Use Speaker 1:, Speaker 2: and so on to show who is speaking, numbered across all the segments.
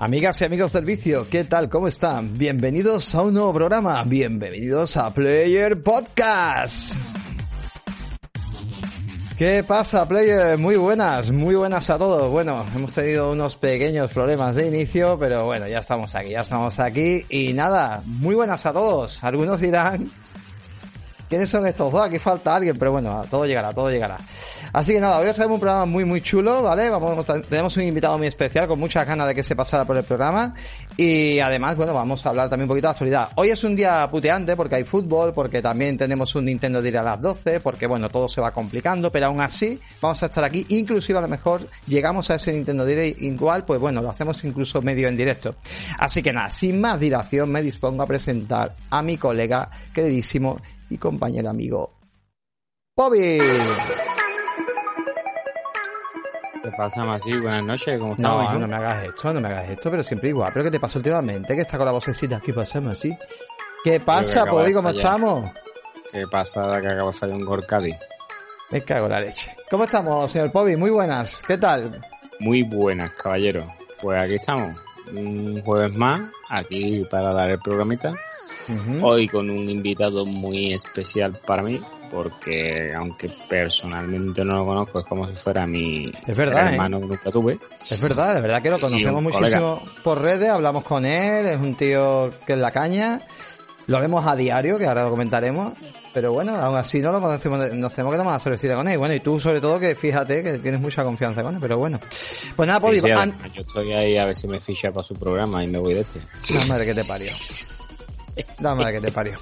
Speaker 1: Amigas y amigos del vicio, ¿qué tal? ¿Cómo están? Bienvenidos a un nuevo programa. Bienvenidos a Player Podcast. ¿Qué pasa, Player? Muy buenas, muy buenas a todos. Bueno, hemos tenido unos pequeños problemas de inicio, pero bueno, ya estamos aquí, ya estamos aquí. Y nada, muy buenas a todos. Algunos dirán ¿Quiénes son estos dos? Aquí falta alguien, pero bueno, todo llegará, todo llegará. Así que nada, hoy os traemos un programa muy, muy chulo, ¿vale? Tenemos un invitado muy especial con muchas ganas de que se pasara por el programa. Y además, bueno, vamos a hablar también un poquito de actualidad. Hoy es un día puteante porque hay fútbol, porque también tenemos un Nintendo Direct a las 12, porque bueno, todo se va complicando, pero aún así vamos a estar aquí. Inclusive a lo mejor llegamos a ese Nintendo Direct igual, pues bueno, lo hacemos incluso medio en directo. Así que nada, sin más dilación me dispongo a presentar a mi colega queridísimo y compañero amigo Bobby.
Speaker 2: ¿Qué pasa, Masi? Buenas noches, ¿cómo
Speaker 1: estás? No, no me hagas esto, no me hagas esto, pero siempre igual. ¿Pero qué te pasó últimamente? Que está con la vocecita. ¿Qué pasa, Masi? ¿Qué pasa, Bobby? ¿Cómo estamos?
Speaker 2: ¿Qué pasa que acabo de salir un Gorkadi?
Speaker 1: Me cago en la leche. ¿Cómo estamos, señor Bobby? Muy buenas. ¿Qué tal?
Speaker 2: Muy buenas, caballero. Pues aquí estamos. Un jueves más, aquí para dar el programita. Hoy con un invitado muy especial para mí, porque aunque personalmente no lo conozco, es como si fuera mi
Speaker 1: es verdad,
Speaker 2: ¿eh? hermano que nunca tuve.
Speaker 1: Es verdad, de verdad que lo conocemos muchísimo por redes, hablamos con él, es un tío que es la caña, lo vemos a diario, que ahora lo comentaremos, pero bueno, aún así no lo conocemos, nos tenemos que tomar la solicita con él. Bueno, y tú sobre todo que fíjate que tienes mucha confianza con él, pero bueno. Pues nada, Podi,
Speaker 2: yo estoy ahí a ver si me ficha para su programa y me voy de este.
Speaker 1: Madre que te parió. Dame que te parió.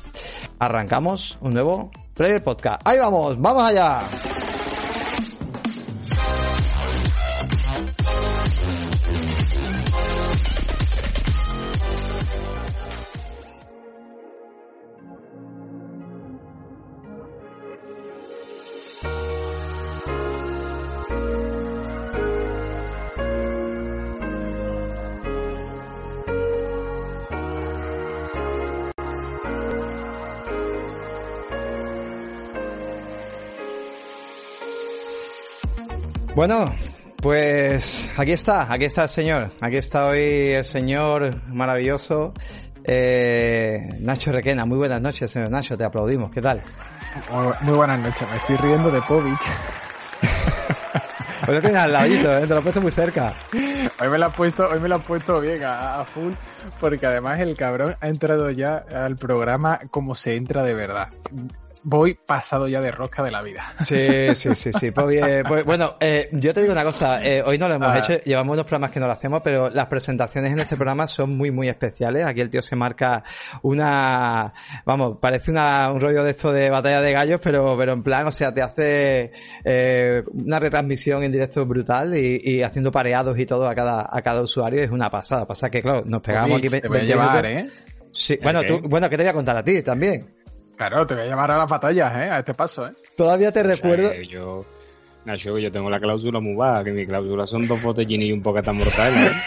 Speaker 1: Arrancamos un nuevo Player Podcast. Ahí vamos, vamos allá. Bueno, pues aquí está, aquí está el señor, aquí está hoy el señor maravilloso eh, Nacho Requena. Muy buenas noches, señor Nacho, te aplaudimos, ¿qué tal?
Speaker 3: Muy buenas noches, me estoy riendo de Povich.
Speaker 1: Hoy lo tienes al ladito, ¿eh? te lo he puesto muy cerca.
Speaker 3: Hoy me lo has puesto, hoy me lo has puesto bien a, a, full, porque además el cabrón ha entrado ya al programa como se entra de verdad voy pasado ya de rosca de la vida.
Speaker 1: Sí, sí, sí, sí. Pues pues, bueno, eh, yo te digo una cosa, eh, hoy no lo hemos ah. hecho, llevamos unos programas que no lo hacemos, pero las presentaciones en este programa son muy, muy especiales. Aquí el tío se marca una, vamos, parece una, un rollo de esto de batalla de gallos, pero, pero en plan, o sea, te hace eh, una retransmisión en directo brutal y, y, haciendo pareados y todo a cada, a cada usuario es una pasada. Pasa que, claro, nos pegamos aquí.
Speaker 3: Te voy a llevar, ¿eh?
Speaker 1: Sí, bueno, tú, bueno, ¿qué te voy a contar a ti también?
Speaker 3: Claro, te voy a llamar a las batallas, ¿eh? A este paso, ¿eh?
Speaker 1: Todavía te recuerdo...
Speaker 2: yo... Nacho, yo tengo la cláusula muy baja, que mi cláusula son dos botellines y un poco tan mortales, ¿eh?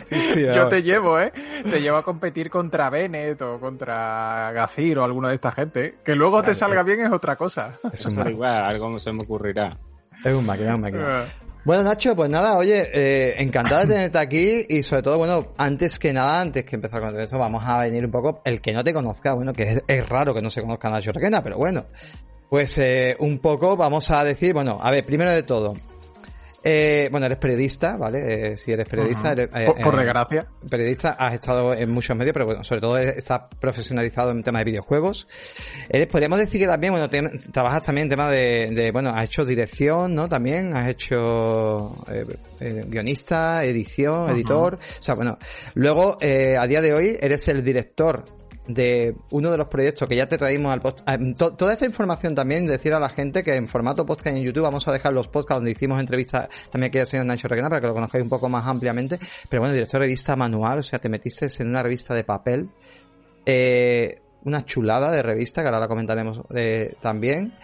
Speaker 3: sí, sí, yo te llevo, ¿eh? Te llevo a competir contra Bennett o contra Gacir o alguna de esta gente. ¿eh? Que luego te salga bien es otra cosa.
Speaker 2: Es un igual, algo se me ocurrirá.
Speaker 1: Es un máquina, es un máquina. Bueno, Nacho, pues nada, oye, eh, encantado de tenerte aquí y sobre todo, bueno, antes que nada, antes que empezar con esto, vamos a venir un poco, el que no te conozca, bueno, que es, raro que no se conozca a Nacho Requena, pero bueno, pues eh, un poco vamos a decir, bueno, a ver, primero de todo, eh, bueno, eres periodista, ¿vale? Eh, si eres periodista. Eres,
Speaker 3: eh, por, desgracia.
Speaker 1: Periodista, has estado en muchos medios, pero bueno, sobre todo estás profesionalizado en temas de videojuegos. Eres, podríamos decir que también, bueno, trabajas también en temas de, de, bueno, has hecho dirección, ¿no? También has hecho guionista, edición, editor. O sea, bueno, luego, a día de hoy, eres el director de uno de los proyectos que ya te traímos al podcast. Ah, toda esa información también, decir a la gente que en formato podcast en YouTube vamos a dejar los podcasts donde hicimos entrevistas también aquí al señor Nacho Requena para que lo conozcáis un poco más ampliamente. Pero bueno, director de revista manual, o sea, te metiste en una revista de papel. Eh, una chulada de revista, que ahora la comentaremos eh, también.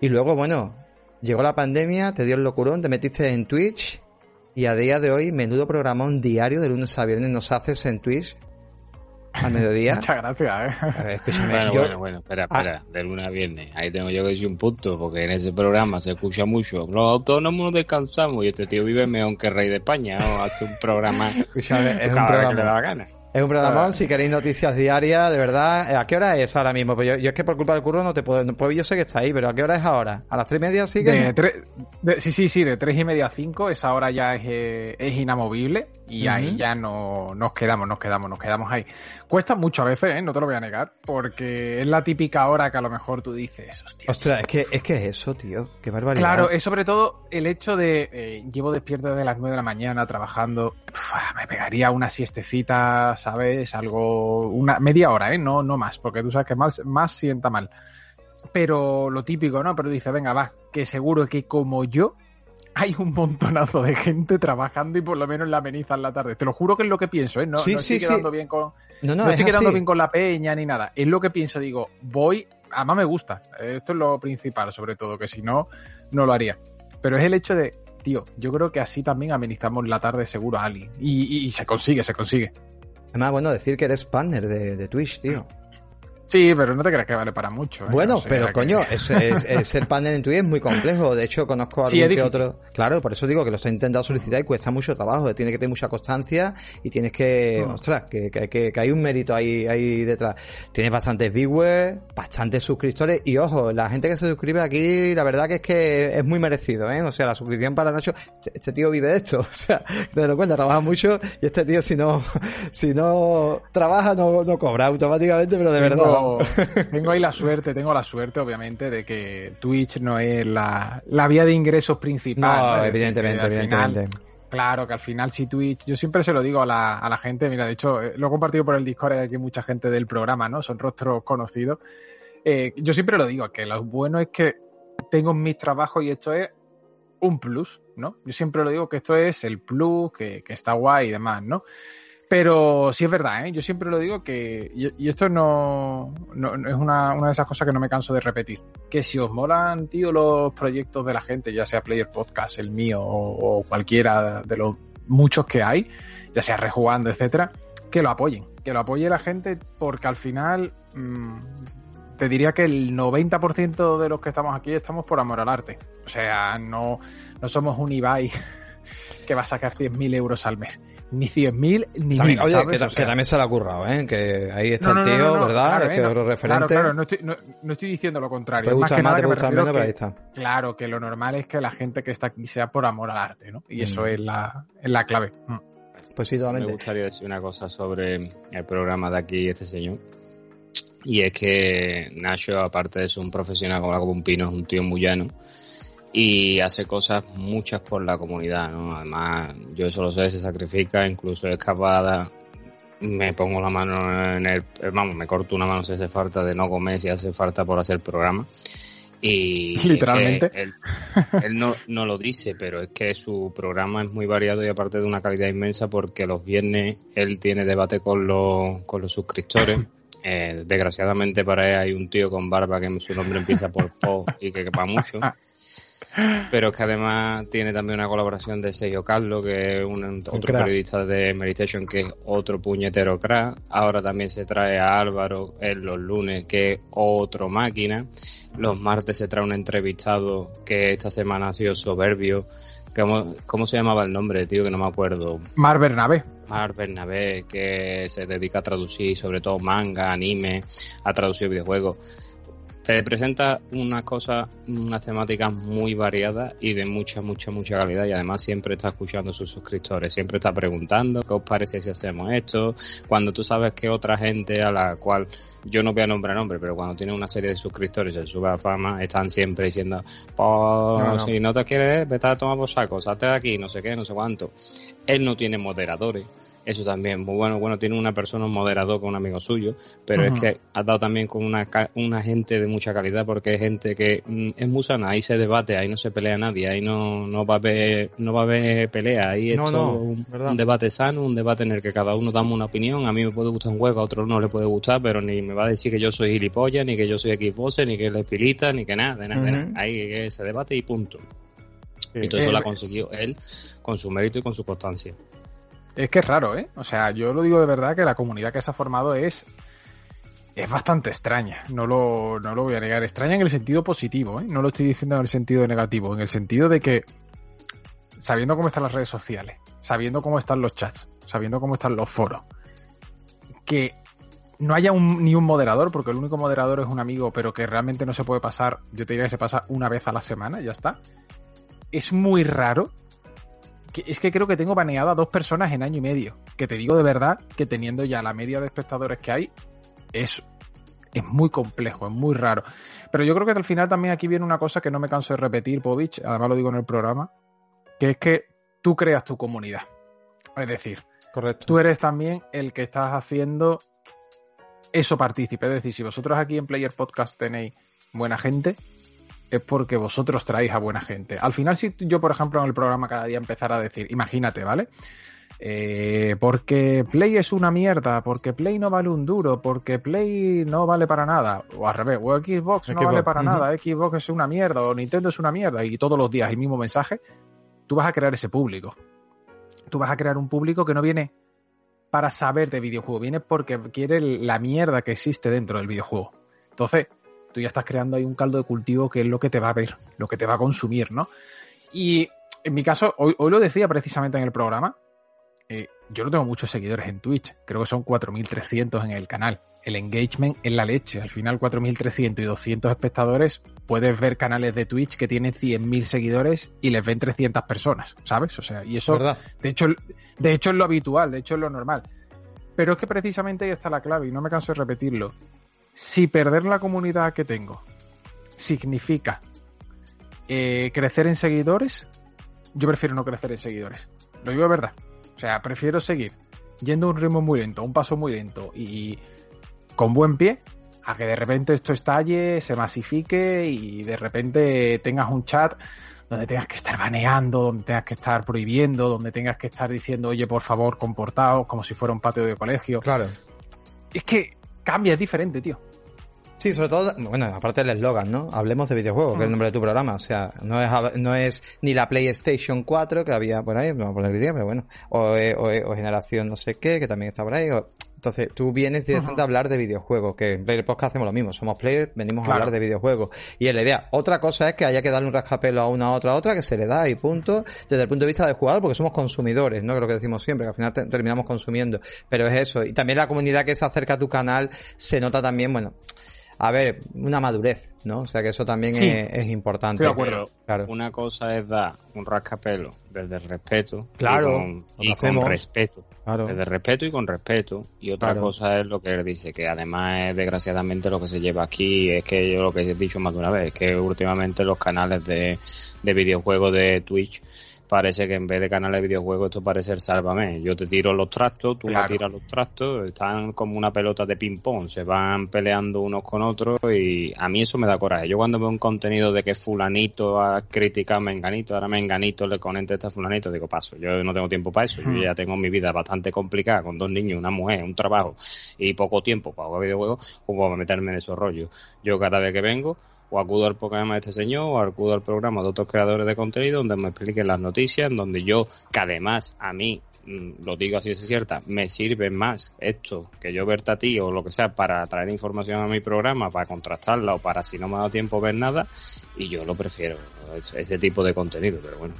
Speaker 1: Y luego, bueno, llegó la pandemia, te dio el locurón, te metiste en Twitch. Y a día de hoy, menudo programón diario de lunes a viernes nos haces en Twitch al mediodía.
Speaker 3: Muchas gracias,
Speaker 2: ¿eh? escúchame, bueno, bueno, bueno, espera, ah. espera, de luna a viernes. Ahí tengo yo que decir un punto, porque en ese programa se escucha mucho. Los autónomos descansamos y este tío vive mejor que rey de España, ¿no? Hace un programa.
Speaker 1: Escúchame, es un programa. Que le da la gana. Es un programón, si queréis noticias diarias, de verdad. ¿A qué hora es ahora mismo? Pues yo, es que por culpa del curro no te puedo... pues yo sé que está ahí, pero ¿a qué hora es ahora? ¿A las tres y media sigue?
Speaker 3: sí, sí, sí, de tres y media a cinco. Esa hora ya es, eh, es inamovible y ahí ya no nos quedamos, nos quedamos, nos quedamos ahí. Cuesta mucho a veces, ¿eh? no te lo voy a negar, porque es la típica hora que a lo mejor tú dices, hostia.
Speaker 1: Ostras, es que es que es eso, tío, qué barbaridad.
Speaker 3: Claro, es sobre todo el hecho de eh, llevo despierto desde las nueve de la mañana trabajando, me pegaría una siestecita, ¿sabes? Algo, una media hora, ¿eh? No, no más, porque tú sabes que más, más sienta mal. Pero lo típico, ¿no? Pero dice, venga, va, que seguro que como yo hay un montonazo de gente trabajando y por lo menos la ameniza en la tarde. Te lo juro que es lo que pienso, ¿eh? No, estoy quedando bien con. No, estoy quedando bien con la peña ni nada. Es lo que pienso, digo, voy. Además me gusta. Esto es lo principal, sobre todo, que si no, no lo haría. Pero es el hecho de, tío, yo creo que así también amenizamos la tarde seguro a alguien. Y, se consigue, se consigue.
Speaker 1: Además, bueno, decir que eres partner de, de Twitch, tío.
Speaker 3: Sí, pero no te creas que vale para mucho.
Speaker 1: ¿eh? Bueno, pero coño, es, ser panel en Twitch es muy complejo. De hecho, conozco a algún que otro. Claro, por eso digo que los he intentado solicitar y cuesta mucho trabajo. Tiene que tener mucha constancia y tienes que. Mm. Ostras, que, que, hay un mérito ahí, ahí detrás. Tienes bastantes viewers, bastantes suscriptores y ojo, la gente que se suscribe aquí, la verdad que es que es muy merecido, ¿eh? O sea, la suscripción para Nacho, este, este tío vive de esto. O sea, te lo cuenta, trabaja mucho y este tío si no, si no trabaja no, no cobra automáticamente, pero de verdad
Speaker 3: tengo ahí la suerte, tengo la suerte, obviamente, de que Twitch no es la, vía de ingresos principal.
Speaker 1: No, evidentemente, evidentemente.
Speaker 3: claro, que al final si Twitch, yo siempre se lo digo a la, a la gente, mira, de hecho, eh, lo he compartido por el Discord, hay aquí mucha gente del programa, ¿no? Son rostros conocidos. Eh, yo siempre lo digo, que lo bueno es que tengo mis trabajos y esto es un plus, ¿no? Yo siempre lo digo que esto es el plus, que, que está guay y demás, ¿no? Pero sí es verdad, ¿eh? yo siempre lo digo que, y, esto no, es una, de esas cosas que no me canso de repetir, que si os molan, tío, los proyectos de la gente, ya sea Player Podcast, el mío o, cualquiera de los muchos que hay, ya sea rejugando, etcétera, que lo apoyen, que lo apoye la gente porque al final mm, te diría que el 90% de los que estamos aquí estamos por amor al arte. O sea, no, no somos un Ibai que va a sacar 100.000 euros al mes ni 100.000 ni
Speaker 1: también, Oye, que, también se le ha currado, ¿eh? Que ahí está el tío, ¿verdad? que otro referente.
Speaker 3: Claro, claro, no estoy, no, estoy diciendo lo contrario.
Speaker 1: Te gusta más, te gusta menos, pero ahí está.
Speaker 3: Claro, que lo normal es que la gente que está aquí sea por amor al arte, ¿no? Y eso mm. es, la, es la clave. Mm.
Speaker 2: Pues sí, totalmente. Me gustaría decir una cosa sobre el programa de aquí, este señor. Y es que Nacho, aparte de ser un profesional como un pino, es un tío muy llano y hace cosas muchas por la comunidad, ¿no? Además, yo eso lo sé, se sacrifica, incluso escapada, me pongo la mano en el, vamos, me corto una mano si hace falta de no comer, si hace falta por hacer programa. Y
Speaker 3: literalmente
Speaker 2: él, no, no lo dice, pero es que su programa es muy variado y aparte de una calidad inmensa porque los viernes él tiene debate con los, con los suscriptores. Eh, desgraciadamente para él hay un tío con barba que su nombre empieza por Po y que quepa mucho. Pero es que además tiene también una colaboración de Sergio Carlos, que es un, otro periodista de Meditation, que es otro puñetero crack. Ahora también se trae a Álvaro en los lunes, que es otro máquina. Los martes se trae un entrevistado que esta semana ha sido soberbio. ¿Cómo, cómo se llamaba el nombre, tío? Que no me acuerdo.
Speaker 3: Mar Bernabé.
Speaker 2: Mar Bernabé, que se dedica a traducir sobre todo manga, anime, a traducir videojuegos te presenta una cosa, unas temáticas muy variadas y de mucha, mucha, mucha calidad y además siempre está escuchando a sus suscriptores, siempre está preguntando qué os parece si hacemos esto, cuando tú sabes que otra gente a la cual yo no voy a nombrar nombre, pero cuando tiene una serie de suscriptores y se sube a fama, están siempre diciendo, pues si no te quieres, vete a tomar por saco, salte de aquí, no sé qué, no sé cuánto. Él no tiene moderadores eso también, muy bueno. Bueno, tiene una persona, un moderador con un amigo suyo, pero es que ha dado también con una, una gente de mucha calidad porque es gente que mm, es muy sana, ahí se debate, ahí no se pelea nadie, ahí no, no va a haber, no va a haber pelea, ahí es un, debate sano, un debate en el que cada uno damos una opinión, a mí me puede gustar un juego, a otro no le puede gustar, pero ni me va a decir que yo soy gilipollas, ni que yo soy Xbox, ni que él es pilita, ni que nada, de nada, ahí se debate y punto. Y todo eso lo ha conseguido él con su mérito y con su constancia.
Speaker 3: Es que es raro, ¿eh? O sea, yo lo digo de verdad que la comunidad que se ha formado es es bastante extraña, no lo, no lo voy a negar. Extraña en el sentido positivo, ¿eh? no lo estoy diciendo en el sentido negativo, en el sentido de que sabiendo cómo están las redes sociales, sabiendo cómo están los chats, sabiendo cómo están los foros, que no haya ni un moderador, porque el único moderador es un amigo, pero que realmente no se puede pasar, yo te diría que se pasa una vez a la semana, ya está. Es muy raro. Que, es que creo que tengo baneado a dos personas en año y medio. Que te digo de verdad que teniendo ya la media de espectadores que hay, es, es muy complejo, es muy raro. Pero yo creo que al final también aquí viene una cosa que no me canso de repetir, Povich, además lo digo en el programa, que es que tú creas tu comunidad. Es decir,
Speaker 1: Correcto.
Speaker 3: tú eres también el que estás haciendo eso partícipe. Es decir, si vosotros aquí en Player Podcast tenéis buena gente, es porque vosotros traéis a buena gente. Al final, si yo, por ejemplo, en el programa cada día empezara a decir, imagínate, ¿vale? Eh, porque Play es una mierda, porque Play no vale un duro, porque Play no vale para nada, o al revés, o Xbox no vale para nada, Xbox es una mierda, o Nintendo es una mierda, y todos los días el mismo mensaje, tú vas a crear ese público. Tú vas a crear un público que no viene para saber de videojuego, viene porque quiere la mierda que existe dentro del videojuego. Entonces, tú ya estás creando ahí un caldo de cultivo que es lo que te va a ver, lo que te va a consumir, ¿no? Y en mi caso, hoy, hoy lo decía precisamente en el programa, eh, yo no tengo muchos seguidores en Twitch, creo que son 4.300 en el canal. El engagement es la leche, al final 4.300 y 200 espectadores, puedes ver canales de Twitch que tienen 100.000 seguidores y les ven 300 personas, ¿sabes? O sea, y eso,
Speaker 1: ¿verdad?
Speaker 3: de hecho, de hecho es lo habitual, de hecho es lo normal. Pero es que precisamente ahí está la clave y no me canso de repetirlo. Si perder la comunidad que tengo significa eh, crecer en seguidores, yo prefiero no crecer en seguidores. Lo digo de verdad. O sea, prefiero seguir yendo a un ritmo muy lento, un paso muy lento y con buen pie, a que de repente esto estalle, se masifique y de repente tengas un chat donde tengas que estar baneando, donde tengas que estar prohibiendo, donde tengas que estar diciendo, oye, por favor, comportaos, como si fuera un patio de colegio.
Speaker 1: Claro.
Speaker 3: Es que cambia, es diferente, tío.
Speaker 1: Sí, sobre todo, bueno, aparte del eslogan, ¿no? Hablemos de videojuegos, que es el nombre de tu programa. O sea, no es, no es ni la PlayStation 4 que había por ahí, no voy a poner pero bueno, o, o, o, generación no sé qué, que también está por ahí, o, entonces, tú vienes directamente a hablar de videojuegos, que en Player Podcast hacemos lo mismo, somos players, venimos claro. a hablar de videojuegos. Y es la idea. Otra cosa es que haya que darle un rascapelo a una, a otra, a otra, que se le da y punto, desde el punto de vista del jugador, porque somos consumidores, ¿no? Que es lo que decimos siempre, que al final te, terminamos consumiendo. Pero es eso. Y también la comunidad que se acerca a tu canal se nota también, bueno, a ver, una madurez, ¿no? O sea que eso también sí. es, es, importante.
Speaker 2: Sí, de acuerdo. Claro. Una cosa es dar un rascapelo desde el respeto.
Speaker 1: Claro.
Speaker 2: Y con, y con respeto.
Speaker 1: Claro.
Speaker 2: Desde respeto y con respeto. Y otra
Speaker 1: Claro.
Speaker 2: cosa es lo que él dice, que además es desgraciadamente lo que se lleva aquí, es que yo lo que he dicho más de una vez, que últimamente los canales de, de videojuegos de Twitch parece que en vez de canales de videojuegos esto parece el sálvame. Yo te tiro los trastos, tú
Speaker 3: Claro.
Speaker 2: me tiras los trastos, están como una pelota de ping pong, se van peleando unos con otros y a mí eso me da coraje. Yo cuando veo un contenido de que fulanito ha criticado a menganito, ahora menganito le conecta a fulanito, digo paso, yo no tengo tiempo para eso,
Speaker 3: Hmm.
Speaker 2: yo ya tengo mi vida bastante complicada con dos niños, una mujer, un trabajo y poco tiempo para jugar videojuegos, como para meterme en esos rollos. Yo cada vez que vengo o acudo al programa de este señor o acudo al programa de otros creadores de contenido donde me expliquen las noticias, donde yo, que además a mí, mm, lo digo así es cierta, me sirve más esto que yo verte a ti o lo que sea para traer información a mi programa, para contrastarla o para si no me ha dado tiempo ver nada y yo lo prefiero, ese, tipo de contenido, pero bueno,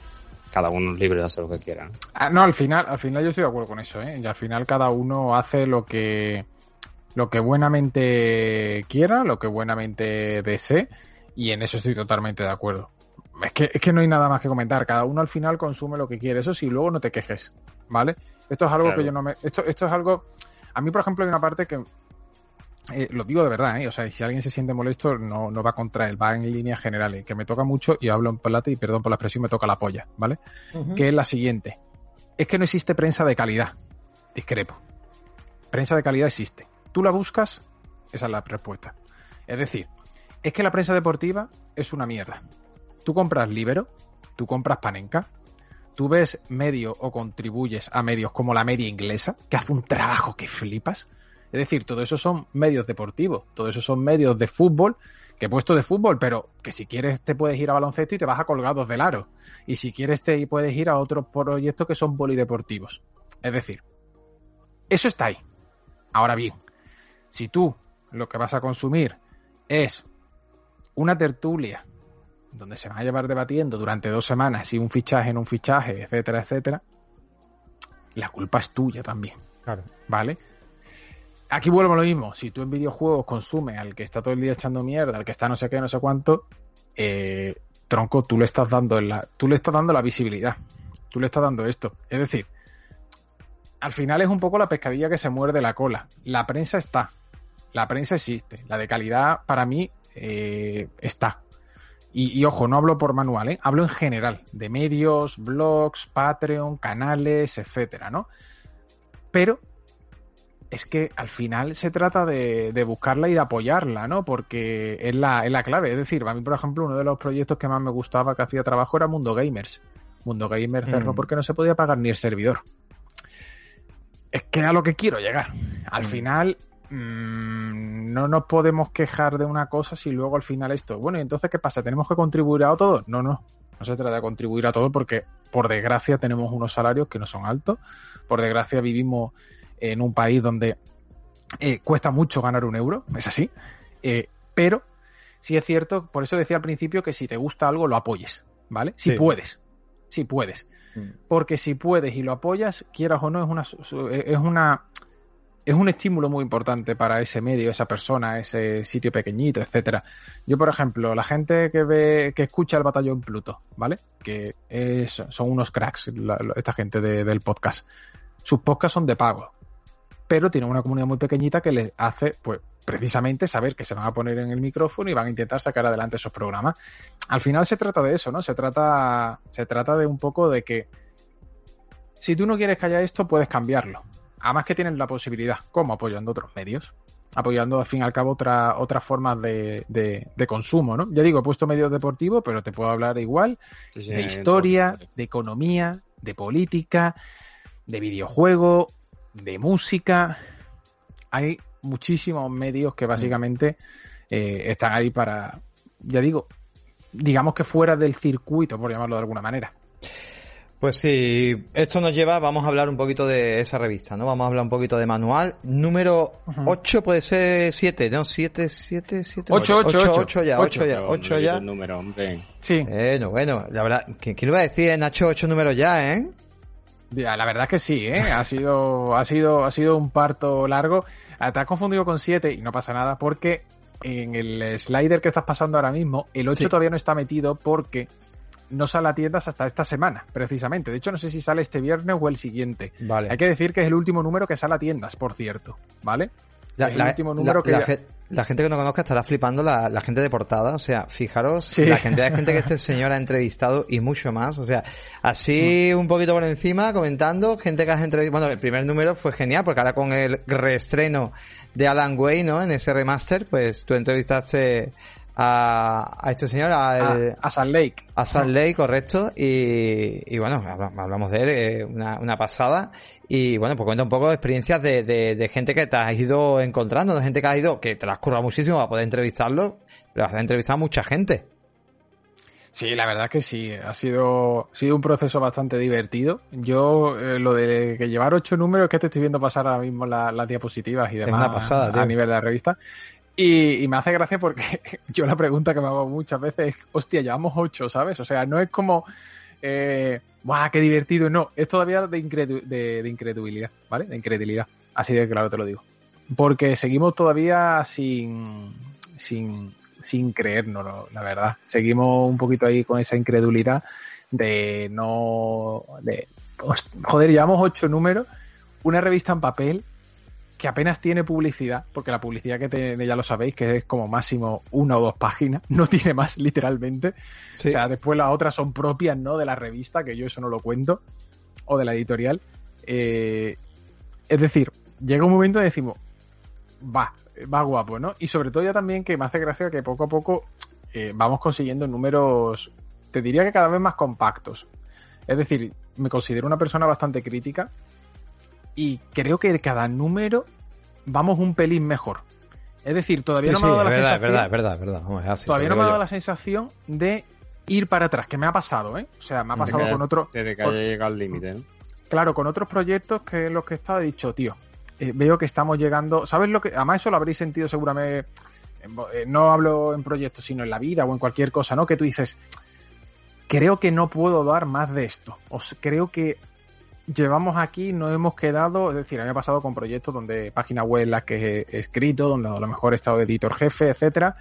Speaker 2: cada uno es libre de hacer lo que quiera.
Speaker 3: Ah, no, al final, al final yo estoy de acuerdo con eso, ¿eh? Y al final cada uno hace lo que lo que buenamente quiera, lo que buenamente desee, y en eso estoy totalmente de acuerdo. Es que, es que no hay nada más que comentar, cada uno al final consume lo que quiere, eso sí, luego no te quejes, ¿vale? Esto es algo
Speaker 2: Claro.
Speaker 3: que yo no me... Esto, esto es algo... A mí, por ejemplo, hay una parte que... eh, lo digo de verdad, ¿eh? O sea, si alguien se siente molesto, no, no va contra él, va en líneas generales, que me toca mucho, y hablo en plata, y perdón por la expresión, me toca la polla, ¿vale? que es la siguiente. Es que no existe prensa de calidad. Discrepo. Prensa de calidad existe. Tú la buscas, esa es la respuesta. Es decir, es que la prensa deportiva es una mierda. Tú compras Libero, tú compras Panenka, tú ves medio o contribuyes a medios como la media inglesa, que hace un trabajo que flipas. Es decir, todo eso son medios deportivos, todo eso son medios de fútbol, que he puesto de fútbol, pero que si quieres te puedes ir a baloncesto y te vas a colgados del aro. Y si quieres te puedes ir a otros proyectos que son polideportivos. Es decir, eso está ahí. Ahora bien, si tú lo que vas a consumir es una tertulia donde se va a llevar debatiendo durante dos semanas si un fichaje en un fichaje, etcétera, etcétera, la culpa es tuya también.
Speaker 1: Claro.
Speaker 3: ¿Vale? Aquí vuelvo a lo mismo. Si tú en videojuegos consumes al que está todo el día echando mierda, al que está no sé qué, no sé cuánto, eh, tronco, tú le estás dando la, tú le estás dando la visibilidad. Tú le estás dando esto. Es decir, al final es un poco la pescadilla que se muerde la cola. La prensa está. La prensa existe. La de calidad, para mí, eh, está. Y, ojo, no hablo por manual, ¿eh? hablo en general, de medios, blogs, Patreon, canales, etcétera, ¿no? Pero es que al final se trata de, buscarla y de apoyarla, ¿no? Porque es la, es la clave. Es decir, a mí, por ejemplo, uno de los proyectos que más me gustaba que hacía trabajo era Mundo Gamers. Mundo Gamers cerró mm. porque no se podía pagar ni el servidor. Es que a lo que quiero llegar. Al mm. final, Mm, no nos podemos quejar de una cosa si luego al final esto. Bueno, y entonces, ¿qué pasa? ¿Tenemos que contribuir a todo? No, no. No se trata de contribuir a todo porque, por desgracia, tenemos unos salarios que no son altos. Por desgracia, vivimos en un país donde eh, cuesta mucho ganar un euro, es así. Eh, pero sí es cierto, por eso decía al principio que si te gusta algo, lo apoyes, ¿vale? Si puedes. Si puedes. Mm. Porque si puedes y lo apoyas, quieras o no, es una, es una es un estímulo muy importante para ese medio, esa persona, ese sitio pequeñito, etcétera. Yo, por ejemplo, la gente que ve, que escucha el batallón Pluto, ¿vale? Que son unos cracks, esta gente del podcast. Sus podcasts son de pago, pero tienen una comunidad muy pequeñita que les hace, pues, precisamente saber que se van a poner en el micrófono y van a intentar sacar adelante esos programas. Al final se trata de eso, ¿no? Se trata, se trata de un poco de que si tú no quieres que haya esto, puedes cambiarlo Además que tienen la posibilidad, como apoyando otros medios, apoyando al fin y al cabo otra, otras formas de, de, consumo, ¿no? Ya digo, he puesto medios deportivos, pero te puedo hablar igual de historia, de economía, de política, de videojuego, de música. Hay muchísimos medios que básicamente eh, están ahí para, ya digo, digamos que fuera del circuito, por llamarlo de alguna manera.
Speaker 1: Pues sí, esto nos lleva, vamos a hablar un poquito de esa revista, ¿no? Vamos a hablar un poquito de manual. Número 8 puede ser 7, ¿no? 7, 7, 7.
Speaker 3: 8, 8, 8, 8
Speaker 1: ya, 8 ya, 8 ya.
Speaker 2: número, hombre.
Speaker 3: Sí.
Speaker 1: Bueno, bueno, la verdad, ¿quién, quién iba a decir, Nacho, 8 números ya, eh?
Speaker 3: Ya, la verdad es que sí, ¿eh? Ha sido, ha sido, ha sido un parto largo. Te has confundido con 7 y no pasa nada porque en el slider que estás pasando ahora mismo, el 8 todavía no está metido porque no sale a tiendas hasta esta semana, precisamente. De hecho, no sé si sale este viernes o el siguiente.
Speaker 1: Vale.
Speaker 3: Hay que decir que es el último número que sale a tiendas, por cierto, ¿vale?
Speaker 1: La, el último número que la, gente que no conozca estará flipando la, gente de portada. O sea, fijaros la cantidad de gente que este señor ha entrevistado y mucho más. O sea, así mm. un poquito por encima, comentando, gente que has entrevistado. Bueno, el primer número fue genial porque ahora con el reestreno de Alan Way, ¿no? En ese remaster, pues tú entrevistaste a, a este señor, a,
Speaker 3: a, San Lake.
Speaker 1: A San Lake, correcto. Y, y bueno, hablamos de él, eh, una, una, pasada. Y bueno, pues cuenta un poco de experiencias de, de, de, gente que te has ido encontrando, de gente que has ido, que te las currado muchísimo para poder entrevistarlo, pero has entrevistado a mucha gente.
Speaker 3: Sí, la verdad que sí, ha sido, ha sido un proceso bastante divertido. Yo, eh, lo de que llevar ocho números, que te estoy viendo pasar ahora mismo las diapositivas y demás
Speaker 1: una pasada,
Speaker 3: a nivel de la revista, y, me hace gracia porque yo la pregunta que me hago muchas veces es, hostia, llevamos ocho, ¿sabes? O sea, no es como, eh, ¡guau, qué divertido! No, es todavía de, incredulidad, ¿vale? De incredulidad. Así de claro te lo digo. Porque seguimos todavía sin, sin, sin la verdad. Seguimos un poquito ahí con esa incredulidad de no... De, joder, llevamos ocho números, una revista en papel que apenas tiene publicidad, porque la publicidad que tiene, ya lo sabéis, que es como máximo una o dos páginas, no tiene más literalmente. O sea, después las otras son propias, ¿no? De la revista, que yo eso no lo cuento, o de la editorial. Eh, es decir, llega un momento y decimos, va, va guapo, ¿no? Y sobre todo ya también que me hace gracia que poco a poco eh, vamos consiguiendo números, te diría que cada vez más compactos. Es decir, me considero una persona bastante crítica y creo que cada número vamos un pelín mejor. Es decir, todavía no me ha dado la sensación.
Speaker 1: Verdad, verdad, verdad,
Speaker 3: todavía no me ha dado la sensación de ir para atrás, que me ha pasado, ¿eh? O sea, me ha pasado con otro.
Speaker 2: Desde que haya llegado al límite, ¿no?
Speaker 3: claro, con otros proyectos que los que he estado he dicho, tío, eh, veo que estamos llegando, ¿sabes lo que? Además eso lo habréis sentido seguramente, eh, no hablo en proyectos, sino en la vida o en cualquier cosa, ¿no? Que tú dices, creo que no puedo dar más de esto, o creo que llevamos aquí, no hemos quedado, es decir, a mí me ha pasado con proyectos donde páginas web las que he escrito, donde a lo mejor he estado de editor jefe, etcétera,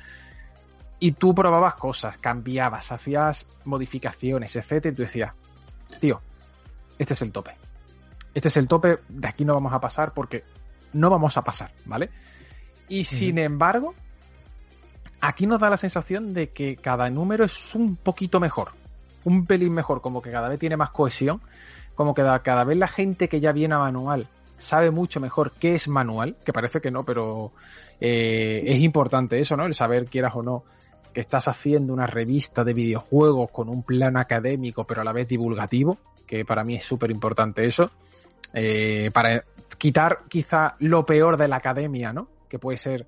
Speaker 3: y tú probabas cosas, cambiabas, hacías modificaciones, etcétera, y tú decías, tío, este es el tope. Este es el tope, de aquí no vamos a pasar porque no vamos a pasar, ¿vale? Y sin embargo, aquí nos da la sensación de que cada número es un poquito mejor, un pelín mejor, como que cada vez tiene más cohesión, como que cada vez la gente que ya viene a manual sabe mucho mejor qué es manual, que parece que no, pero eh, es importante eso, ¿no? El saber, quieras o no, que estás haciendo una revista de videojuegos con un plan académico, pero a la vez divulgativo, que para mí es súper importante eso, eh, para quitar quizá lo peor de la academia, ¿no? Que puede ser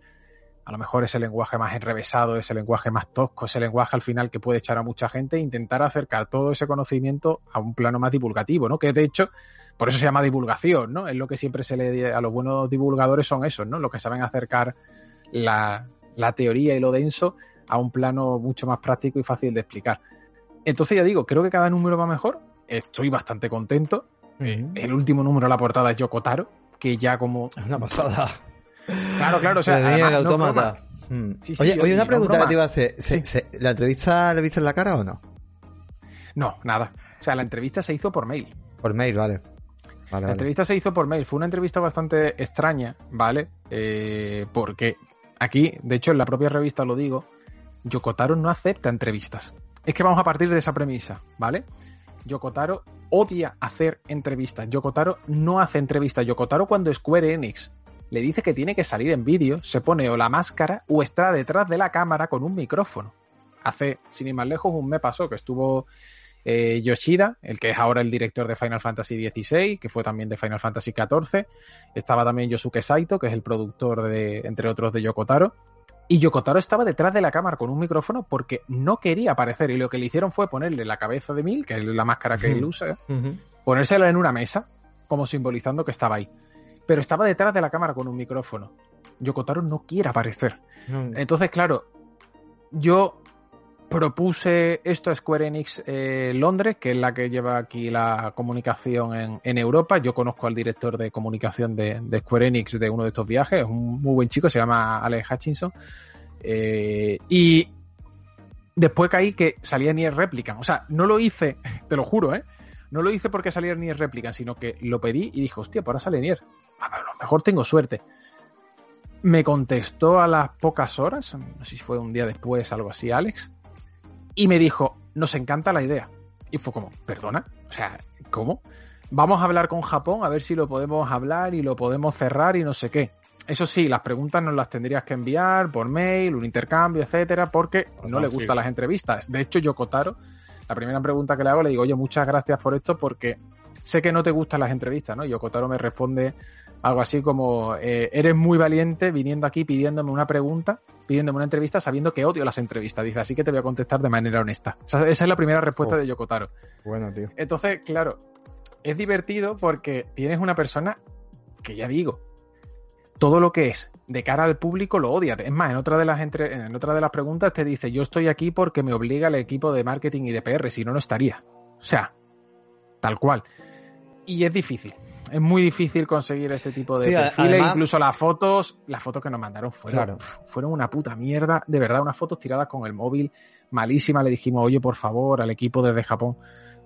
Speaker 3: a lo mejor ese lenguaje más enrevesado, ese lenguaje más tosco, ese lenguaje al final que puede echar a mucha gente e intentar acercar todo ese conocimiento a un plano más divulgativo, ¿no? Que de hecho, por eso se llama divulgación, ¿no? Es lo que siempre se le a los buenos divulgadores son esos, ¿no? Los que saben acercar la, la teoría y lo denso a un plano mucho más práctico y fácil de explicar. Entonces ya digo, creo que cada número va mejor, estoy bastante contento. El último número de la portada es Yokotaro, que ya como...
Speaker 1: Es una pasada.
Speaker 3: Claro, claro, o sea,
Speaker 1: el autómata. Hmm. oye, oye, una pregunta que te iba a hacer. la entrevista le viste en la cara o no?
Speaker 3: No, nada. O sea, la entrevista se hizo por mail.
Speaker 1: Por mail, vale.
Speaker 3: la entrevista se hizo por mail. Fue una entrevista bastante extraña, ¿vale? Eh, porque aquí, de hecho, en la propia revista lo digo, Yokotaro no acepta entrevistas. Es que vamos a partir de esa premisa, ¿vale? Yokotaro odia hacer entrevistas. Yokotaro no hace entrevistas. Yokotaro cuando Square Enix le dice que tiene que salir en vídeo, se pone o la máscara o está detrás de la cámara con un micrófono. Hace, sin ir más lejos, un mes pasó que estuvo eh, Yoshida, el que es ahora el director de Final Fantasy XVI, que fue también de Final Fantasy XIV. Estaba también Yosuke Saito, que es el productor de, entre otros, de Yokotaro. Y Yokotaro estaba detrás de la cámara con un micrófono porque no quería aparecer. Y lo que le hicieron fue ponerle la cabeza de Mil, que es la máscara que él usa, ponérsela en una mesa, como simbolizando que estaba ahí. Pero estaba detrás de la cámara con un micrófono. Yokotaro no quiere aparecer. Entonces, claro, yo propuse esto a Square Enix eh, Londres, que es la que lleva aquí la comunicación en, Europa. Yo conozco al director de comunicación de, Square Enix de uno de estos viajes, es un muy buen chico, se llama Alex Hutchinson. Eh, y después caí que salía Nier Replicant. O sea, no lo hice, te lo juro, ¿eh? No lo hice porque salía Nier Replicant, sino que lo pedí y dije, hostia, pues ahora sale Nier. A lo mejor tengo suerte. Me contestó a las pocas horas, no sé si fue un día después, algo así, Alex y me dijo, nos encanta la idea. Y fue como, perdona, o sea, ¿cómo? Vamos a hablar con Japón a ver si lo podemos hablar y lo podemos cerrar y no sé qué. Eso sí, las preguntas nos las tendrías que enviar por mail, un intercambio, etcétera, porque no le gustan las entrevistas. De hecho, Yokotaro, la primera pregunta que le hago, le digo, oye, muchas gracias por esto porque sé que no te gustan las entrevistas, ¿no? Yokotaro me responde algo así como, eh, eres muy valiente viniendo aquí pidiéndome una pregunta, pidiéndome una entrevista sabiendo que odio las entrevistas. Dice, así que te voy a contestar de manera honesta. esa es la primera respuesta de Yokotaro.
Speaker 1: Bueno, tío.
Speaker 3: Entonces, claro, es divertido porque tienes una persona que ya digo, todo lo que es de cara al público lo odia. Es más, en otra de las entre... en otra de las preguntas te dice, yo estoy aquí porque me obliga el equipo de marketing y de PR, si no, no estaría. O sea, tal cual. Y es difícil es muy difícil conseguir este tipo de perfiles. Incluso las fotos, las fotos que nos mandaron fueron, fueron una puta mierda. De verdad, unas fotos tiradas con el móvil malísimas. Le dijimos, oye, por favor, al equipo desde Japón,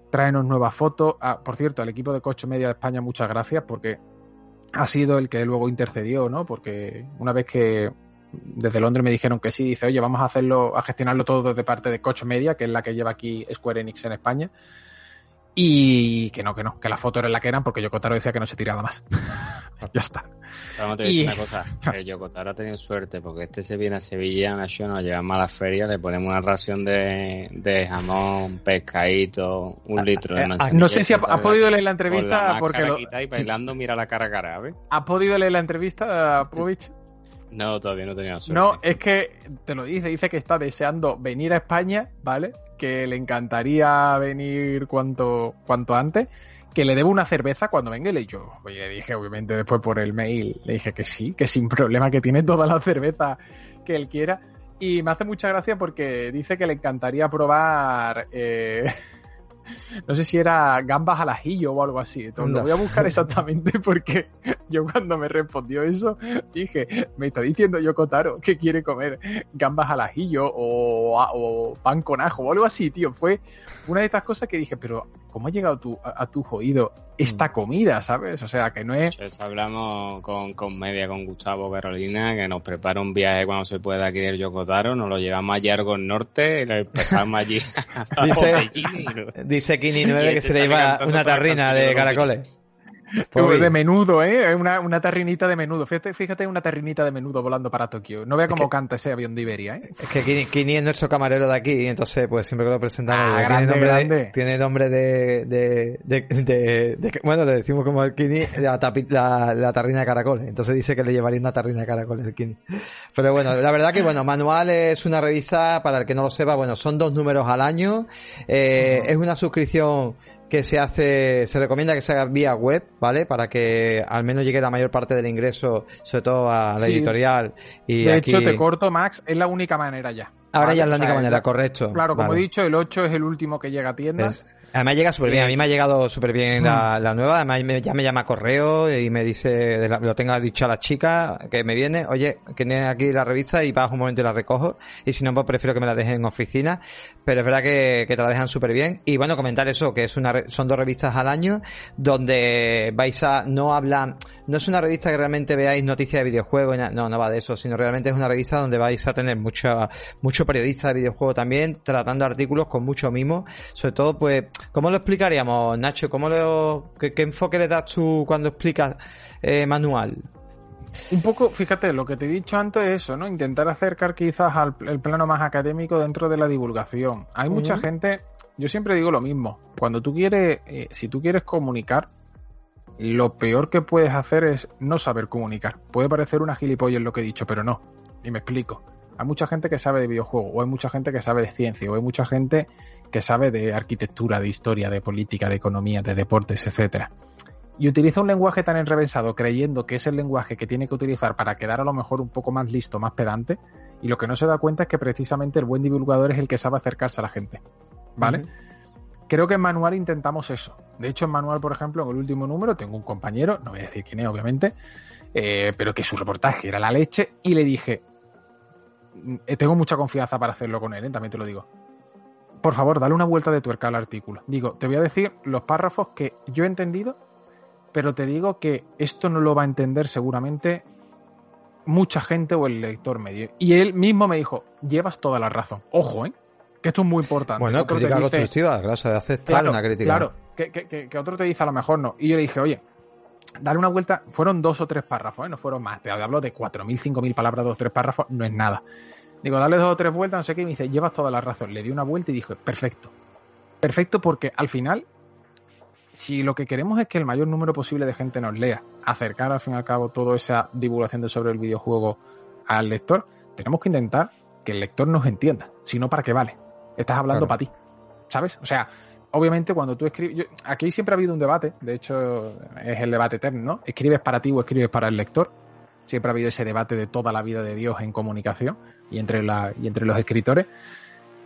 Speaker 3: tráenos nuevas fotos. Ah, por cierto, al equipo de Coche Media de España, muchas gracias porque ha sido el que luego intercedió, ¿no? Porque una vez que desde Londres me dijeron que sí, dice, oye, vamos a hacerlo, a gestionarlo todo desde parte de Coche Media, que es la que lleva aquí Square Enix en España. Y que no, que no, que la foto era la que eran porque Yokotaro decía que no se tiraba más. ya está.
Speaker 2: Vamos a decir una cosa, que Yokotaro ha tenido suerte porque este se viene a Sevilla, Nación, nos llevamos a la feria, le ponemos una ración de, de jamón, pescadito, un ah, litro de
Speaker 3: ah, No sé si has ha podido leer la entrevista porque lo...
Speaker 2: y bailando mira la cara a cara, ¿ves?
Speaker 3: ¿Has podido leer la entrevista, Povich?
Speaker 2: No, todavía no tenía suerte.
Speaker 3: No, es que te lo dice, dice que está deseando venir a España, ¿vale? Que le encantaría venir cuanto, cuanto antes, que le debo una cerveza cuando venga y le, yo, le dije, obviamente, después por el mail, le dije que sí, que sin problema, que tiene toda la cerveza que él quiera. Y me hace mucha gracia porque dice que le encantaría probar eh, no sé si era gambas al ajillo o algo así. Entonces, lo voy a buscar exactamente porque yo cuando me respondió eso dije, me está diciendo Yokotaro que quiere comer gambas al ajillo o, pan con ajo o algo así, tío. Fue una de estas cosas que dije, pero ¿cómo ha llegado tu, a, tu oído esta mm. comida, sabes? O sea, que no es...
Speaker 2: Hablamos con, con Media, con Gustavo Carolina, que nos prepara un viaje cuando se pueda aquí del Yokotaro, nos lo llevamos a Yargo Norte y lo empezamos allí.
Speaker 1: dice, dice Kini 9 que se le lleva una tarrina de caracoles.
Speaker 3: De menudo, ¿eh? Una, una tarrinita de menudo. Fíjate, fíjate una tarrinita de menudo volando para Tokio. No vea cómo canta ese avión de Iberia, ¿eh?
Speaker 1: Es que Kini, es nuestro camarero de aquí, entonces pues siempre que lo presentamos ah, tiene, nombre De, tiene nombre de, de, de, Bueno, le decimos como el Kini la, la, la, tarrina de caracoles. Entonces dice que le llevaría una tarrina de caracoles el Kini. Pero bueno, la verdad que bueno, Manual es una revista, para el que no lo sepa, bueno, son dos números al año. Eh, Es una suscripción que se hace, se recomienda que se haga vía web, ¿vale? Para que al menos llegue la mayor parte del ingreso, sobre todo a la editorial. Y
Speaker 3: de hecho, te corto, Max, es la única manera ya.
Speaker 1: Ahora ya es la única manera, correcto.
Speaker 3: Claro, como he dicho, el 8 es el último que llega a tiendas.
Speaker 1: Además llega súper bien, a mí me ha llegado súper bien la, mm. nueva, además ya me llama correo y me dice, lo tenga dicho a la chica que me viene, oye, que tiene aquí la revista y vas un momento y la recojo, y si no, pues prefiero que me la dejen en oficina, pero es verdad que, te la dejan súper bien, y bueno, comentar eso, que es una, son dos revistas al año, donde vais a, no hablan, no es una revista que realmente veáis noticias de videojuegos, no, no va de eso, sino realmente es una revista donde vais a tener mucho, mucho periodista de videojuegos también, tratando artículos con mucho mimo, sobre todo pues ¿Cómo lo explicaríamos, Nacho? ¿Cómo lo, qué, enfoque le das tú cuando explicas eh, manual?
Speaker 3: Un poco, fíjate, lo que te he dicho antes es eso, ¿no? Intentar acercar quizás al el plano más académico dentro de la divulgación. Hay mucha gente, yo siempre digo lo mismo, cuando tú quieres, eh, si tú quieres comunicar, lo peor que puedes hacer es no saber comunicar. Puede parecer una gilipollas lo que he dicho, pero no. Y me explico. Hay mucha gente que sabe de videojuegos, o hay mucha gente que sabe de ciencia, o hay mucha gente que sabe de arquitectura, de historia, de política, de economía, de deportes, etcétera. Y utiliza un lenguaje tan enrevesado creyendo que es el lenguaje que tiene que utilizar para quedar a lo mejor un poco más listo, más pedante, y lo que no se da cuenta es que precisamente el buen divulgador es el que sabe acercarse a la gente. ¿Vale? Creo que en Manual intentamos eso. De hecho, en Manual, por ejemplo, en el último número, tengo un compañero, no voy a decir quién es, obviamente, eh, pero que su reportaje era la leche, y le dije, mm, tengo mucha confianza para hacerlo con él, ¿eh? también te lo digo por favor, dale una vuelta de tuerca al artículo. Digo, te voy a decir los párrafos que yo he entendido, pero te digo que esto no lo va a entender seguramente mucha gente o el lector medio. Y él mismo me dijo, llevas toda la razón. Ojo, ¿eh? Que esto es muy importante.
Speaker 1: Bueno, crítica constructiva, claro, de aceptar una crítica.
Speaker 3: Claro, que, que, otro te dice a lo mejor no. Y yo le dije, oye, dale una vuelta. Fueron dos o tres párrafos, ¿eh? no fueron más. Te hablo de 4.000, 5.000 palabras, dos o tres párrafos, no es nada. Digo, dale dos o tres vueltas, no sé qué, y me dice, llevas toda la razón. Le di una vuelta y dije, perfecto. Perfecto porque al final, si lo que queremos es que el mayor número posible de gente nos lea, acercar al fin y al cabo toda esa divulgación de sobre el videojuego al lector, tenemos que intentar que el lector nos entienda. Si no, ¿para qué vale? Estás hablando para ti. ¿Sabes? O sea, obviamente cuando tú escribes... aquí siempre ha habido un debate, de hecho es el debate eterno, ¿no? ¿Escribes para ti o escribes para el lector? Siempre ha habido ese debate de toda la vida de Dios en comunicación y entre, la, y entre los escritores.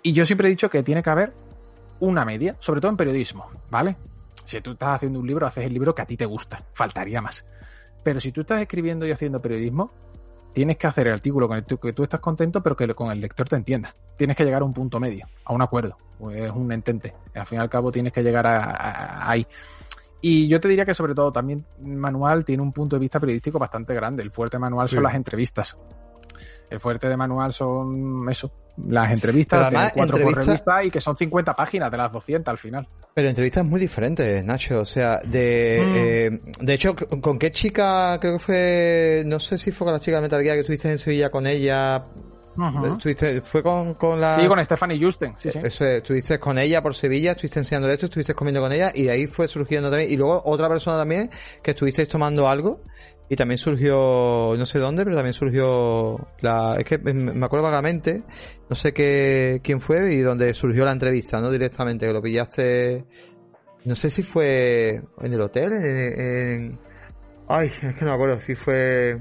Speaker 3: Y yo siempre he dicho que tiene que haber una media, sobre todo en periodismo, ¿vale? Si tú estás haciendo un libro, haces el libro que a ti te gusta, faltaría más. Pero si tú estás escribiendo y haciendo periodismo, tienes que hacer el artículo con el que tú estás contento, pero que con el lector te entienda. Tienes que llegar a un punto medio, a un acuerdo. Es un entente. Al fin y al cabo tienes que llegar a ahí. Y yo te diría que sobre todo también Manual tiene un punto de vista periodístico bastante grande. El fuerte Manual son las entrevistas. El fuerte de Manual son eso, las entrevistas, además, cuatro revista y que son 50 páginas de las 200 al final.
Speaker 1: Pero entrevistas muy diferentes, Nacho. O sea, de, mm. eh, de hecho, ¿con qué chica creo que fue, no sé si fue con la chica de Metal Gear que estuviste en Sevilla con ella fue con, con, la...
Speaker 3: Sí, con Stephanie Justen, sí, sí.
Speaker 1: Eso estuviste con ella por Sevilla, estuviste enseñándole esto, estuviste comiendo con ella y ahí fue surgiendo también. Y luego otra persona también que estuvisteis tomando algo y también surgió, no sé dónde, pero también surgió la... Es que me acuerdo vagamente, no sé qué, quién fue y donde surgió la entrevista, ¿no? Directamente, que lo pillaste... No sé si fue en el hotel, en, Ay, es que no me acuerdo si fue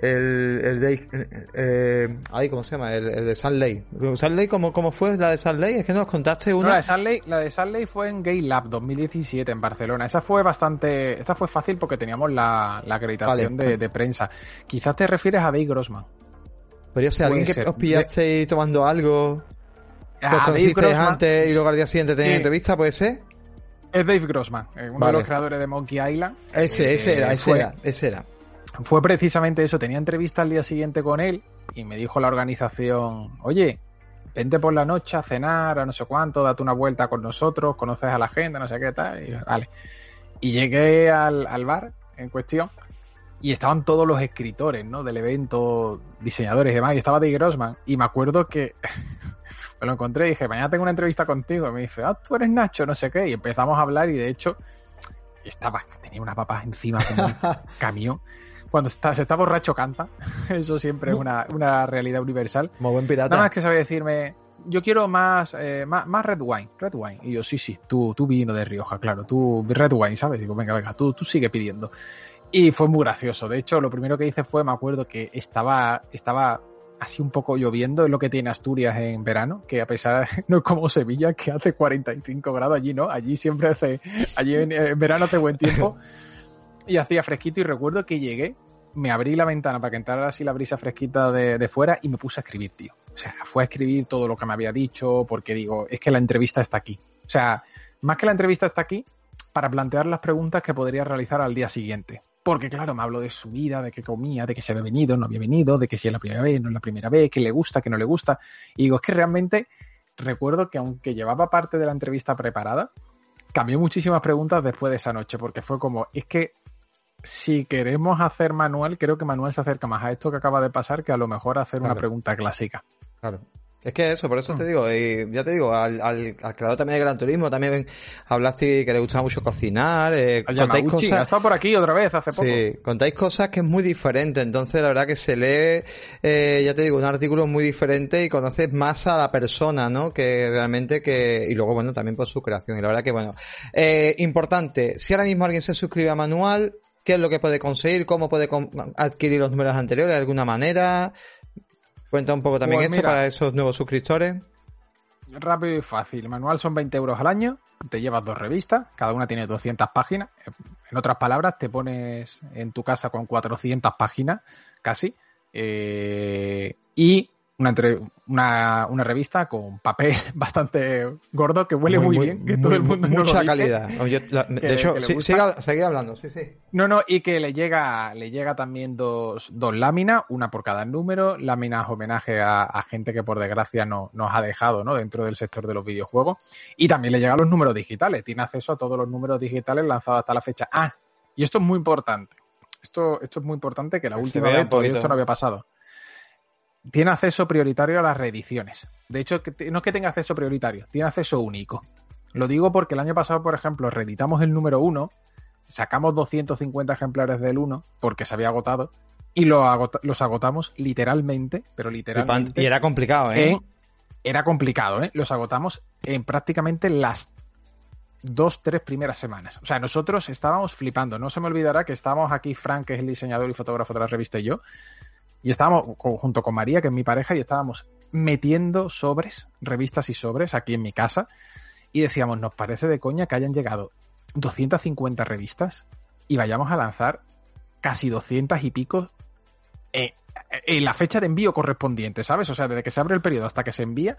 Speaker 1: el, el de... Eh, ay, ¿cómo se llama? El, el de Sunley. ¿Sunley cómo, cómo fue la de Sunley? Es que nos contaste una...
Speaker 3: la de Sunley, la de Sunley fue en Gay Lab 2017 en Barcelona. Esa fue bastante... Esta fue fácil porque teníamos la, la acreditación de, de, prensa. Quizás te refieres a Dave Grossman.
Speaker 1: Podría ser alguien que os pillasteis tomando algo... Ah, conocisteis antes y luego al día siguiente tenéis entrevista, ¿puede ser?
Speaker 3: Es Dave Grossman, eh, uno de los creadores de Monkey Island.
Speaker 1: Ese, ese era, ese era, ese era.
Speaker 3: Fue precisamente eso, tenía entrevista al día siguiente con él y me dijo la organización, oye, vente por la noche a cenar, a no sé cuánto, date una vuelta con nosotros, conoces a la gente, no sé qué tal. Y, vale. Y llegué al, al bar en cuestión y estaban todos los escritores, ¿no? Del evento, diseñadores y demás, y estaba Dave Grossman. Y me acuerdo que me lo encontré y dije, mañana tengo una entrevista contigo. Y me dice, ah, tú eres Nacho, no sé qué. Y empezamos a hablar y de hecho, estaba, tenía una papa encima como un camión. Cuando está, se está borracho canta. Eso siempre es una, una realidad universal.
Speaker 1: Como buen pirata.
Speaker 3: Nada más que sabe decirme, yo quiero más, eh, más, más, red wine, red wine. Y yo, sí, sí, tú, tú vino de Rioja, claro, tú red wine, ¿sabes? Digo, venga, venga, tú, tú sigue pidiendo. Y fue muy gracioso. De hecho, lo primero que hice fue, me acuerdo que estaba, estaba así un poco lloviendo, es lo que tiene Asturias en verano, que a pesar, no es como Sevilla, que hace 45 grados allí, ¿no? Allí siempre hace, allí en, verano hace buen tiempo y hacía fresquito y recuerdo que llegué, me abrí la ventana para que entrara así la brisa fresquita de, de fuera y me puse a escribir, tío. O sea, fue a escribir todo lo que me había dicho, porque digo, es que la entrevista está aquí. O sea, más que la entrevista está aquí, para plantear las preguntas que podría realizar al día siguiente. Porque, claro, me hablo de su vida, de qué comía, de que se había venido, no había venido, de que si es la primera vez, no es la primera vez, que le gusta, que no le gusta. Y digo, es que realmente recuerdo que aunque llevaba parte de la entrevista preparada, cambió muchísimas preguntas después de esa noche, porque fue como, es que si queremos hacer manual, creo que Manuel se acerca más a esto que acaba de pasar que a lo mejor hacer una pregunta clásica.
Speaker 1: Claro. Es que eso, por eso te mm. digo, y ya te digo, al, al, creador también de Gran Turismo, también hablaste que le gustaba mucho cocinar, eh,
Speaker 3: contáis cosas... Ha estado por aquí otra vez hace poco. Sí,
Speaker 1: contáis cosas que es muy diferente, entonces la verdad que se lee, eh, ya te digo, un artículo muy diferente y conoces más a la persona, ¿no? Que realmente que, y luego bueno, también por su creación, y la verdad que bueno, eh, importante, si ahora mismo alguien se suscribe a Manual, ¿qué es lo que puede conseguir? ¿Cómo puede adquirir los números anteriores de alguna manera? Cuenta un poco también pues esto para esos nuevos suscriptores.
Speaker 3: Rápido y fácil. manual son 20 euros al año. Te llevas dos revistas. Cada una tiene 200 páginas. En otras palabras, te pones en tu casa con 400 páginas, casi. Eh, y una, una, una, revista con papel bastante gordo que huele muy, bien, que todo el mundo
Speaker 1: mucha calidad. de hecho, sigue hablando, sí, sí.
Speaker 3: No, no, y que le llega, le llega también dos, dos láminas, una por cada número, láminas homenaje a, gente que por desgracia no, nos ha dejado ¿no? dentro del sector de los videojuegos. Y también le llegan los números digitales, tiene acceso a todos los números digitales lanzados hasta la fecha. Ah, y esto es muy importante. Esto, esto es muy importante que la última vez esto no había pasado tiene acceso prioritario a las reediciones. De hecho, no es que tenga acceso prioritario, tiene acceso único. Lo digo porque el año pasado, por ejemplo, reeditamos el número 1, sacamos 250 ejemplares del 1 porque se había agotado y los agotamos literalmente, pero literalmente.
Speaker 1: Y era complicado, ¿eh?
Speaker 3: era complicado, ¿eh? Los agotamos en prácticamente las dos, tres primeras semanas. O sea, nosotros estábamos flipando. No se me olvidará que estábamos aquí, Frank, que es el diseñador y fotógrafo de la revista, y yo, y estábamos junto con María, que es mi pareja, y estábamos metiendo sobres, revistas y sobres aquí en mi casa. Y decíamos, nos parece de coña que hayan llegado 250 revistas y vayamos a lanzar casi 200 y pico en la fecha de envío correspondiente, ¿sabes? O sea, desde que se abre el periodo hasta que se envía,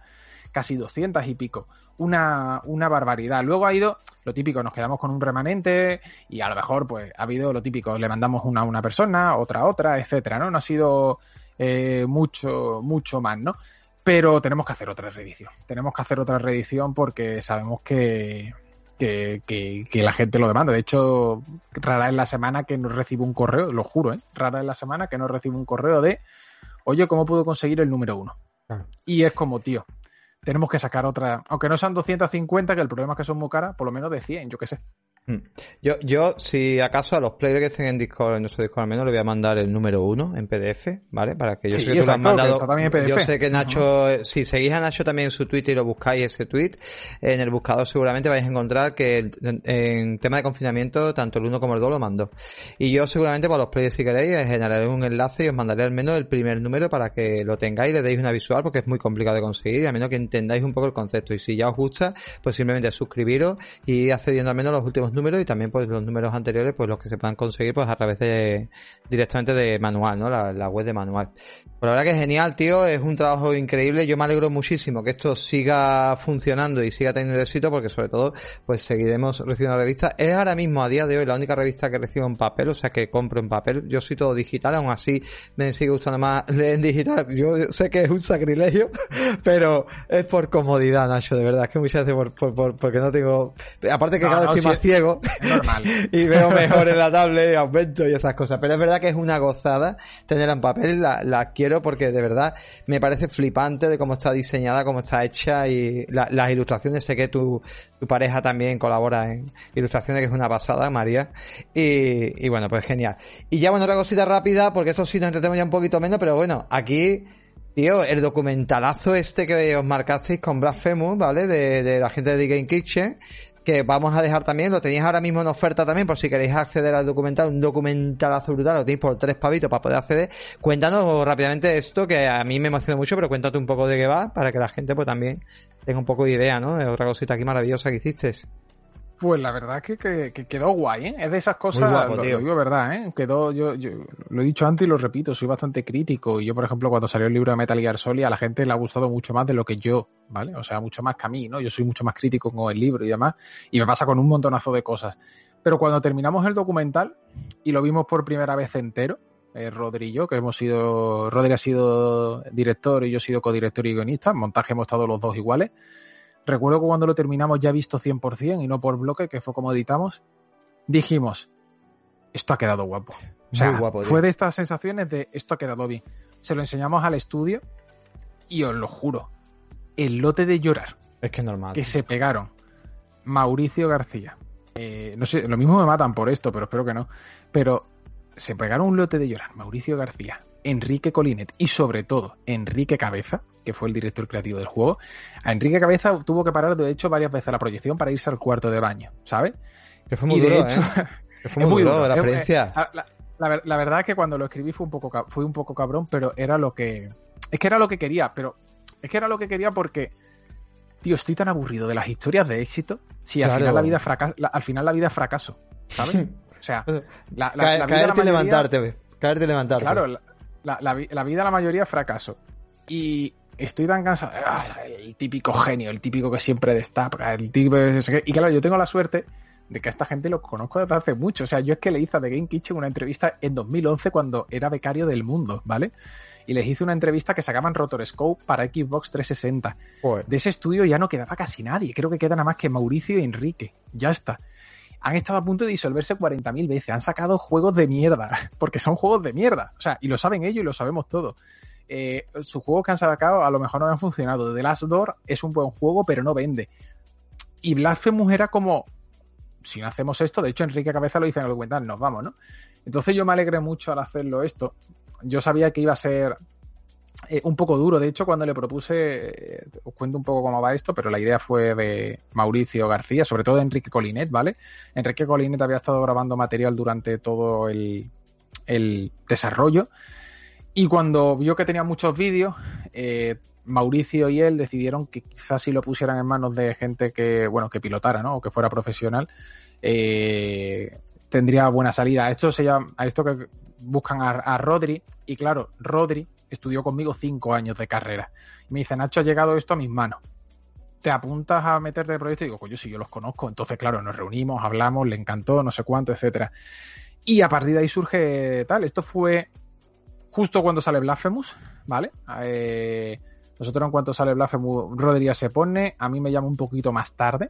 Speaker 3: casi 200 y pico. Una, una barbaridad. Luego ha ido lo típico, nos quedamos con un remanente y a lo mejor pues ha habido lo típico, le mandamos una a una persona, otra a otra, etcétera, ¿no? No ha sido eh, mucho, mucho más, ¿no? Pero tenemos que hacer otra reedición. Tenemos que hacer otra reedición porque sabemos que, que, que, la gente lo demanda. De hecho, rara es la semana que nos recibe un correo, lo juro, ¿eh? Rara es la semana que nos recibe un correo de, oye, ¿cómo puedo conseguir el número uno? Y es como, tío, tenemos que sacar otra, aunque no sean 250, que el problema es que son muy caras, por lo menos de 100, yo qué sé.
Speaker 1: Hmm. Yo, yo, si acaso a los players que estén en Discord, en nuestro Discord al menos, le voy a mandar el número uno en PDF, ¿vale? Para que yo sé que tú lo has mandado. Yo sé que Nacho, si seguís a Nacho también en su Twitter y lo buscáis ese tweet, en el buscador seguramente vais a encontrar que en, tema de confinamiento, tanto el uno como el dos lo mando. Y yo seguramente para los players si queréis, generaré un enlace y os mandaré al menos el primer número para que lo tengáis y le deis una visual porque es muy complicado de conseguir, a menos que entendáis un poco el concepto. Y si ya os gusta, pues simplemente suscribiros y accediendo al menos los últimos números y también pues los números anteriores pues los que se puedan conseguir pues a través de directamente de manual, ¿no? La, web de manual. Pues la verdad que es genial, tío, es un trabajo increíble. Yo me alegro muchísimo que esto siga funcionando y siga teniendo éxito porque sobre todo pues seguiremos recibiendo la revista. Es ahora mismo a día de hoy la única revista que recibo en papel, o sea que compro en papel. Yo soy todo digital, aún así me sigue gustando más leer en digital. Yo sé que es un sacrilegio, pero es por comodidad, Nacho, de verdad. Es que muchas veces por, porque no tengo... Aparte que cada vez estoy más ciego, normal. y veo mejor en la tablet, aumento y esas cosas. Pero es verdad que es una gozada tenerla en papel, la, la quiero porque de verdad me parece flipante de cómo está diseñada, cómo está hecha y las ilustraciones. Sé que tu, tu pareja también colabora en ilustraciones, que es una pasada, María. Y, y bueno, pues genial. Y ya bueno, otra cosita rápida, porque eso sí nos entretenemos ya un poquito menos, pero bueno, aquí Tío, el documentalazo este que os marcasteis con Blasphemous, ¿vale? De, de la gente de The Game Kitchen, que vamos a dejar también, lo tenéis ahora mismo en oferta también, por si queréis acceder al documental, un documentalazo brutal, lo tenéis por tres pavitos para poder acceder. Cuéntanos rápidamente esto, que a mí me emociona mucho, pero cuéntate un poco de qué va, para que la gente pues también tenga un poco de idea, ¿no? De otra cosita aquí maravillosa que hiciste.
Speaker 3: Pues la verdad es que, quedó guay, ¿eh? Es de esas cosas, lo, digo verdad, ¿eh? Quedó, yo, yo lo he dicho antes y lo repito, soy bastante crítico. Y yo, por ejemplo, cuando salió el libro de Metal Gear Solid, a la gente le ha gustado mucho más de lo que yo, ¿vale? O sea, mucho más que a mí, ¿no? Yo soy mucho más crítico con el libro y demás. Y me pasa con un montonazo de cosas. Pero cuando terminamos el documental y lo vimos por primera vez entero, eh, Rodri y yo, que hemos sido, Rodri ha sido director y yo he sido codirector y guionista, en montaje hemos estado los dos iguales recuerdo que cuando lo terminamos ya visto 100% y no por bloque, que fue como editamos, dijimos, esto ha quedado guapo. O sea, fue de estas sensaciones de esto ha quedado bien. Se lo enseñamos al estudio y os lo juro, el lote de llorar.
Speaker 1: Es que normal.
Speaker 3: Que se pegaron. Mauricio García. Eh, no sé, lo mismo me matan por esto, pero espero que no. Pero se pegaron un lote de llorar. Mauricio García, Enrique Colinet y sobre todo Enrique Cabeza, que fue el director creativo del juego, a Enrique Cabeza tuvo que parar de hecho varias veces la proyección para irse al cuarto de baño, ¿sabes?
Speaker 1: Que fue muy duro, ¿eh? Que fue muy, duro, la experiencia.
Speaker 3: La, verdad es que cuando lo escribí fue un poco fui un poco cabrón, pero era lo que es que era lo que quería, pero es que era lo que quería porque tío, estoy tan aburrido de las historias de éxito si al final la vida fracaso, al final la vida es fracaso, ¿sabes? O sea,
Speaker 1: la, la, caerte y levantarte, caerte y levantarte.
Speaker 3: Claro, la, vida la mayoría fracaso. Y estoy tan cansado. Ah, el típico genio, el típico que siempre destaca, el típico... Y claro, yo tengo la suerte de que a esta gente lo conozco desde hace mucho. O sea, yo es que le hice a The Game Kitchen una entrevista en 2011 cuando era becario del mundo, ¿vale? Y les hice una entrevista que sacaban Rotorscope para Xbox 360. De ese estudio ya no quedaba casi nadie. Creo que queda nada más que Mauricio y Enrique. Ya está han estado a punto de disolverse 40.000 veces. Han sacado juegos de mierda, porque son juegos de mierda. O sea, y lo saben ellos y lo sabemos todos. Eh, sus juegos que han sacado a lo mejor no han funcionado. The Last Door es un buen juego, pero no vende. Y Blasphemous era como, si no hacemos esto, de hecho Enrique Cabeza lo dice en el documental, nos vamos, ¿no? Entonces yo me alegré mucho al hacerlo esto. Yo sabía que iba a ser eh, un poco duro. De hecho, cuando le propuse, eh, os cuento un poco cómo va esto, pero la idea fue de Mauricio García, sobre todo de Enrique Colinet, ¿vale? Enrique Colinet había estado grabando material durante todo el, desarrollo. Y cuando vio que tenía muchos vídeos, eh, Mauricio y él decidieron que quizás si lo pusieran en manos de gente que, bueno, que pilotara, ¿no? O que fuera profesional, tendría buena salida. A esto se llama, a esto que buscan a Rodri, y claro, Rodri estudió conmigo cinco años de carrera. Me dice, Nacho, ha llegado esto a mis manos. ¿Te apuntas a meterte de proyecto? Y digo, yo sí, yo los conozco. Entonces, claro, nos reunimos, hablamos, le encantó, no sé cuánto, etcétera. Y a partir de ahí surge tal. Esto fue justo cuando sale Blasphemous, ¿vale? Eh, nosotros en cuanto sale Blasphemous, Rodríguez se pone, a mí me llama un poquito más tarde.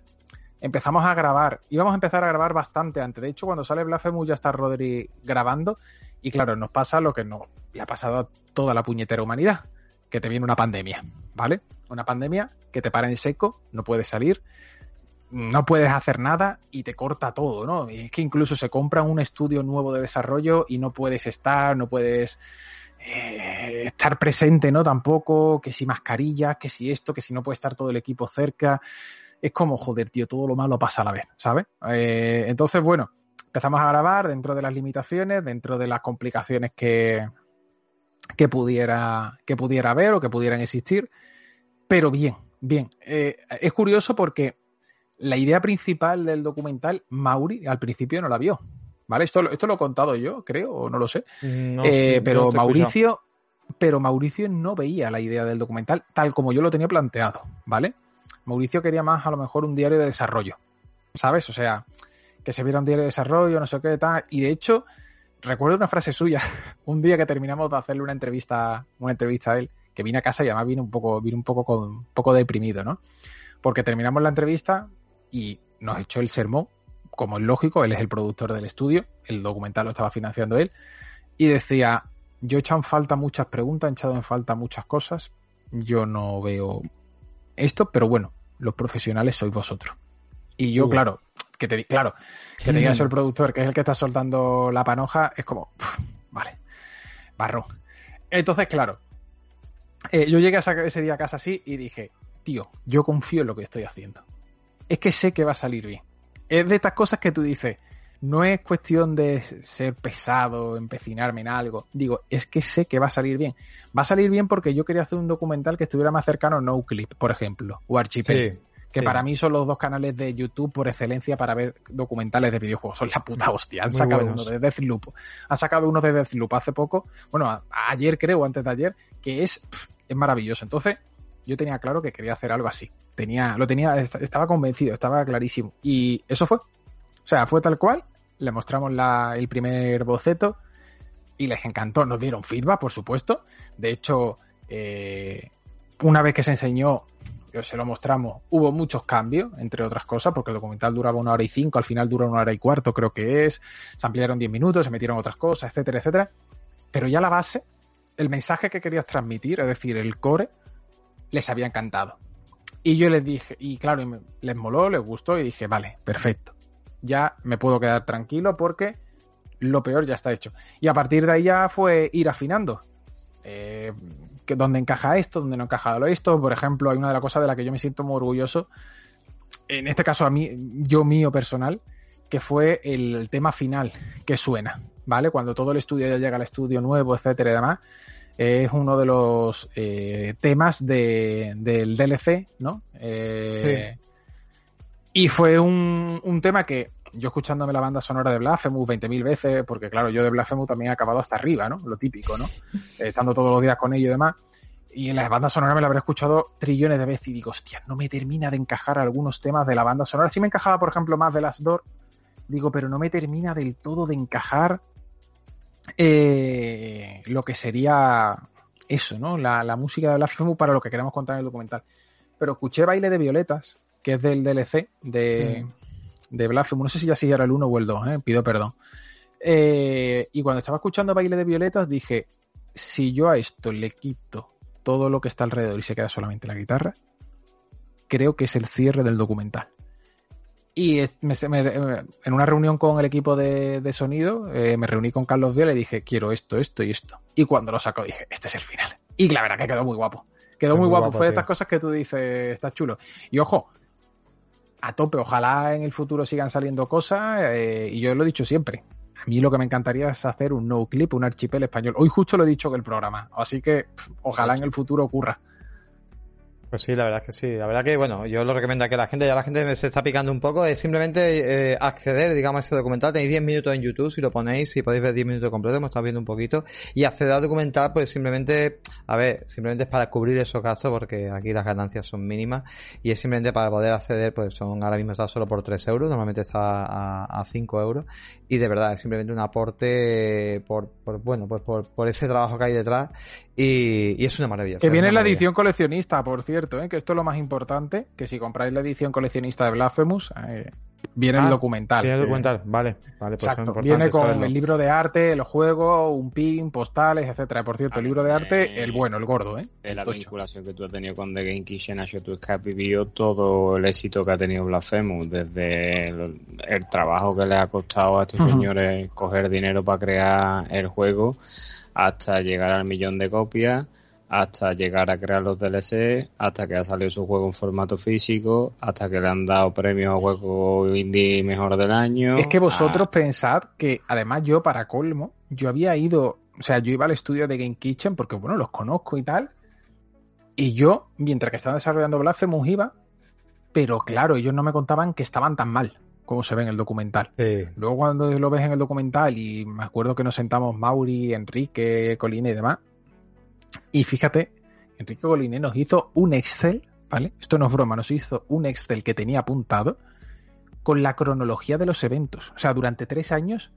Speaker 3: Empezamos a grabar, íbamos a empezar a grabar bastante antes. De hecho, cuando sale Blasphemous ya está Rodri grabando y claro, nos pasa lo que no le ha pasado a toda la puñetera humanidad, que te viene una pandemia, ¿vale? Una pandemia que te para en seco, no puedes salir. no puedes hacer nada y te corta todo, ¿no? Y es que incluso se compra un estudio nuevo de desarrollo y no puedes estar, no puedes eh, estar presente, ¿no? Tampoco, que si mascarillas, que si esto, que si no puede estar todo el equipo cerca. Es como, joder, tío, todo lo malo pasa a la vez, ¿sabes? Eh, entonces, bueno, empezamos a grabar dentro de las limitaciones, dentro de las complicaciones que, que, pudiera, que pudiera haber o que pudieran existir, pero bien, bien. Eh, es curioso porque la idea principal del documental, Mauri al principio no la vio. ¿Vale? Esto, esto lo he contado yo, creo, o no lo sé. Eh, pero Mauricio, pero Mauricio no veía la idea del documental tal como yo lo tenía planteado, ¿vale? Mauricio quería más a lo mejor un diario de desarrollo, ¿sabes? O sea, que se viera un diario de desarrollo, no sé qué tal. Y de hecho, recuerdo una frase suya, un día que terminamos de hacerle una entrevista, una entrevista a él, que vine a casa y además vine un poco, vine un poco con, un poco deprimido, ¿no? Porque terminamos la entrevista y nos echó el sermón, como es lógico, él es el productor del estudio, el documental lo estaba financiando él, y decía, yo he echado en falta muchas preguntas, he echado en falta muchas cosas, yo no veo esto, pero bueno, los profesionales sois vosotros. Y yo, claro, que te claro, que te el productor, que es el que está soltando la panoja, es como, vale, barro. Entonces, claro, eh, yo llegué a ese día a casa así y dije, tío, yo confío en lo que estoy haciendo es que sé que va a salir bien. Es de estas cosas que tú dices, no es cuestión de ser pesado, empecinarme en algo. Digo, es que sé que va a salir bien. Va a salir bien porque yo quería hacer un documental que estuviera más cercano a NoClip, por ejemplo, o Archipel. Que para mí son los dos canales de YouTube por excelencia para ver documentales de videojuegos. Son la puta hostia. Han sacado uno de Deathloop. Han sacado uno de Deathloop hace poco. Bueno, ayer creo, antes de ayer, que es, es maravilloso. Entonces, yo tenía claro que quería hacer algo así. Tenía, lo tenía, estaba convencido, estaba clarísimo. Y eso fue. O sea, fue tal cual. Le mostramos la, el primer boceto y les encantó. Nos dieron feedback, por supuesto. De hecho, eh, una vez que se enseñó, se lo mostramos, hubo muchos cambios, entre otras cosas, porque el documental duraba una hora y cinco, al final dura una hora y cuarto, creo que es. Se ampliaron diez minutos, se metieron otras cosas, etcétera, etcétera. Pero ya la base, el mensaje que querías transmitir, es decir, el core, les había encantado. Y yo les dije, y claro, les moló, les gustó y dije, vale, perfecto. Ya me puedo quedar tranquilo porque lo peor ya está hecho. Y a partir de ahí ya fue ir afinando. Eh, que dónde encaja esto, dónde no encaja esto. Por ejemplo, hay una de las cosas de la que yo me siento muy orgulloso, en este caso a mí, yo mío personal, que fue el tema final que suena, ¿vale? Cuando todo el estudio ya llega al estudio nuevo, etcétera y demás, es uno de los eh, temas de, del DLC, ¿no? Eh, y fue un, un, tema que yo escuchándome la banda sonora de Blasphemous 20.000 veces, porque claro, yo de Blasphemous también he acabado hasta arriba, ¿no? Lo típico, ¿no? Estando todos los días con ello y demás. Y en la banda sonora me la habré escuchado trillones de veces y digo, hostia, no me termina de encajar algunos temas de la banda sonora. Sí me encajaba, por ejemplo, más de las Door, digo, pero no me termina del todo de encajar eh, lo que sería eso, ¿no? La, música de Blasphemous para lo que queremos contar en el documental. Pero escuché Baile de Violetas, que es del DLC de, mm. De Blasphemous. No sé si ya si era el 1 o el 2, ¿eh? pido perdón. Eh, y cuando estaba escuchando Baile de Violetas dije, si yo a esto le quito todo lo que está alrededor y se queda solamente la guitarra, creo que es el cierre del documental. Y en una reunión con el equipo de, sonido, eh, me reuní con Carlos Viola y dije, quiero esto, esto y esto. Y cuando lo sacó dije, este es el final. Y la verdad que quedó muy guapo. Quedó muy, guapo. Fue de estas cosas que tú dices, está chulo. Y ojo, a tope, ojalá en el futuro sigan saliendo cosas. Eh, y yo lo he dicho siempre. A mí lo que me encantaría es hacer un no clip, un archipel español. Hoy justo lo he dicho en el programa. Así que ojalá en el futuro ocurra.
Speaker 1: Pues sí, la verdad es que sí. La verdad que, bueno, yo lo recomiendo a que la gente, ya la gente se está picando un poco, es simplemente eh, acceder, digamos, a este documental. Tenéis 10 minutos en YouTube, si lo ponéis, si podéis ver 10 minutos completos, hemos estado viendo un poquito. Y acceder al documental, pues simplemente, a ver, simplemente es para cubrir esos gastos, porque aquí las ganancias son mínimas. Y es simplemente para poder acceder, pues son, ahora mismo está solo por 3 euros, normalmente está a, a 5 euros. Y de verdad, es simplemente un aporte por, por bueno, pues por, por ese trabajo que hay detrás. Y, y es una maravilla.
Speaker 3: Que viene la edición coleccionista, por cierto, ¿eh? que esto es lo más importante, que si compráis la edición coleccionista de Blasphemous, eh, Viene el ah, documental.
Speaker 1: Viene el documental, vale. vale
Speaker 3: pues Exacto. Viene con el libro de arte, el juego, un pin, postales, etcétera. Por cierto, el libro de arte, el bueno, el gordo, ¿eh?
Speaker 2: la vinculación que tú has tenido con The Game Kitchen que has vivido todo el éxito que ha tenido Blasphemous, desde el, trabajo que le ha costado a estos señores coger dinero para crear el juego hasta llegar al millón de copias hasta llegar a crear los DLC, hasta que ha salido su juego en formato físico, hasta que le han dado premios a juego indie mejor del año.
Speaker 3: Es que vosotros pensad que, además, yo para colmo, yo había ido, o sea, yo iba al estudio de Game Kitchen porque, bueno, los conozco y tal, y yo, mientras que estaba desarrollando Blasphemous, iba, pero claro, ellos no me contaban que estaban tan mal como se ve en el documental. Luego cuando lo ves en el documental y me acuerdo que nos sentamos Mauri, Enrique, Colina y demás, y fíjate, Enrique Goliné nos hizo un Excel, ¿vale? Esto no es broma, nos hizo un Excel que tenía apuntado con la cronología de los eventos. O sea, durante tres años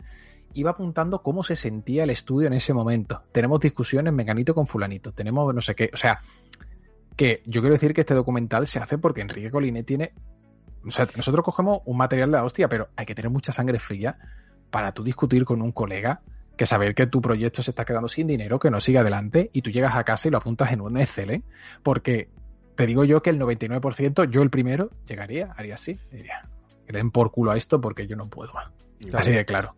Speaker 3: iba apuntando cómo se sentía el estudio en ese momento. Tenemos discusiones meganito con fulanito, tenemos no sé qué. O sea, que yo quiero decir que este documental se hace porque Enrique Coliné tiene... O sea, nosotros cogemos un material de la hostia, pero hay que tener mucha sangre fría para tú discutir con un colega que saber que tu proyecto se está quedando sin dinero, que no sigue adelante y tú llegas a casa y lo apuntas en un Excel, ¿eh? Porque te digo yo que el 99%, yo el primero, llegaría, haría así, diría, que den por culo a esto porque yo no puedo más. Así de claro.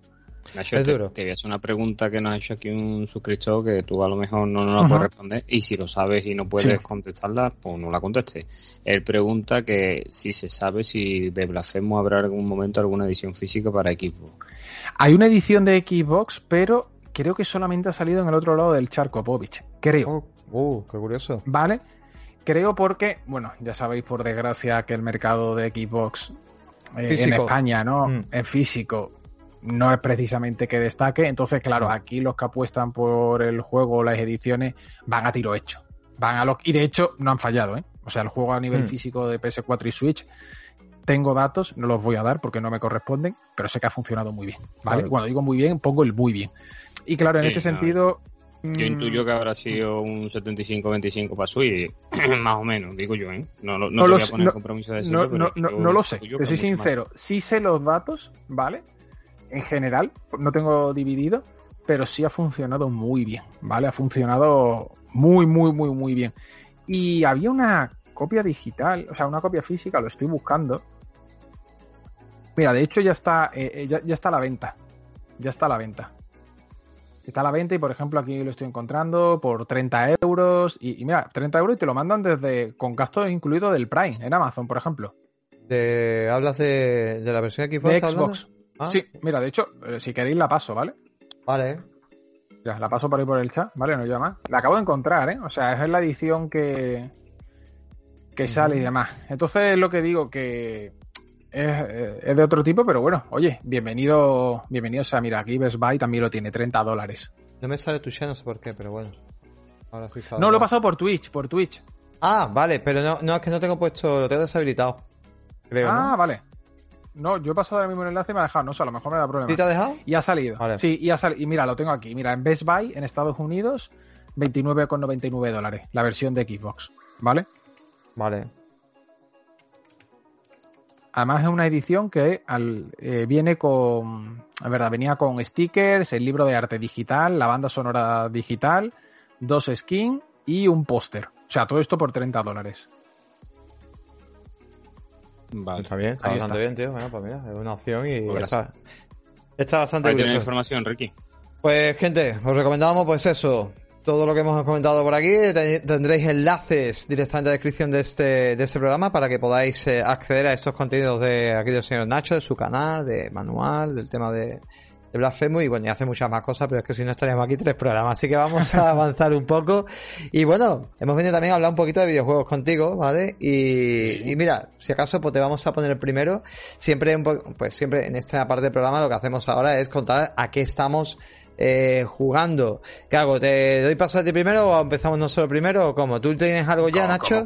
Speaker 2: Nacho, es te, duro. te voy a hacer una pregunta que nos ha hecho aquí un suscriptor que tú a lo mejor no nos la puedes responder y si lo sabes y no puedes contestarla, pues no la contestes. Él pregunta que si se sabe si de Blasphemous habrá algún momento alguna edición física para Xbox.
Speaker 3: Hay una edición de Xbox, pero creo que solamente ha salido en el otro lado del charco, Povich. Creo.
Speaker 1: Oh, uh, qué curioso.
Speaker 3: Vale. Creo porque, bueno, ya sabéis por desgracia que el mercado de Xbox eh, en España, ¿no? Mm. En físico no es precisamente que destaque. Entonces, claro, aquí los que apuestan por el juego o las ediciones van a tiro hecho. Van a lo... Y de hecho, no han fallado, ¿eh? O sea, el juego a nivel mm. físico de PS4 y Switch tengo datos, no los voy a dar porque no me corresponden, pero sé que ha funcionado muy bien, ¿vale? Cuando digo muy bien, pongo el muy bien. Y claro, en este sentido...
Speaker 2: Yo intuyo que habrá sido un 75-25 para Switch, más o menos, digo yo, ¿eh? No, no, no, voy a poner compromiso de
Speaker 3: eso, no, no, lo sé, te soy sincero. Sí sé los datos, ¿vale? En general, no tengo dividido, pero sí ha funcionado muy bien, ¿vale? Ha funcionado muy, muy, muy, muy bien. Y había una copia digital, o sea, una copia física, lo estoy buscando. Mira, de hecho ya está, eh, eh, ya, está a la venta. Ya está a la venta. Está a la venta y, por ejemplo, aquí lo estoy encontrando por 30 euros. Y, mira, 30 euros y te lo mandan desde con gasto incluido del Prime en Amazon, por ejemplo.
Speaker 1: De, ¿Hablas de, la versión Xbox?
Speaker 3: De Xbox. Ah. Sí, mira, de hecho, eh, si queréis la paso, ¿vale?
Speaker 1: Vale.
Speaker 3: Ya, la paso por ahí por el chat, ¿vale? No llama. La acabo de encontrar, ¿eh? O sea, es la edición que, que sale y demás. Entonces es lo que digo que eh, es, de otro tipo, pero bueno, oye, bienvenido, bienvenido. O sea, mira, aquí Best Buy también lo tiene, 30 dólares.
Speaker 1: No me sale tu chat, no sé por qué, pero bueno.
Speaker 3: Ahora sí No, lo he pasado por Twitch, por Twitch.
Speaker 1: Ah, vale, pero no, no es que no tengo puesto, lo tengo deshabilitado.
Speaker 3: Creo, ah, vale. No, yo he pasado ahora mismo el enlace y me ha dejado, no sé, a lo mejor me da problema.
Speaker 1: ¿Sí te ha dejado?
Speaker 3: Y ha salido. Sí, y ha salido. Y mira, lo tengo aquí. Mira, en Best Buy, en Estados Unidos, 29,99 dólares, la versión de Xbox. ¿Vale?
Speaker 1: Vale.
Speaker 3: Además es una edición que eh, viene con, es verdad, venía con stickers, el libro de arte digital, la banda sonora digital, dos skins y un póster. O sea, todo esto por 30 dólares.
Speaker 1: Vale. Está bien, está bastante bien, tío. Bueno, pues mira, es una opción y pues está, está bastante
Speaker 2: bien. información, Ricky.
Speaker 1: Pues, gente, os recomendamos, pues eso, todo lo que hemos comentado por aquí. Tendréis enlaces directamente en la descripción de este, de este programa para que podáis eh, acceder a estos contenidos de aquí del señor Nacho, de su canal, de manual, del tema de, de Blasphemous y bueno, y hace muchas más cosas, pero es que si no estaríamos aquí tres programas, así que vamos a avanzar un poco. Y bueno, hemos venido también a hablar un poquito de videojuegos contigo, ¿vale? Y, y mira, si acaso pues te vamos a poner el primero. Siempre un pues siempre en esta parte del programa lo que hacemos ahora es contar a qué estamos eh, jugando. ¿Qué hago? ¿Te doy paso a ti primero o empezamos nosotros primero o cómo? ¿Tú tienes algo ya, Nacho?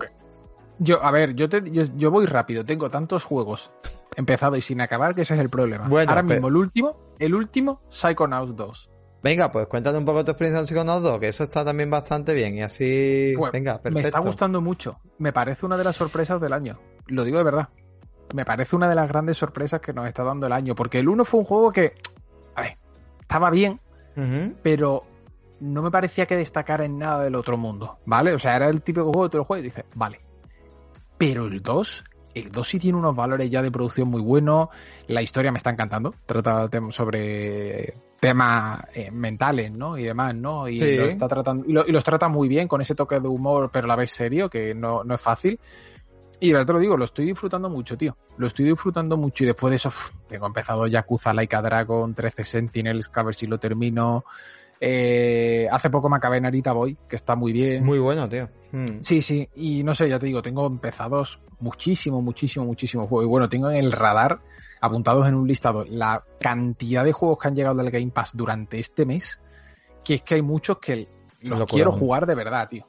Speaker 3: Yo, a ver, yo, te, yo, voy rápido, tengo tantos juegos empezado y sin acabar que ese es el problema. Bueno, Ahora mismo, el último, el último, Psychonauts 2.
Speaker 1: Venga, pues cuéntate un poco tu experiencia en Psychonauts 2, que eso está también bastante bien y así...
Speaker 3: Pues,
Speaker 1: venga, perfecto.
Speaker 3: Me está gustando mucho. Me parece una de las sorpresas del año. Lo digo de verdad. me parece una de las grandes sorpresas que nos está dando el año, porque el 1 fue un juego que, a ver, estaba bien, pero no me parecía que destacara en nada del otro mundo, ¿vale? O sea, era el típico juego que te lo juegas y dices, vale. Pero el 2, el 2 sí tiene unos valores ya de producción muy buenos, la historia me está encantando, trata sobre temas eh, mentales, ¿no? Y demás, ¿no? Y, está tratando, y, los trata muy bien con ese toque de humor, pero a la vez serio, que no, no es fácil. Y de verdad te lo digo, lo estoy disfrutando mucho, tío. Lo estoy disfrutando mucho y después de eso tengo empezado Yakuza Laika Dragon, 13 Sentinels, que a ver si lo termino. Eh, hace poco me acabé Narita Boy, que está muy bien.
Speaker 1: Muy bueno, tío.
Speaker 3: Hmm. Sí, sí. Y no sé, ya te digo, tengo empezados muchísimo, muchísimo, muchísimo juegos. Y bueno, tengo en el radar, apuntados en un listado, la cantidad de juegos que han llegado al Game Pass durante este mes, que es que hay muchos que los quiero jugar de verdad, tío.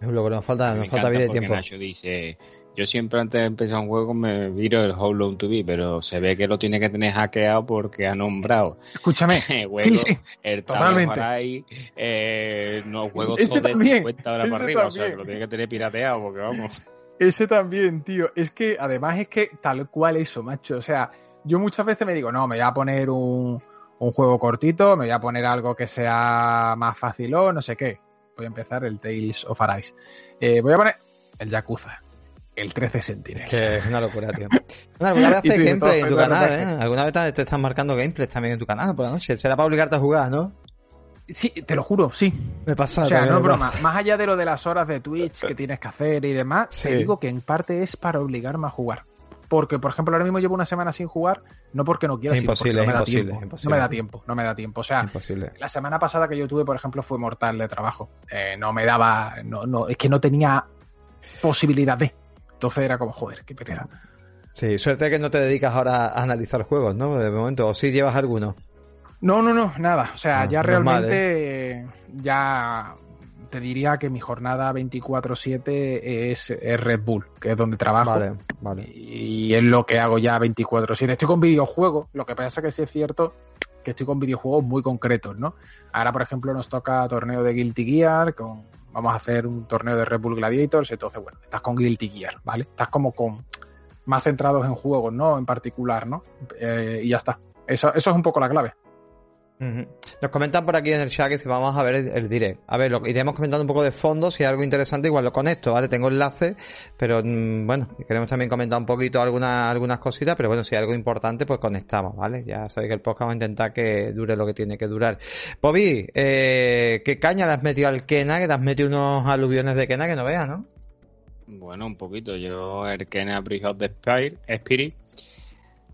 Speaker 1: Es lo que nos falta, nos falta vida de tiempo.
Speaker 2: Nacho dice, yo siempre antes de empezar un juego me viro el How Long to Be, pero se ve que lo tiene que tener hackeado porque ha nombrado.
Speaker 3: Escúchame. sí, sí.
Speaker 2: El totalmente. Ahí, eh, no juegos todos de 50 horas para arriba. O sea, que lo tiene que tener pirateado porque vamos.
Speaker 3: Ese también, tío. Es que además es que tal cual eso, macho. O sea, yo muchas veces me digo, no, me voy a poner un, un juego cortito, me voy a poner algo que sea más fácil o no sé qué. Voy a empezar el Tales of Arise. Eh, voy a poner el Yakuza el 13 Sentinels.
Speaker 1: Que es una locura, tío. alguna vez haces gameplay en tu canal, ¿eh? Alguna vez te están marcando gameplays también en tu canal por la noche. Será para obligarte a jugar, ¿no?
Speaker 3: Sí, te lo juro, sí.
Speaker 1: Me pasa.
Speaker 3: O sea, no es broma. Más allá de lo de las horas de Twitch que tienes que hacer y demás, te digo que en parte es para obligarme a jugar. Porque, por ejemplo, ahora mismo llevo una semana sin jugar, no porque no quiera, sino porque no me da tiempo. No me da tiempo, no me da tiempo. O sea, la semana pasada que yo tuve, por ejemplo, fue mortal de trabajo. Eh, no me daba, no, no, es que no tenía posibilidad de. Entonces era como, joder, qué pereza.
Speaker 1: Sí, suerte que no te dedicas ahora a analizar juegos, ¿no? De momento, o sí llevas alguno.
Speaker 3: No, no, no, nada. O sea, ya realmente, ¿eh? ya te diría que mi jornada 24/7 es, Red Bull, que es donde trabajo.
Speaker 1: Vale, vale.
Speaker 3: Y es lo que hago ya 24/7. Estoy con videojuegos, lo que pasa es que sí es cierto que estoy con videojuegos muy concretos, ¿no? Ahora, por ejemplo, nos toca torneo de Guilty Gear con vamos a hacer un torneo de Red Bull Gladiators, entonces, bueno, estás con Guilty Gear, ¿vale? Estás como con más centrados en juegos, ¿no? En particular, ¿no? Eh, y ya está. Eso, eso es un poco la clave.
Speaker 1: Nos comentan por aquí en el chat que si vamos a ver el, direct. A ver, lo iremos comentando un poco de fondo, si hay algo interesante igual lo conecto, ¿vale? Tengo enlace, pero mm, bueno, queremos también comentar un poquito algunas, algunas cositas, pero bueno, si hay algo importante, pues conectamos, ¿vale? Ya sabéis que el podcast va a intentar que dure lo que tiene que durar. Bobby, eh, ¿qué caña le has metido al Kena? Que te has metido unos aluviones de Kena que no veas, ¿no?
Speaker 2: Bueno, un poquito. Yo, el Kena Bridge of the Spirit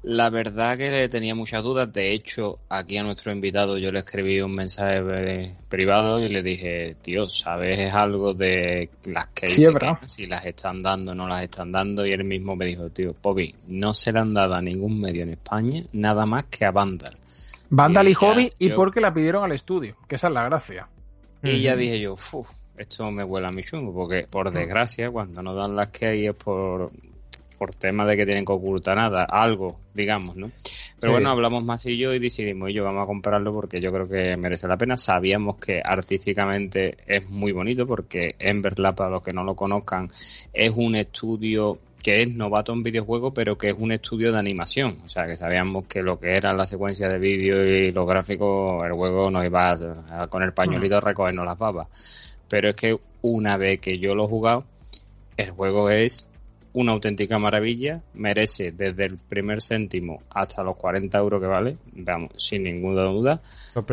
Speaker 2: la verdad que le tenía muchas dudas. De hecho, aquí a nuestro invitado yo le escribí un mensaje privado y le dije, tío, ¿sabes algo de las que
Speaker 3: sí,
Speaker 2: si las están dando o no las están dando? Y él mismo me dijo, tío, Bobby, no se le han dado a ningún medio en España nada más que a Vandal.
Speaker 3: Vandal y, Hobby y porque la pidieron al estudio, que esa es la gracia.
Speaker 2: Y ya dije yo, esto me huele a mi chungo, porque por desgracia, cuando no dan las que hay es por por tema de que tienen que ocultar nada, algo, digamos, ¿no? Pero bueno, hablamos más y yo y decidimos, y yo vamos a comprarlo porque yo creo que merece la pena. Sabíamos que artísticamente es muy bonito porque Emberlab, para los que no lo conozcan, es un estudio que es novato en videojuegos, pero que es un estudio de animación. O sea, que sabíamos que lo que era la secuencia de vídeo y los gráficos, el juego nos iba a, con el pañuelito a recogernos las babas. Pero es que una vez que yo lo he jugado, el juego es una auténtica maravilla, merece desde el primer céntimo hasta los 40 euros que vale, vamos, sin ninguna duda.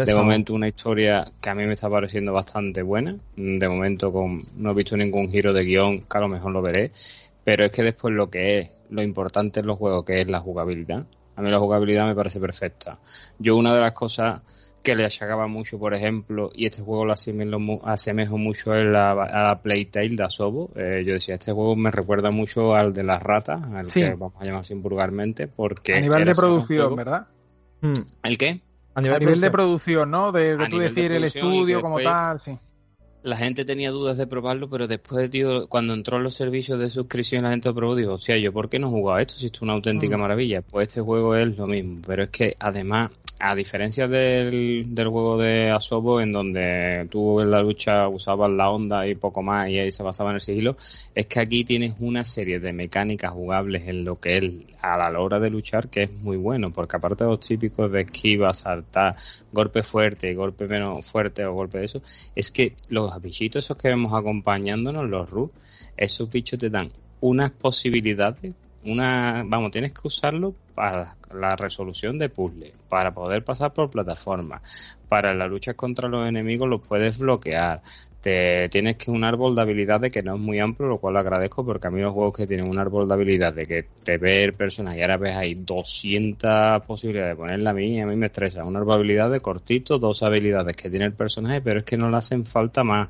Speaker 2: De momento una historia que a mí me está pareciendo bastante buena, de momento con no he visto ningún giro de guion, que a lo mejor lo veré, pero es que después lo que es, lo importante en los juegos, que es la jugabilidad, a mí la jugabilidad me parece perfecta. Yo una de las cosas que le achacaba mucho, por ejemplo, y este juego lo asemejo mucho a la, a la Playtale de Asobo. Eh, yo decía, este juego me recuerda mucho al de las ratas, al que vamos a llamar así vulgarmente, porque...
Speaker 3: A nivel de producción, ¿verdad?
Speaker 2: Hmm. ¿El qué?
Speaker 3: A nivel, de producción, ¿no? De, tú decir el estudio como tal, sí.
Speaker 2: La gente tenía dudas de probarlo, pero después, tío, cuando entró en los servicios de suscripción, la gente lo probó, digo, o sea, ¿yo por qué no he jugado esto si esto es una auténtica hmm. maravilla? Pues este juego es lo mismo, pero es que además a diferencia del, del juego de Asobo, en donde tú en la lucha usabas la onda y poco más y ahí se basaba en el sigilo, es que aquí tienes una serie de mecánicas jugables en lo que es a la hora de luchar que es muy bueno, porque aparte de los típicos de esquiva, saltar, golpe fuerte, golpe menos fuerte o golpe de eso, es que los bichitos esos que vemos acompañándonos, los Ru, esos bichos te dan unas posibilidades una, vamos, tienes que usarlo para la resolución de puzzles, para poder pasar por plataformas, para la lucha contra los enemigos los puedes bloquear. Te tienes que un árbol de habilidades que no es muy amplio, lo cual agradezco porque a mí los juegos que tienen un árbol de habilidades de que te ve el personaje y ahora ves ahí 200 posibilidades de ponerla a mí, a mí me estresa. Un árbol de habilidades cortito, dos habilidades que tiene el personaje, pero es que no le hacen falta más.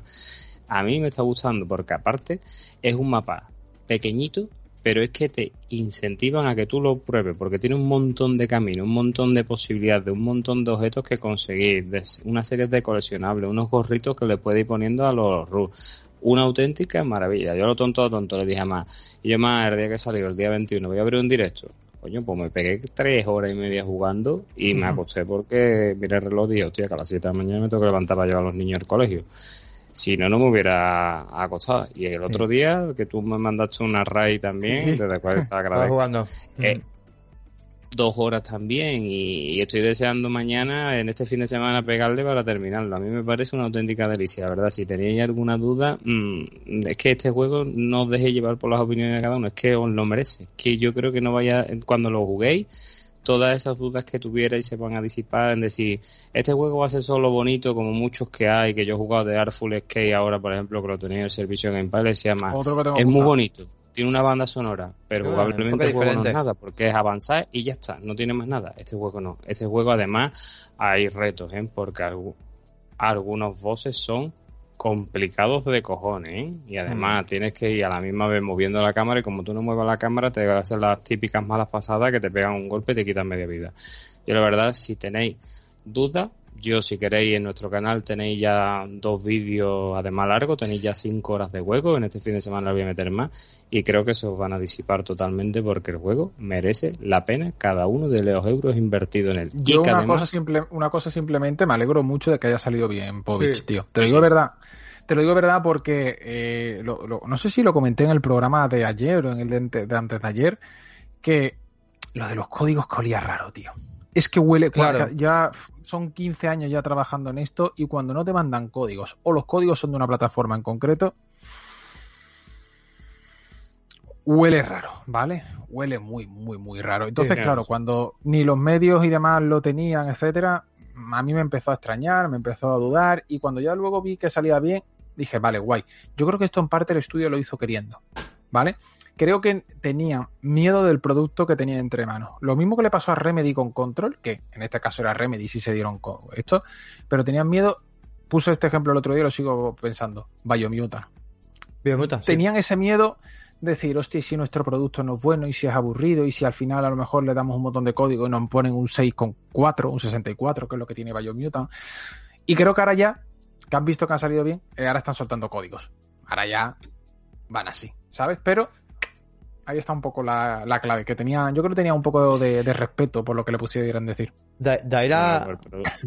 Speaker 2: A mí me está gustando porque aparte es un mapa pequeñito pero es que te incentivan a que tú lo pruebes, porque tiene un montón de caminos, un montón de posibilidades, un montón de objetos que conseguir, una serie de coleccionables, unos gorritos que le puedes ir poniendo a los RUS. Una auténtica maravilla. Yo lo tonto, tonto, le dije más. Y yo más, el día que salió, el día 21, voy a abrir un directo. Coño, pues me pegué tres horas y media jugando y me acosté porque miré el reloj y dije, hostia, que a las 7 de la mañana me tengo que levantar para llevar a los niños al colegio si no, no me hubiera acostado. Y el otro día, que tú me mandaste una raid también, desde cual estaba grabando.
Speaker 1: jugando.
Speaker 2: Eh, dos horas también y, estoy deseando mañana, en este fin de semana, pegarle para terminarlo. A mí me parece una auténtica delicia, la verdad. Si tenéis alguna duda, mm, es que este juego no os deje llevar por las opiniones de cada uno, es que os lo merece. Es que yo creo que no vaya, cuando lo juguéis, todas esas dudas que tuvierais se van a disipar en decir, este juego va a ser solo bonito como muchos que hay, que yo he jugado de Artful Skate ahora, por ejemplo, que lo tenía en el servicio en Game Pass, se llama, es muy bonito, tiene una banda sonora, pero probablemente el juego no es nada, porque es avanzar y ya está, no tiene más nada. Este juego no. Este juego además hay retos, ¿eh? porque algunos voces son complicados de cojones, ¿eh? Y además mm. tienes que ir a la misma vez moviendo la cámara y como tú no muevas la cámara te van a hacer las típicas malas pasadas que te pegan un golpe y te quitan media vida. Yo la verdad, si tenéis dudas, yo si queréis en nuestro canal tenéis ya dos vídeos además largos, tenéis ya cinco horas de juego, en este fin de semana voy a meter más y creo que se os van a disipar totalmente porque el juego merece la pena cada uno de los euros invertidos en él.
Speaker 3: Yo una, cosa simple, una cosa simplemente, me alegro mucho de que haya salido bien Povich, tío. Te lo digo verdad. Te lo digo verdad porque eh, no sé si lo comenté en el programa de ayer o en el de, antes de ayer, que lo de los códigos colía raro, tío. Es que huele, claro. ya son 15 años ya trabajando en esto y cuando no te mandan códigos o los códigos son de una plataforma en concreto, huele raro, ¿vale? Huele muy, muy, muy raro. Entonces, claro, cuando ni los medios y demás lo tenían, etcétera, a mí me empezó a extrañar, me empezó a dudar y cuando ya luego vi que salía bien, dije, vale, guay. Yo creo que esto en parte el estudio lo hizo queriendo, ¿vale? Creo que tenía miedo del producto que tenía entre manos. Lo mismo que le pasó a Remedy con Control, que en este caso era Remedy, si se dieron con esto, pero tenían miedo. Puse este ejemplo el otro día y lo sigo pensando. Biomuta.
Speaker 1: Biomuta.
Speaker 3: Tenían ese miedo de decir, hostia, si nuestro producto no es bueno y si es aburrido y si al final a lo mejor le damos un montón de código y nos ponen un 6,4, un 64, que es lo que tiene Biomutant. Y creo que ahora ya que han visto que han salido bien, eh, ahora están soltando códigos. Ahora ya van así, ¿sabes? Pero ahí está un poco la, clave, que tenía, yo creo que tenía un poco de, respeto por lo que le pusieran decir.
Speaker 1: Daira...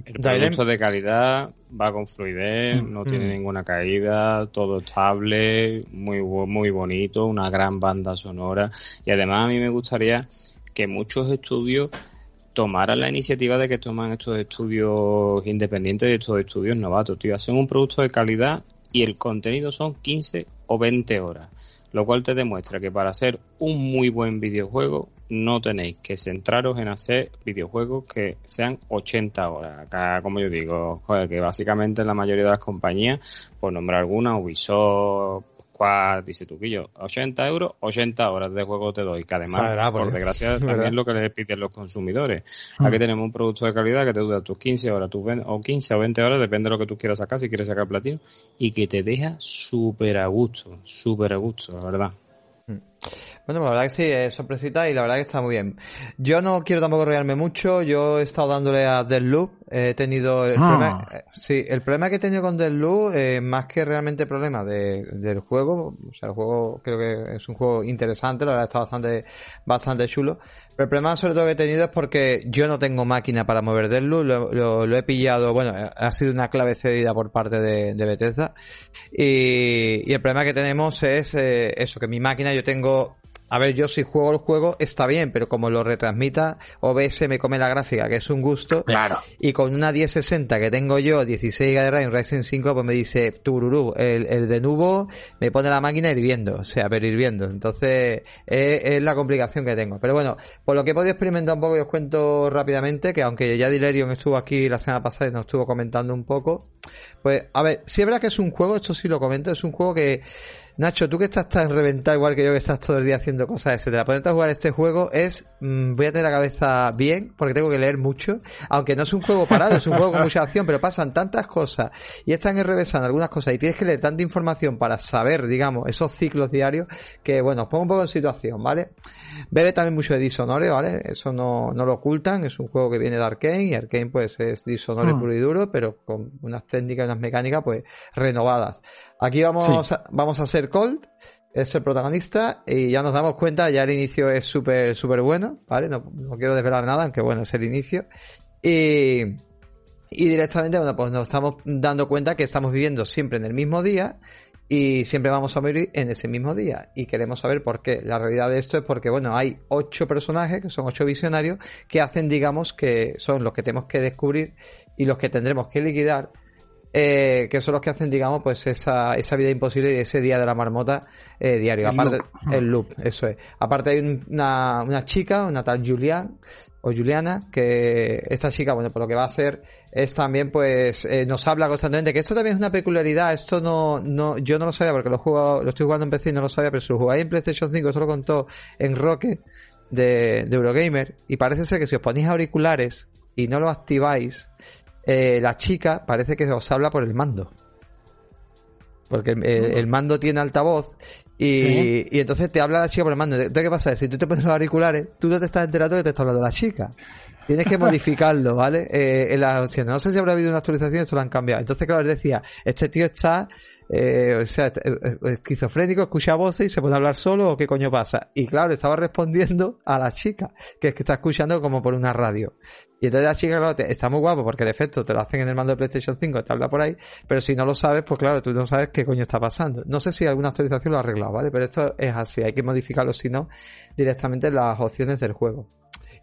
Speaker 2: el, producto de calidad va con fluidez, mm. no tiene mm. ninguna caída, todo estable, muy, muy bonito, una gran banda sonora y además a mí me gustaría que muchos estudios tomaran la iniciativa de que toman estos estudios independientes y estos estudios novatos, tío. Hacen un producto de calidad y el contenido son 15 o 20 horas, lo cual te demuestra que para hacer un muy buen videojuego no tenéis que centraros en hacer videojuegos que sean 80 horas. Como yo digo, que básicamente la mayoría de las compañías, por nombrar alguna, Ubisoft, ¿Cuál dice tú, Quillo? 80 euros, 80 horas de juego te doy, que además, por desgracia, también es lo que les piden los consumidores. Aquí mm. tenemos un producto de calidad que te dura tus 15 horas, tus 20, o 15 o 20 horas, depende de lo que tú quieras sacar, si quieres sacar platino, y que te deja súper a gusto, súper a gusto, la verdad.
Speaker 1: Mm. Bueno, la verdad que sí, es sorpresita y la verdad que está muy bien. Yo no quiero tampoco rollarme mucho, yo he estado dándole a Deathloop He tenido el
Speaker 3: Ah.
Speaker 1: problema, eh, sí, el problema que he tenido con Deathloop, eh, más que realmente problema de, del juego, o sea, el juego creo que es un juego interesante, la verdad está bastante, bastante chulo. Pero el problema sobre todo que he tenido es porque yo no tengo máquina para mover Deathloop, lo, lo, lo he pillado, bueno, ha sido una clave cedida por parte de, de Bethesda. Y, y el problema que tenemos es eh, eso, que mi máquina yo tengo a ver, yo si juego el juego está bien, pero como lo retransmita, OBS me come la gráfica, que es un gusto.
Speaker 3: Claro.
Speaker 1: Y con una 1060 que tengo yo, 16 GB de RAM, Ryzen 5, pues me dice, tururú, el, el de nubo me pone la máquina hirviendo, o sea, pero hirviendo. Entonces, es, es, la complicación que tengo. Pero bueno, por lo que he podido experimentar un poco, y os cuento rápidamente, que aunque ya Dilerion estuvo aquí la semana pasada y nos estuvo comentando un poco, pues, a ver, si es verdad que es un juego, esto sí lo comento, es un juego que, Nacho, tú que estás tan reventado igual que yo que estás todo el día haciendo cosas, etcétera. Ponerte a jugar este juego es, mmm, voy a tener la cabeza bien porque tengo que leer mucho, aunque no es un juego parado, es un juego con mucha acción, pero pasan tantas cosas y están enrevesando algunas cosas y tienes que leer tanta información para saber, digamos, esos ciclos diarios que, bueno, os pongo un poco en situación, ¿vale? Bebe también mucho de Dishonored, ¿vale? Eso no, no lo ocultan, es un juego que viene de Arkane y Arkane pues es Dishonored
Speaker 3: Mm.
Speaker 1: puro y duro, pero con unas técnicas y unas mecánicas pues renovadas. Aquí vamos,
Speaker 3: Sí.
Speaker 1: a, vamos a ser Cold, es el protagonista y ya nos damos cuenta, ya el inicio es súper, súper bueno, ¿vale? No, no quiero desvelar nada, aunque bueno, es el inicio. Y, y directamente, bueno, pues nos estamos dando cuenta que estamos viviendo siempre en el mismo día y siempre vamos a morir en ese mismo día. Y queremos saber por qué. La realidad de esto es porque, bueno, hay ocho personajes, que son ocho visionarios, que hacen, digamos, que son los que tenemos que descubrir y los que tendremos que liquidar eh, que son los que hacen, digamos, pues esa, esa vida imposible y ese día de la marmota eh, diario.
Speaker 3: El
Speaker 1: Aparte,
Speaker 3: loop.
Speaker 1: el loop, eso es. Aparte hay un- una, una chica, una tal Julian, o Juliana, que esta chica, bueno, pues lo que va a hacer es también, pues, eh, nos habla constantemente, que esto también es una peculiaridad, esto no, no, yo no lo sabía porque lo, jugado- lo estoy jugando en PC y no lo sabía, pero si lo jugáis en PlayStation 5, eso lo contó en Roque de, de Eurogamer, y parece ser que si os ponéis auriculares y no lo activáis, eh, la chica parece que os habla por el mando. Porque el, el- el mando tiene altavoz y, y entonces te habla la chica por el mando. Entonces, ¿qué pasa? Si tú te pones los auriculares, tú no te estás enterando que te está hablando la chica. Tienes que modificarlo, ¿vale? Eh, en opciones. No sé si habrá habido una actualización, esto lo han cambiado. Entonces, claro, les decía, este tío está, eh, o sea, eh, eh, esquizofrénico, escucha voces y se puede hablar solo o qué coño pasa. Y claro, estaba respondiendo a la chica, que es que está escuchando como por una radio. Y entonces la chica, claro, te- está muy guapo porque el efecto te lo hacen en el mando de PlayStation 5, te habla por ahí, pero si no lo sabes, pues claro, tú no sabes qué coño está pasando. No sé si alguna actualización lo ha arreglado, ¿vale? Pero esto es así, hay que modificarlo si no, directamente en las opciones del juego.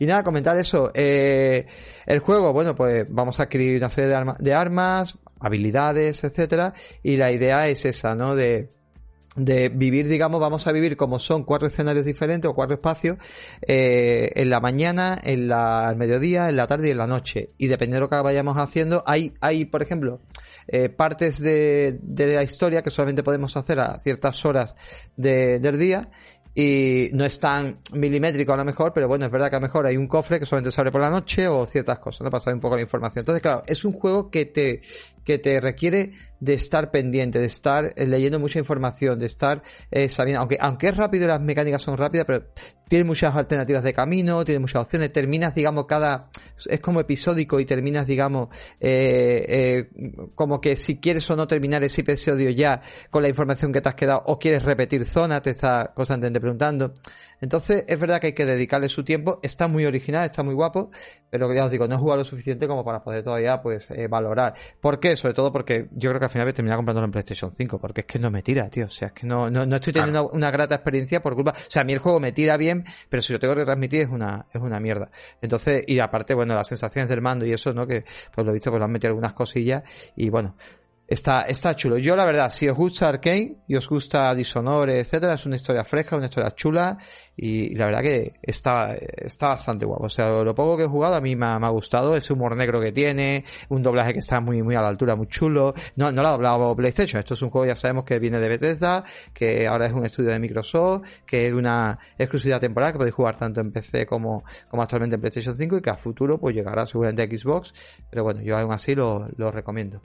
Speaker 1: Y nada, comentar eso. Eh, el juego, bueno, pues vamos a adquirir una serie de, arma- de armas, habilidades, etcétera, y la idea es esa, ¿no? De, de vivir, digamos, vamos a vivir como son cuatro escenarios diferentes o cuatro espacios, eh, en la mañana, en la, mediodía, en la tarde y en la noche. Y dependiendo de lo que vayamos haciendo, hay, hay, por ejemplo, eh, partes de, de la historia que solamente podemos hacer a ciertas horas de- del día y no es tan milimétrico a lo mejor, pero bueno, es verdad que a lo mejor hay un cofre que solamente se abre por la noche o ciertas cosas, ¿no? Pasar un poco la información. Entonces, claro, es un juego que te, que te requiere de estar pendiente, de estar eh, leyendo mucha información, de estar eh, sabiendo, aunque, aunque es rápido las mecánicas son rápidas, pero tiene muchas alternativas de camino, tiene muchas opciones, terminas, digamos, cada, es como episódico y terminas, digamos, eh, eh, como que si quieres o no terminar ese episodio ya con la información que te has quedado o quieres repetir zona, te está constantemente preguntando. Entonces, es verdad que hay que dedicarle su tiempo, está muy original, está muy guapo, pero ya os digo, no he jugado lo suficiente como para poder todavía, pues, eh, valorar. ¿Por qué? Sobre todo porque yo creo que al final voy a terminar comprándolo en PlayStation 5, porque es que no me tira, tío. O sea, es que no, no, no estoy teniendo una, una grata experiencia por culpa. O sea, a mí el juego me tira bien, pero si lo tengo que transmitir es una, es una mierda. Entonces, y aparte, bueno, las sensaciones del mando y eso, ¿no? Que, pues lo he visto, pues lo han metido algunas cosillas y bueno, Está, está chulo. Yo, la verdad, si os gusta Arkane y os gusta Dishonored, etcétera, es una historia fresca, una historia chula y, la verdad que está, está bastante guapo. O sea, lo poco que he jugado a mí me ha, me ha gustado. Ese humor negro que tiene, un doblaje que está muy, muy a la altura, muy chulo. No, no lo ha doblado PlayStation. Esto es un juego, ya sabemos que viene de Bethesda, que ahora es un estudio de Microsoft, que es una exclusividad temporal que podéis jugar tanto en PC como, como actualmente en PlayStation 5 y que a futuro pues llegará seguramente a Xbox. Pero bueno, yo aún así lo, lo recomiendo.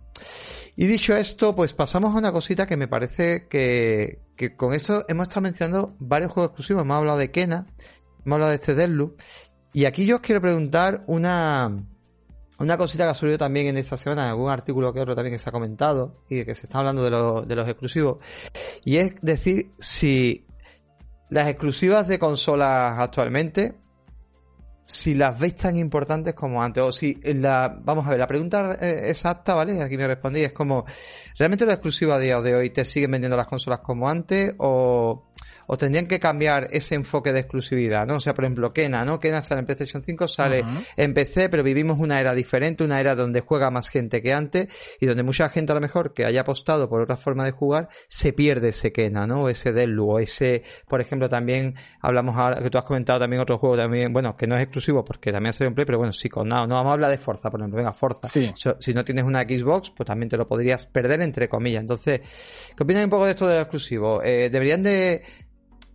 Speaker 1: Y dicho esto, pues pasamos a una cosita que me parece que, que con eso hemos estado mencionando varios juegos exclusivos. Hemos hablado de Kena, hemos hablado de este Deathloop. Y aquí yo os quiero preguntar una, una cosita que ha subido también en esta semana, en algún artículo que otro también que se ha comentado y que se está hablando de, de los exclusivos, y es decir si las exclusivas de consolas actualmente, si las veis tan importantes como antes, o si la, vamos a ver, la pregunta eh, exacta, ¿vale? Aquí me respondí, es como, ¿realmente las exclusivas a día de hoy te siguen vendiendo las consolas como antes o o tendrían que cambiar ese enfoque de exclusividad, ¿no? O sea, por ejemplo, Kena, ¿no? Kena sale en PlayStation 5, sale en PC, pero vivimos una era diferente, una era donde juega más gente que antes y donde mucha gente a lo mejor que haya apostado por otra forma de jugar se pierde ese Kena, ¿no? Ese Delu, o ese, por ejemplo, también hablamos ahora, que tú has comentado también otro juego también, bueno, que no es exclusivo porque también ha salido en Play, pero bueno, sí, con no, no vamos a hablar de Forza, por ejemplo, venga, Forza. si no tienes una Xbox, pues también te lo podrías perder entre comillas. Entonces, ¿qué opinas un poco de esto de lo exclusivo? Eh, ¿Deberían de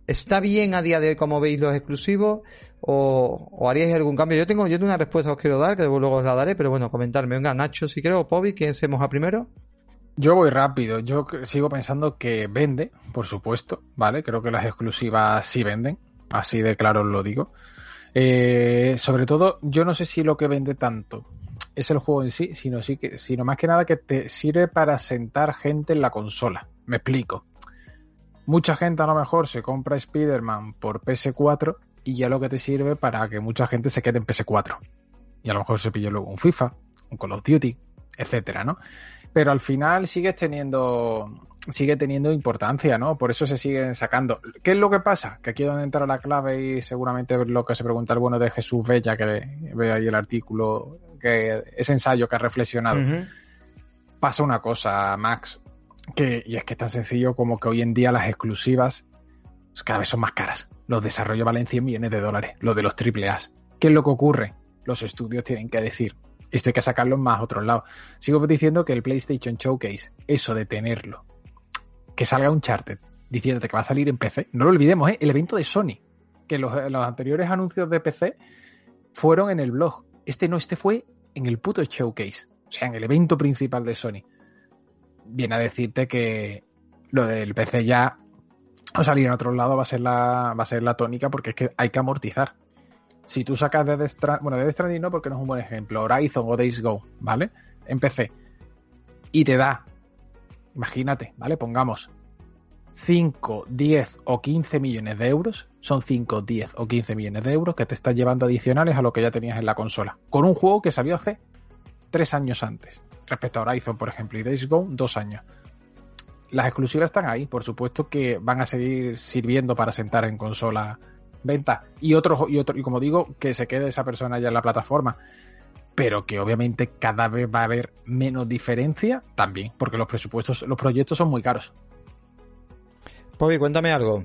Speaker 1: ¿Está bien a día de hoy como veis los exclusivos? ¿O, haríais algún cambio? Yo tengo, yo tengo una respuesta que os quiero dar, que luego os la daré, pero bueno, comentarme. Venga, Nacho, si creo, Pobi, ¿quién se moja primero?
Speaker 3: Yo voy rápido. Yo sigo pensando que vende, por supuesto, ¿vale? Creo que las exclusivas sí venden. Así de claro os lo digo. Eh, sobre todo, yo no sé si lo que vende tanto es el juego en sí, sino, sí que, sino más que nada que te sirve para sentar gente en la consola. Me explico. Mucha gente a lo mejor se compra Spider-Man por PS4 y ya lo que te sirve para que mucha gente se quede en PS4. Y a lo mejor se pille luego un FIFA, un Call of Duty, etcétera, ¿no? Pero al final sigues teniendo sigue teniendo importancia, ¿no? Por eso se siguen sacando. ¿Qué es lo que pasa? Que aquí es donde entra la clave y seguramente lo que se pregunta el bueno de Jesús Bella, que ve ahí el artículo, que ese ensayo que ha reflexionado. Pasa una cosa, Max, que, y es que es tan sencillo como que hoy en día las exclusivas cada vez son más caras. Los desarrollos valen 100 millones de dólares, los de los triple A. ¿Qué es lo que ocurre? Los estudios tienen que decir, esto hay que sacarlo más a otros lados. Sigo diciendo que el PlayStation Showcase, eso de tenerlo, que salga un charter diciéndote que va a salir en PC, no lo olvidemos, ¿eh? el evento de Sony, que los, los anteriores anuncios de PC fueron en el blog. Este no, este fue en el puto Showcase, o sea, en el evento principal de Sony viene a decirte que lo del PC ya o salir en otro lado va a ser la va a ser la tónica porque es que hay que amortizar. Si tú sacas de Stranding, bueno, de Stranding no porque no es un buen ejemplo, Horizon o Days Go, ¿vale? En PC y te da imagínate, ¿vale? Pongamos 5, 10 o 15 millones de euros, son 5, 10 o 15 millones de euros que te estás llevando adicionales a lo que ya tenías en la consola, con un juego que salió hace 3 años antes respecto a Horizon, por ejemplo, y Days Gone, dos años. Las exclusivas están ahí, por supuesto que van a seguir sirviendo para sentar en consola venta. Y otro, y otro, y como digo, que se quede esa persona ya en la plataforma. Pero que obviamente cada vez va a haber menos diferencia también, porque los presupuestos, los proyectos son muy caros.
Speaker 1: Pobi, cuéntame algo.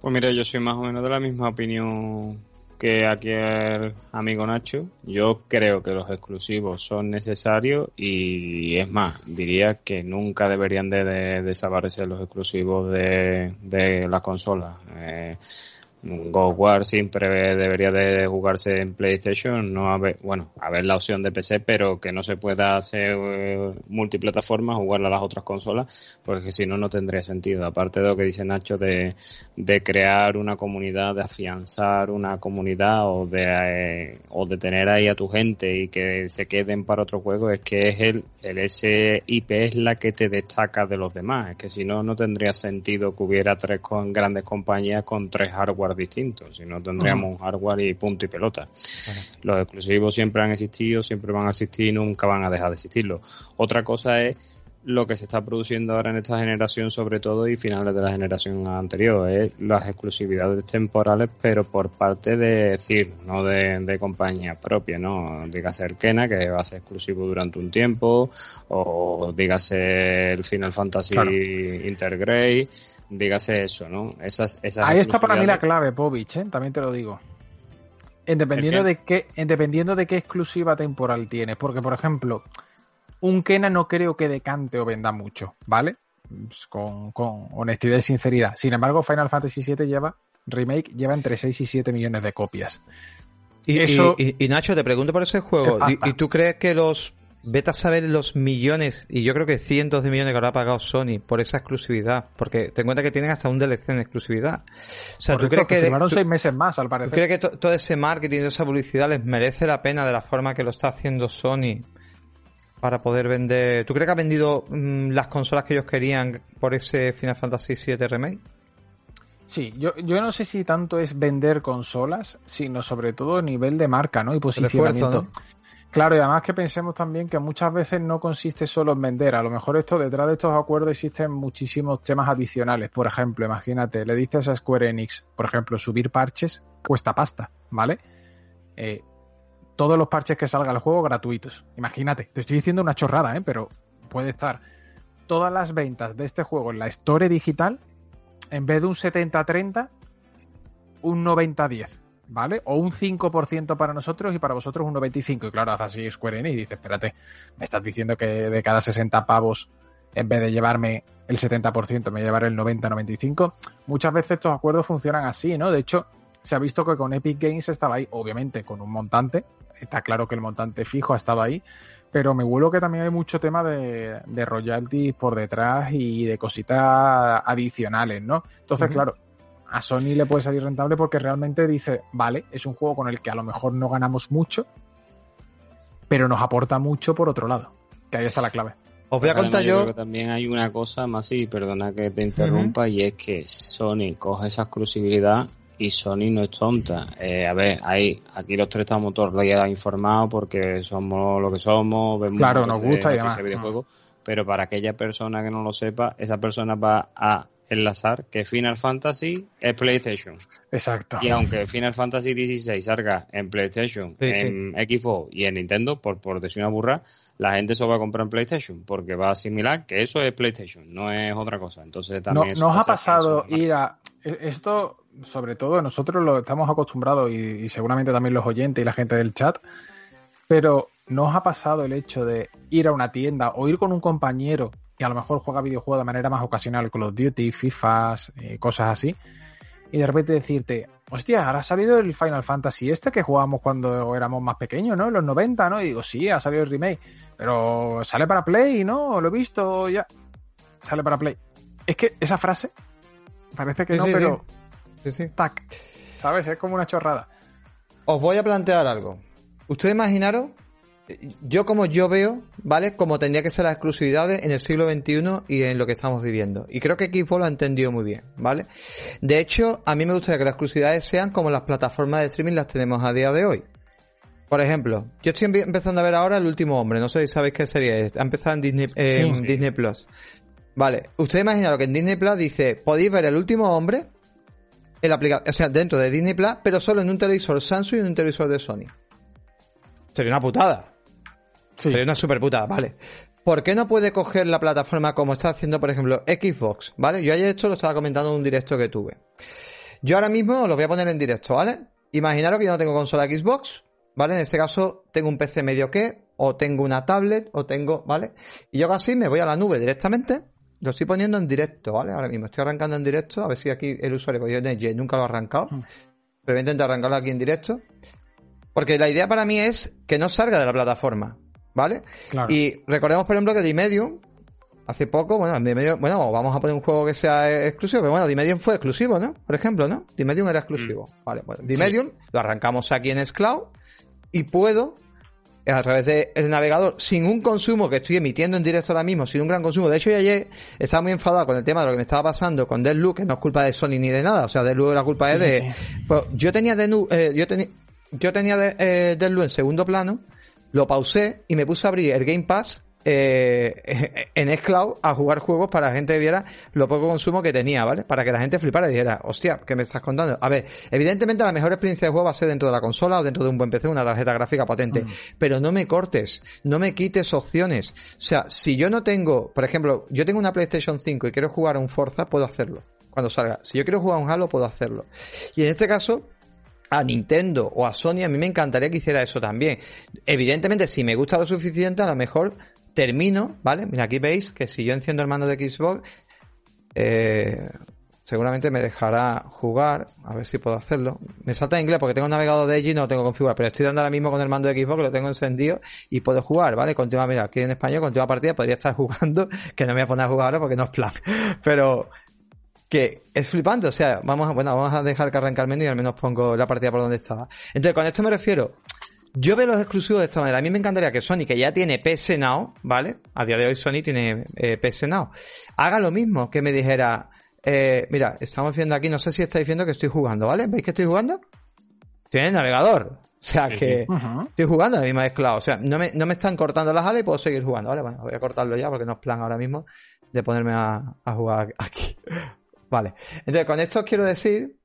Speaker 2: Pues mira, yo soy más o menos de la misma opinión que aquí el amigo Nacho. Yo creo que los exclusivos son necesarios y es más, diría que nunca deberían de, desaparecer los exclusivos de, de las consolas. Eh, God War siempre debería de jugarse en PlayStation, no haber, bueno, haber la opción de PC, pero que no se pueda hacer eh, multiplataforma, jugarla a las otras consolas, porque si no, no tendría sentido. Aparte de lo que dice Nacho de, de crear una comunidad, de afianzar una comunidad o de, eh, o de tener ahí a tu gente y que se queden para otro juego, es que es el, el SIP es la que te destaca de los demás. Es que si no, no tendría sentido que hubiera tres grandes compañías con tres hardware distintos, si no tendríamos hardware y punto y pelota. Los exclusivos siempre han existido, siempre van a existir y nunca van a dejar de existirlo. Otra cosa es lo que se está produciendo ahora en esta generación sobre todo y finales de la generación anterior es las exclusividades temporales pero por parte de decir no de, de compañía propia no dígase el Kena que va a ser exclusivo durante un tiempo o dígase el Final Fantasy Intergrade dígase eso, ¿no? Esas, esas
Speaker 3: Ahí está para mí la clave, Povich, ¿eh? también te lo digo. Dependiendo de qué, dependiendo de qué exclusiva temporal tienes. Porque, por ejemplo, un Kena no creo que decante o venda mucho, ¿vale? Pues con, honestidad y sinceridad. Sin embargo, Final Fantasy VII lleva, remake, lleva entre 6 y 7 millones de copias.
Speaker 1: Y, Eso, y, Nacho, te pregunto por ese juego. ¿Y, tú crees que los vete a saber los millones, y yo creo que cientos de millones que habrá pagado Sony por esa exclusividad, porque ten en cuenta que tienen hasta un DLC en exclusividad.
Speaker 3: O sea, ¿tú crees que... que seis meses más, al parecer.
Speaker 1: ¿Tú crees que todo ese marketing, esa publicidad les merece la pena de la forma que lo está haciendo Sony? Para poder vender... ¿Tú crees que ha vendido mm, las consolas que ellos querían por ese Final Fantasy VII Remake?
Speaker 3: Sí, yo, yo no sé si tanto es vender consolas, sino sobre todo nivel de marca, ¿no? Y posicionamiento. Claro, y además que pensemos también que muchas veces no consiste solo en vender. A lo mejor esto, detrás de estos acuerdos existen muchísimos temas adicionales. Por ejemplo, imagínate, le dices a Square Enix, por ejemplo, subir parches cuesta pasta, ¿vale? Eh, todos los parches que salga al juego gratuitos. Imagínate, te estoy diciendo una chorrada, ¿eh? Pero puede estar todas las ventas de este juego en la Store digital, en vez de un 70-30, un 90-10. ¿Vale? O un 5% para nosotros y para vosotros un 95%. Y claro, hace así Square Enix y dice, espérate, me estás diciendo que de cada 60 pavos, en vez de llevarme el 70%, me llevaré el 90-95%. Muchas veces estos acuerdos funcionan así, ¿no? De hecho, se ha visto que con Epic Games estaba ahí, obviamente, con un montante. Está claro que el montante fijo ha estado ahí, pero me vuelvo que también hay mucho tema de, de royalties por detrás y de cositas adicionales, ¿no? Entonces, claro, a Sony le puede salir rentable porque realmente dice, vale, es un juego con el que a lo mejor no ganamos mucho, pero nos aporta mucho por otro lado. Que ahí está la clave.
Speaker 1: Os voy a contar yo.
Speaker 2: que también hay una cosa más, y perdona que te interrumpa, y es que Sony coge esa exclusividad y Sony no es tonta. Eh, a ver, hay, aquí los tres estamos todos los días informados porque somos lo que somos,
Speaker 3: vemos claro, nos gusta y demás.
Speaker 2: Videojuego, pero para aquella persona que no lo sepa, esa persona va a enlazar que Final Fantasy es PlayStation.
Speaker 3: Exacto.
Speaker 2: Y aunque Final Fantasy XVI salga en PlayStation, en Xbox y en Nintendo, por, por decir una burra, la gente se va a comprar en PlayStation porque va a asimilar que eso es PlayStation, no es otra cosa. Entonces también.
Speaker 3: No, nos ha pasado ir a. E, esto, sobre todo, nosotros lo estamos acostumbrados y, y seguramente también los oyentes y la gente del chat, pero nos ha pasado el hecho de ir a una tienda o ir con un compañero que a lo mejor juega videojuegos de manera más ocasional, Call of Duty, FIFA, eh, cosas así, y de repente decirte, hostia, ahora ha salido el Final Fantasy este que jugábamos cuando éramos más pequeños, ¿no? En los 90, ¿no? Y digo, sí, ha salido el remake, pero sale para Play, ¿no? Lo he visto ya. Sale para Play. Es que esa frase parece que no, pero... Sí. sí, Tac. ¿Sabes? Es como una chorrada.
Speaker 1: Os voy a plantear algo. Ustedes imaginaron yo como yo veo, ¿vale? Como tendría que ser las exclusividades en el siglo XXI y en lo que estamos viviendo. Y creo que Xbox lo ha entendido muy bien, ¿vale? De hecho, a mí me gustaría que las exclusividades sean como las plataformas de streaming las tenemos a día de hoy. Por ejemplo, yo estoy empezando a ver ahora El Último Hombre, no sé si sabéis qué serie es. Ha empezado en Disney, Disney Plus. Vale, ustedes imaginaron que en Disney Plus dice, podéis ver El Último Hombre, la aplicación, o sea, dentro de Disney Plus, pero solo en un televisor Samsung y en un televisor de Sony. Sería una putada. Sería una super puta, vale. ¿Por qué no puede coger la plataforma como está haciendo, por ejemplo, Xbox? ¿Vale? Yo ayer esto lo estaba comentando en un directo que tuve. Yo ahora mismo lo voy a poner en directo, ¿vale? Imaginaros que yo no tengo consola Xbox, ¿vale? En este caso tengo un PC medio que, o tengo una tablet, o tengo, ¿vale? Y yo casi me voy a la nube directamente, lo estoy poniendo en directo, ¿vale? Ahora mismo estoy arrancando en directo, a ver si aquí el usuario, porque yo nunca lo he arrancado, mm. pero voy a intentar arrancarlo aquí en directo. Porque la idea para mí es que no salga de la plataforma. ¿Vale? Y recordemos, por ejemplo, que Dimedium, hace poco, bueno, Dimedium, bueno, vamos a poner un juego que sea exclusivo, pero bueno, Dimedium fue exclusivo, ¿no? Por ejemplo, ¿no? Dimedium era exclusivo. Mm. Vale, bueno, Dimedium lo arrancamos aquí en Scloud y puedo a través del navegador sin un consumo que estoy emitiendo en directo ahora mismo, sin un gran consumo. De hecho, yo ayer estaba muy enfadado con el tema de lo que me estaba pasando con Deadloop, que no es culpa de Sony ni de nada. O sea, Deadloop la culpa es de. Pues yo tenía de eh, yo, tenía yo tenía de, eh, en segundo plano lo pausé y me puse a abrir el Game Pass eh, en Xcloud a jugar juegos para que la gente viera lo poco consumo que tenía, ¿vale? Para que la gente flipara y dijera, hostia, ¿qué me estás contando? A ver, evidentemente la mejor experiencia de juego va a ser dentro de la consola o dentro de un buen PC, una tarjeta gráfica potente, mm. pero no me cortes, no me quites opciones. O sea, si yo no tengo, por ejemplo, yo tengo una PlayStation 5 y quiero jugar a un Forza, puedo hacerlo cuando salga. Si yo quiero jugar a un Halo, puedo hacerlo. Y en este caso, a Nintendo o a Sony, a mí me encantaría que hiciera eso también. Evidentemente, si me gusta lo suficiente, a lo mejor termino, ¿vale? Mira, aquí veis que si yo enciendo el mando de Xbox, eh, seguramente me dejará jugar. A ver si puedo hacerlo. Me salta en inglés porque tengo un navegador de Edge y no lo tengo configurado. Pero estoy dando ahora mismo con el mando de Xbox, lo tengo encendido y puedo jugar, ¿vale? Continúa, mira, aquí en español, continúa partida, podría estar jugando, que no me voy a poner a jugar ahora porque no es plan. Pero que es flipante, o sea, vamos a, bueno, vamos a dejar que arranque el menú y al menos pongo la partida por donde estaba. Entonces, con esto me refiero, yo veo los exclusivos de esta manera. A mí me encantaría que Sony, que ya tiene PS Now, ¿vale? A día de hoy Sony tiene eh, PS Now, haga lo mismo, que me dijera, eh, mira, estamos viendo aquí, no sé si estáis viendo que estoy jugando, ¿vale? ¿Veis que estoy jugando? Tiene el navegador. O sea que estoy jugando a la misma esclavo. O sea, no me, no me están cortando las alas y puedo seguir jugando. Vale, bueno, voy a cortarlo ya porque no es plan ahora mismo de ponerme a, jugar aquí. Vale. Entonces, con esto os quiero decir.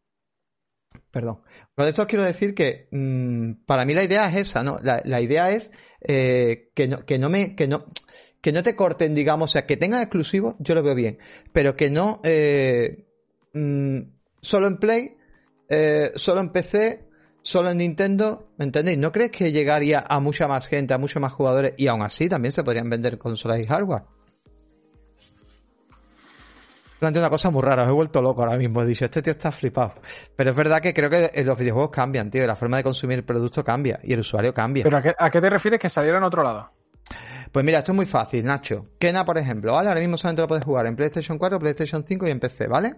Speaker 1: Perdón. Con esto os quiero decir que mm, para mí la idea es esa, ¿no? La, idea es eh, que, no, que no me. Que no, que no te corten, digamos, o sea, que tengan exclusivos, yo lo veo bien, pero que no eh, mm, solo en Play, eh, solo en PC, solo en Nintendo, ¿me entendéis? ¿No crees que llegaría a mucha más gente, a muchos más jugadores y aún así también se podrían vender consolas y hardware? Plantea una cosa muy rara, os he vuelto loco ahora mismo. He dicho, este tío está flipado. Pero es verdad que creo que los videojuegos cambian, tío. La forma de consumir el producto cambia y el usuario cambia.
Speaker 3: ¿Pero a qué, a qué te refieres que salieron en otro lado?
Speaker 1: Pues mira, esto es muy fácil, Nacho. Kena, por ejemplo, ¿vale? Ahora mismo solamente lo puedes jugar en PlayStation 4, PlayStation 5 y en PC, ¿vale?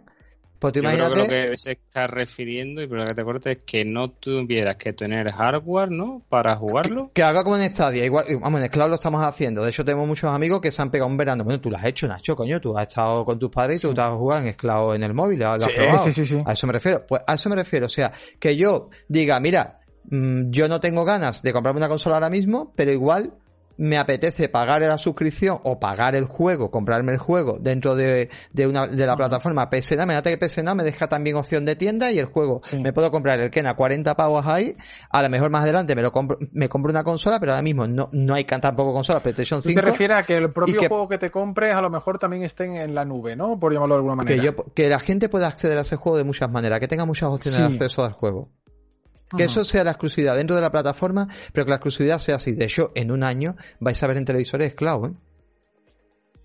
Speaker 2: Pues tú imagínate... Creo que lo que se está refiriendo, y por lo que te corte, es que no tuvieras que tener hardware, ¿no? Para jugarlo.
Speaker 1: Que, haga como en Stadia, igual, vamos, en Cloud lo estamos haciendo. De hecho, tenemos muchos amigos que se han pegado un verano. Bueno, tú lo has hecho, Nacho, coño. Tú has estado con tus padres y tú te has jugado en Cloud en el móvil. ¿lo has probado? sí, sí, sí. A eso me refiero. Pues a eso me refiero. O sea, que yo diga, mira, mm, yo no tengo ganas de comprarme una consola ahora mismo, pero igual me apetece pagar la suscripción o pagar el juego, comprarme el juego dentro de, de una de la plataforma PSN, me que PSN me deja también opción de tienda y el juego. Me puedo comprar el Ken a 40 pavos ahí, a lo mejor más adelante me lo compro, me compro una consola, pero ahora mismo no, no hay tampoco consola PlayStation 5.
Speaker 3: ¿Tú te refieres a que el propio juego que te compres a lo mejor también esté en la nube, ¿no? Por llamarlo de alguna manera.
Speaker 1: Que, yo, que la gente pueda acceder a ese juego de muchas maneras, que tenga muchas opciones de acceso al juego. Que eso sea la exclusividad dentro de la plataforma, pero que la exclusividad sea así. De hecho, en un año vais a ver en televisores cloud, ¿eh?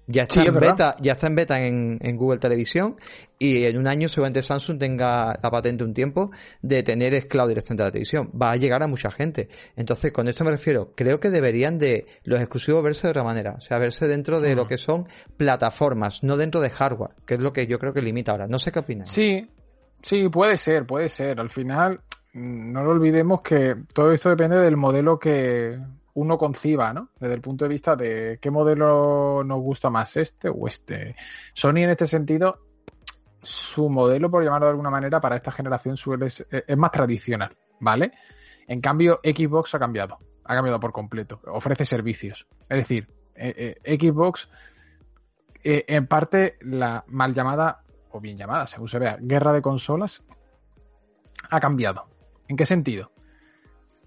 Speaker 1: Ya está, en beta, ya está en beta en, Google Televisión y en un año seguramente Samsung tenga la patente un tiempo de tener Cloud directamente a la televisión. Va a llegar a mucha gente. Entonces, con esto me refiero, creo que deberían de los exclusivos verse de otra manera. O sea, verse dentro de lo que son plataformas, no dentro de hardware, que es lo que yo creo que limita ahora. No sé qué opinas.
Speaker 3: Sí, sí, puede ser, puede ser. Al final, no lo olvidemos que todo esto depende del modelo que uno conciba, ¿no? Desde el punto de vista de qué modelo nos gusta más, este o este. Sony en este sentido, su modelo, por llamarlo de alguna manera, para esta generación suele es, más tradicional, ¿vale? En cambio, Xbox ha cambiado, ha cambiado por completo, ofrece servicios. Es decir, eh, eh, Xbox, eh, en parte, la mal llamada, o bien llamada, según se vea, guerra de consolas, ha cambiado. ¿En qué sentido?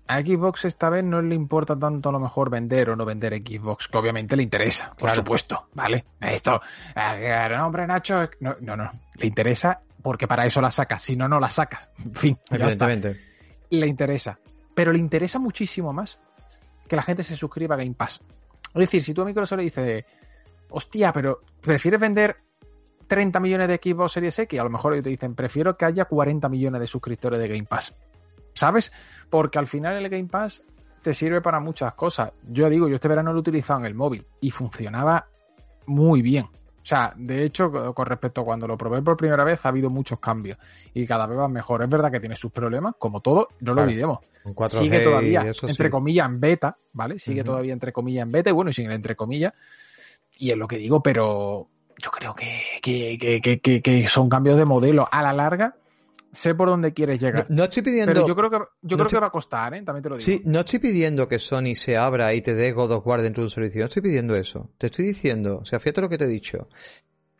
Speaker 3: A Xbox esta vez no le importa tanto a lo mejor vender o no vender Xbox, que obviamente le interesa, por supuesto, ¿vale? Esto, no, hombre, Nacho, no, no, no, le interesa porque para eso la saca, si no, no la saca. En fin, evidentemente. Le interesa, pero le interesa muchísimo más que la gente se suscriba a Game Pass. Es decir, si tú a Microsoft le dices, hostia, pero ¿prefieres vender 30 millones de Xbox Series X? A lo mejor ellos te dicen, prefiero que haya 40 millones de suscriptores de Game Pass. ¿Sabes? Porque al final el Game Pass te sirve para muchas cosas. Yo digo, yo este verano lo he utilizado en el móvil y funcionaba muy bien. O sea, de hecho, con respecto a cuando lo probé por primera vez, ha habido muchos cambios y cada vez va mejor. Es verdad que tiene sus problemas, como todo, no lo olvidemos. Sigue todavía, entre comillas, en beta, ¿vale? Sigue todavía entre comillas en beta y bueno, y sigue entre comillas. Y es lo que digo, pero yo creo que, que, que son cambios de modelo a la larga sé por dónde quieres llegar.
Speaker 1: No, estoy pidiendo.
Speaker 3: Pero yo creo que, yo creo que va a costar, ¿eh? También te lo digo.
Speaker 1: Sí, no estoy pidiendo que Sony se abra y te dé God of War dentro de un servicio. No estoy pidiendo eso. Te estoy diciendo, o sea, fíjate lo que te he dicho.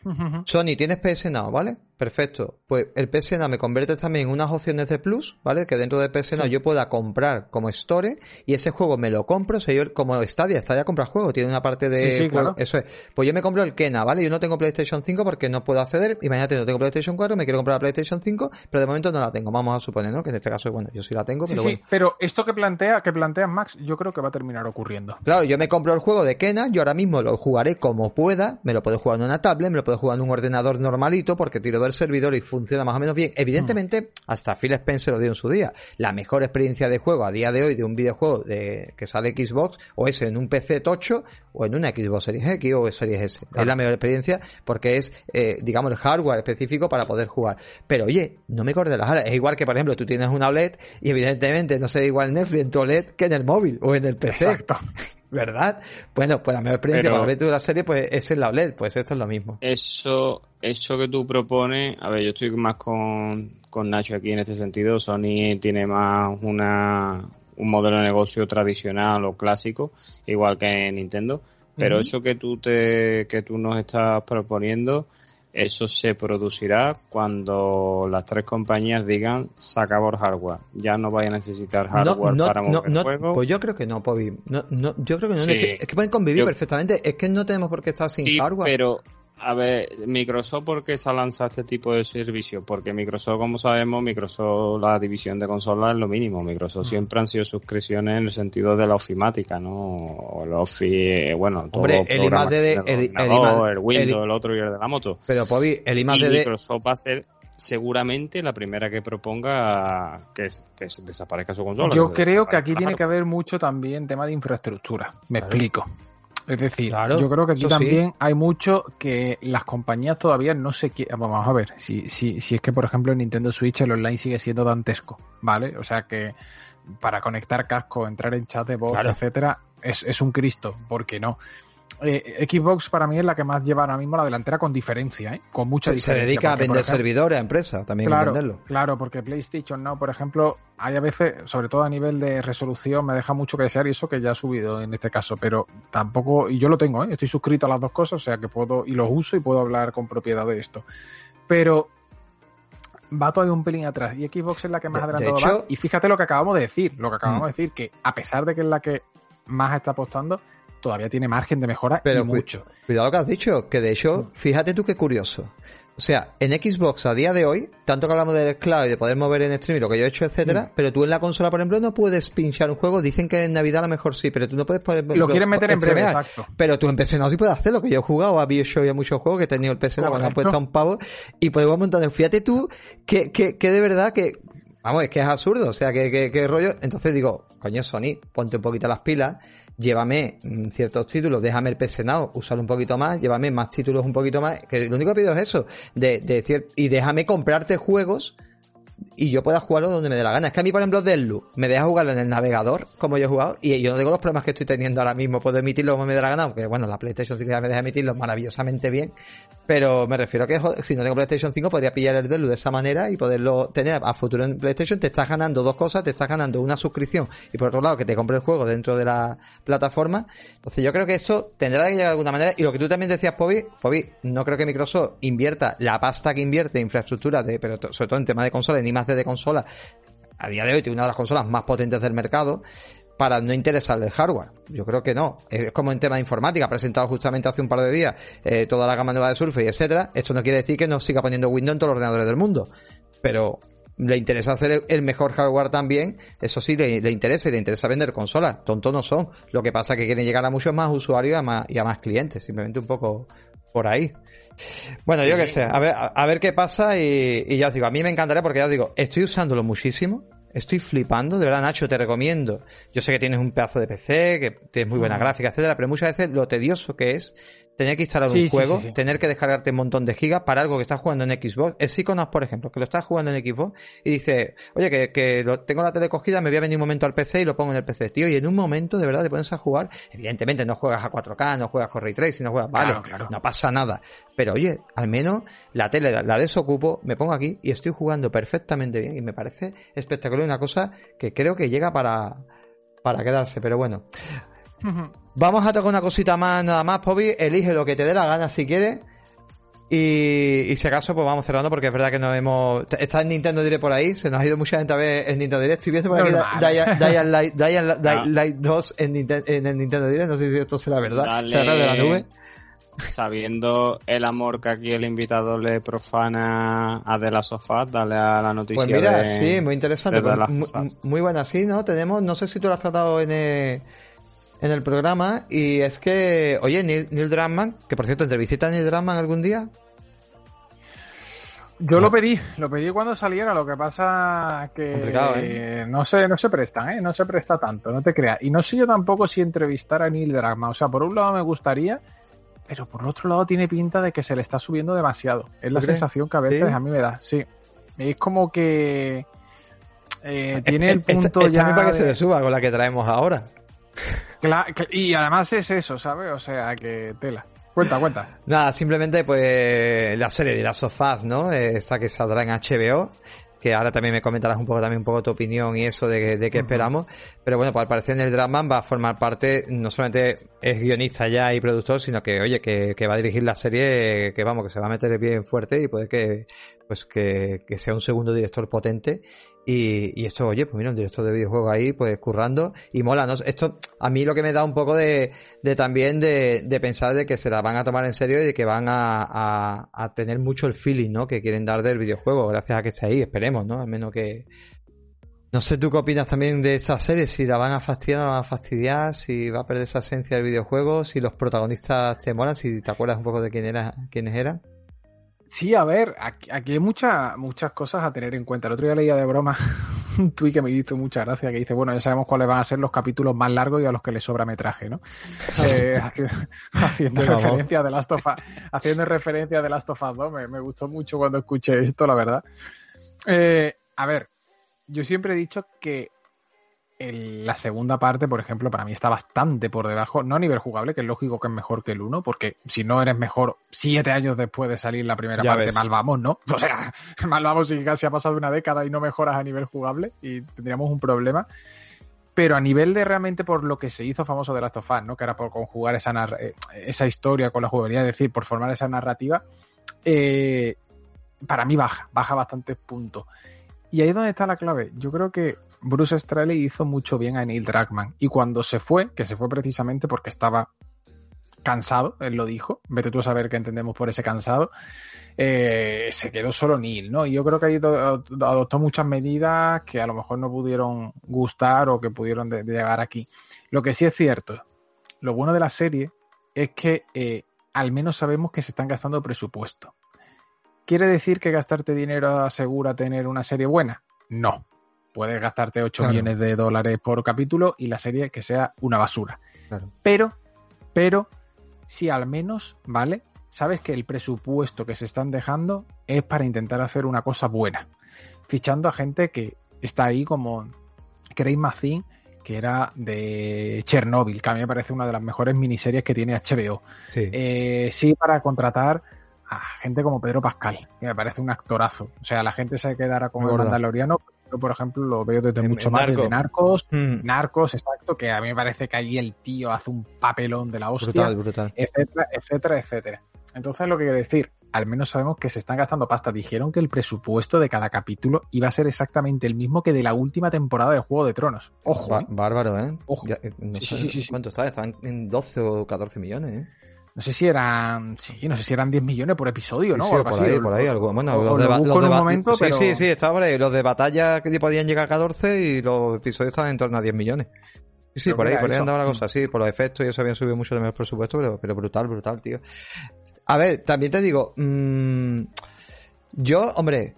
Speaker 1: Sony, tienes PS Now, ¿vale? Perfecto. Pues el PS Now me convierte también en unas opciones de plus, ¿vale? Que dentro de PS Now yo pueda comprar como store y ese juego me lo compro, o sea, yo como Stadia, Stadia compra juego, tiene una parte de sí, claro. eso es. Pues yo me compro el Kena, ¿vale? Yo no tengo PlayStation 5 porque no puedo acceder, imagínate, no tengo PlayStation 4, me quiero comprar la PlayStation 5, pero de momento no la tengo, vamos a suponer, ¿no? Que en este caso, bueno, yo sí la tengo, pero sí,
Speaker 3: pero esto que plantea, que plantea Max, yo creo que va a terminar ocurriendo.
Speaker 1: Claro, yo me compro el juego de Kena, yo ahora mismo lo jugaré como pueda, me lo puedo jugar en una tablet, me lo puedo jugar en un ordenador normalito porque tiro mover servidor y funciona más o menos bien. Evidentemente, mm. hasta Phil Spencer lo dio en su día. La mejor experiencia de juego a día de hoy de un videojuego de que sale Xbox o es en un PC tocho o en una Xbox Series X o Series S. Es la mejor experiencia porque es, eh, digamos, el hardware específico para poder jugar. Pero oye, no me corte las alas. Es igual que, por ejemplo, tú tienes una OLED y evidentemente no sé igual Netflix en tu OLED que en el móvil o en el PC. Exacto. ¿Verdad? Bueno, pues la mejor experiencia para ver la serie pues es en la OLED, pues esto es lo mismo.
Speaker 2: Eso, eso que tú propones, a ver, yo estoy más con, con Nacho aquí en este sentido. Sony tiene más una, un modelo de negocio tradicional o clásico, igual que Nintendo. Pero eso que tú te, que tú nos estás proponiendo, eso se producirá cuando las tres compañías digan se acabó el hardware. Ya no vaya a necesitar hardware para mover el juego.
Speaker 1: Pues yo creo que no, Pobi. No, no, yo creo que no. Es, que, pueden convivir perfectamente. Es que no tenemos por qué estar sin hardware.
Speaker 2: Pero a ver, Microsoft, ¿por qué se ha lanzado este tipo de servicio? Porque Microsoft, como sabemos, Microsoft, la división de consolas es lo mínimo. Microsoft mm. siempre han sido suscripciones en el sentido de la ofimática, ¿no? el Office, bueno,
Speaker 1: todo Hombre, el I de,
Speaker 2: el, el, Windows, el, otro y el de la moto.
Speaker 1: Pero, Pobi, el I de...
Speaker 2: Microsoft va a ser seguramente la primera que proponga que, que desaparezca su consola.
Speaker 3: Yo creo que aquí tiene que haber mucho también tema de infraestructura. Me explico. Es decir, yo creo que aquí también hay mucho que las compañías todavía no se quieren. Vamos a ver, si, si, si es que, por ejemplo, en Nintendo Switch el online sigue siendo dantesco, ¿vale? O sea que para conectar casco, entrar en chat de voz, etcétera, es, es un Cristo, ¿por qué no? Eh, Xbox para mí es la que más lleva ahora mismo la delantera con diferencia, ¿eh? con mucha diferencia.
Speaker 1: Se dedica a vender servidores a empresas, también
Speaker 3: claro,
Speaker 1: venderlo.
Speaker 3: Claro, porque PlayStation no, por ejemplo, hay a veces, sobre todo a nivel de resolución, me deja mucho que desear y eso que ya ha subido en este caso, pero tampoco, y yo lo tengo, ¿eh? estoy suscrito a las dos cosas, o sea que puedo, y los uso y puedo hablar con propiedad de esto. Pero va todavía un pelín atrás y Xbox es la que más adelantado va. Y fíjate lo que acabamos de decir, lo que acabamos mm. de decir, que a pesar de que es la que más está apostando, todavía tiene margen de mejora Pero mucho.
Speaker 1: Cuidado lo que has dicho, que de hecho, fíjate tú qué curioso. O sea, en Xbox a día de hoy, tanto que hablamos del cloud y de poder mover en stream y lo que yo he hecho, etcétera, pero tú en la consola, por ejemplo, no puedes pinchar un juego. Dicen que en Navidad a lo mejor sí, pero tú no puedes poner.
Speaker 3: Lo quieren meter en breve, exacto.
Speaker 1: Pero tú en PC no sí puedes hacerlo, que yo he jugado a Bioshock y a muchos juegos que he tenido el PC cuando han puesto a un pavo y podemos montar. Fíjate tú que, que, que de verdad que Vamos, es que es absurdo, o sea, que, que, que rollo. Entonces digo, coño, Sony, ponte un poquito las pilas llévame mm, ciertos títulos, déjame el PC Now, usarlo un poquito más, llévame más títulos un poquito más, que lo único que pido es eso, de, de y déjame comprarte juegos y yo pueda jugarlo donde me dé la gana. Es que a mí, por ejemplo, Deadloop me deja jugarlo en el navegador, como yo he jugado, y yo no tengo los problemas que estoy teniendo ahora mismo. Puedo emitirlo como me dé la gana, porque bueno, la PlayStation 5 ya me deja emitirlo maravillosamente bien. Pero me refiero a que si no tengo PlayStation 5 podría pillar el Deadloop de esa manera y poderlo tener a futuro en PlayStation. Te estás ganando dos cosas, te estás ganando una suscripción y por otro lado que te compre el juego dentro de la plataforma. Entonces yo creo que eso tendrá que llegar de alguna manera. Y lo que tú también decías, Pobi, Pobi, no creo que Microsoft invierta la pasta que invierte en infraestructura, de, pero sobre todo en tema de consolas, ni más de, de consolas, a día de hoy tiene una de las consolas más potentes del mercado para no interesarle el hardware. Yo creo que no. Es como en tema de informática, presentado justamente hace un par de días eh, toda la gama nueva de Surface, etcétera. Esto no quiere decir que no siga poniendo Windows en todos los ordenadores del mundo. Pero le interesa hacer el mejor hardware también, eso sí, le, interesa y le interesa vender consolas. Tontos no son. Lo que pasa es que quieren llegar a muchos más usuarios y a más, y a más clientes. Simplemente un poco por ahí. Bueno, yo qué sé, a ver, a, ver qué pasa y, y, ya os digo, a mí me encantaría porque ya os digo, estoy usándolo muchísimo, estoy flipando, de verdad Nacho, te recomiendo. Yo sé que tienes un pedazo de PC, que tienes muy buena gráfica, etcétera, pero muchas veces lo tedioso que es tener que instalar un juego, tener que descargarte un montón de gigas para algo que estás jugando en Xbox. El Psychonauts, por ejemplo, que lo estás jugando en Xbox y dice, oye, que, que lo, tengo la tele cogida, me voy a venir un momento al PC y lo pongo en el PC, tío. Y en un momento, de verdad, te pones a jugar. Evidentemente, no juegas a 4K, no juegas con Ray Tracing, no juegas, vale, no pasa nada. Pero oye, al menos la tele la desocupo, me pongo aquí y estoy jugando perfectamente bien y me parece espectacular una cosa que creo que llega para, para quedarse. Pero bueno. Vamos a tocar una cosita más, nada más, Pobi. Elige lo que te dé la gana si quieres. Y, si acaso, pues vamos cerrando porque es verdad que nos hemos. Está en Nintendo Direct por ahí, se nos ha ido mucha gente a ver el Nintendo Direct. Estoy viendo por aquí Dying Light 2 en, el Nintendo Direct, no sé si esto será verdad. ¿Será de la nube?
Speaker 2: Sabiendo el amor que aquí el invitado le profana a De la Sofá, dale a la noticia.
Speaker 1: Pues mira, sí, muy interesante. Pues muy, buena, sí, ¿no? Tenemos, no sé si tú lo has tratado en. El en el programa y es que, oye, Neil, Neil Druckmann, que por cierto, ¿entrevistaste a Neil Druckmann algún día?
Speaker 3: Yo lo pedí, lo pedí cuando saliera, lo que pasa que ¿eh? no se, no se presta, ¿eh? no se presta tanto, no te creas. Y no sé yo tampoco si entrevistar a Neil Dragma, o sea, por un lado me gustaría, pero por otro lado tiene pinta de que se le está subiendo demasiado. Es la sensación que a veces a mí me da, sí. Es como que eh, tiene el punto ya.
Speaker 1: para que se le suba con la que traemos ahora.
Speaker 3: Y además es eso, ¿sabes? O sea, que tela. Cuenta, cuenta.
Speaker 1: Nada, simplemente pues la serie de las sofás, ¿no? Esta que saldrá en HBO que ahora también me comentarás un poco también un poco tu opinión y eso de, de qué esperamos. Pero bueno, pues al parecer en el Dramman va a formar parte, no solamente es guionista ya y productor, sino que, oye, que, que va a dirigir la serie, que vamos, que se va a meter bien fuerte y puede que, pues que, que sea un segundo director potente y, y, esto, oye, pues mira, un director de videojuegos ahí, pues currando, y mola, ¿no? Esto, a mí lo que me da un poco de, también de, pensar de que se la van a tomar en serio y de que van a, tener mucho el feeling, ¿no? Que quieren dar del videojuego, gracias a que esté ahí, esperemos, ¿no? Al menos que... No sé tú qué opinas también de esa serie, si la van a fastidiar o no la van a fastidiar, si va a perder esa esencia del videojuego, si los protagonistas te molan, si te acuerdas un poco de quién era, quiénes eran.
Speaker 3: Sí, a ver, aquí, hay muchas muchas cosas a tener en cuenta. El otro día leía de broma un tuit que me hizo mucha gracia, que dice, bueno, ya sabemos cuáles van a ser los capítulos más largos y a los que les sobra metraje, ¿no? Eh, haciendo, referencia de Last of Us, haciendo referencia de Last of Us 2, me, gustó mucho cuando escuché esto, la verdad. Eh, a ver, yo siempre he dicho que la segunda parte, por ejemplo, para mí está bastante por debajo, no a nivel jugable, que es lógico que es mejor que el 1, porque si no eres mejor siete años después de salir la primera parte, mal vamos, ¿no? O sea, mal vamos si casi ha pasado una década y no mejoras a nivel jugable y tendríamos un problema. Pero a nivel de realmente por lo que se hizo famoso de Last of Us, ¿no? Que era por conjugar esa, eh, esa historia con la jugabilidad, es decir, por formar esa narrativa, eh, para mí baja, baja bastantes puntos. Y ahí es donde está la clave. Yo creo que Bruce Straley hizo mucho bien a Neil Druckmann. Y cuando se fue, que se fue precisamente porque estaba cansado, él lo dijo, vete tú a saber qué entendemos por ese cansado, eh, se quedó solo Neil, ¿no? Y yo creo que ahí adoptó muchas medidas que a lo mejor no pudieron gustar o que pudieron llegar aquí. Lo que sí es cierto, lo bueno de la serie es que eh, al menos sabemos que se están gastando presupuesto. ¿Quiere decir que gastarte dinero asegura tener una serie buena? No puedes gastarte 8 millones de dólares por capítulo y la serie que sea una basura. Pero, pero, si al menos, ¿vale? Sabes que el presupuesto que se están dejando es para intentar hacer una cosa buena. Fichando a gente que está ahí como Craig Mazin, que era de Chernobyl, que a mí me parece una de las mejores miniseries que tiene HBO. Sí, eh, sí para contratar a gente como Pedro Pascal, que me parece un actorazo. O sea, la gente se quedará con el Mandaloriano, yo, por ejemplo, lo veo desde mucho más de Narcos. Mm. Narcos, exacto, que a mí me parece que ahí el tío hace un papelón de la hostia. Brutal, brutal. Etcétera, etcétera, etcétera. Entonces, lo que quiero decir, al menos sabemos que se están gastando pasta. Dijeron que el presupuesto de cada capítulo iba a ser exactamente el mismo que de la última temporada de Juego de Tronos. Ojo.
Speaker 1: ¿eh? Bárbaro, ¿eh? Ojo. Eh, sí, sí, sí, ¿Cuánto está? Estaban en 12 o 14 millones, ¿eh?
Speaker 3: No sé si eran, sí, no sé si eran 10 millones por episodio, ¿no?
Speaker 1: Sí, por ahí, por ahí, algo. Bueno, los de, los de sí, sí, sí, estaba por ahí. Los de batalla que podían llegar a 14 y los episodios estaban en torno a 10 millones. Sí, sí, por ahí, por ahí andaba la cosa, sí, por los efectos y eso habían subido mucho de menos presupuesto, pero, pero brutal, brutal, tío. A ver, también te digo, mmm, yo, hombre,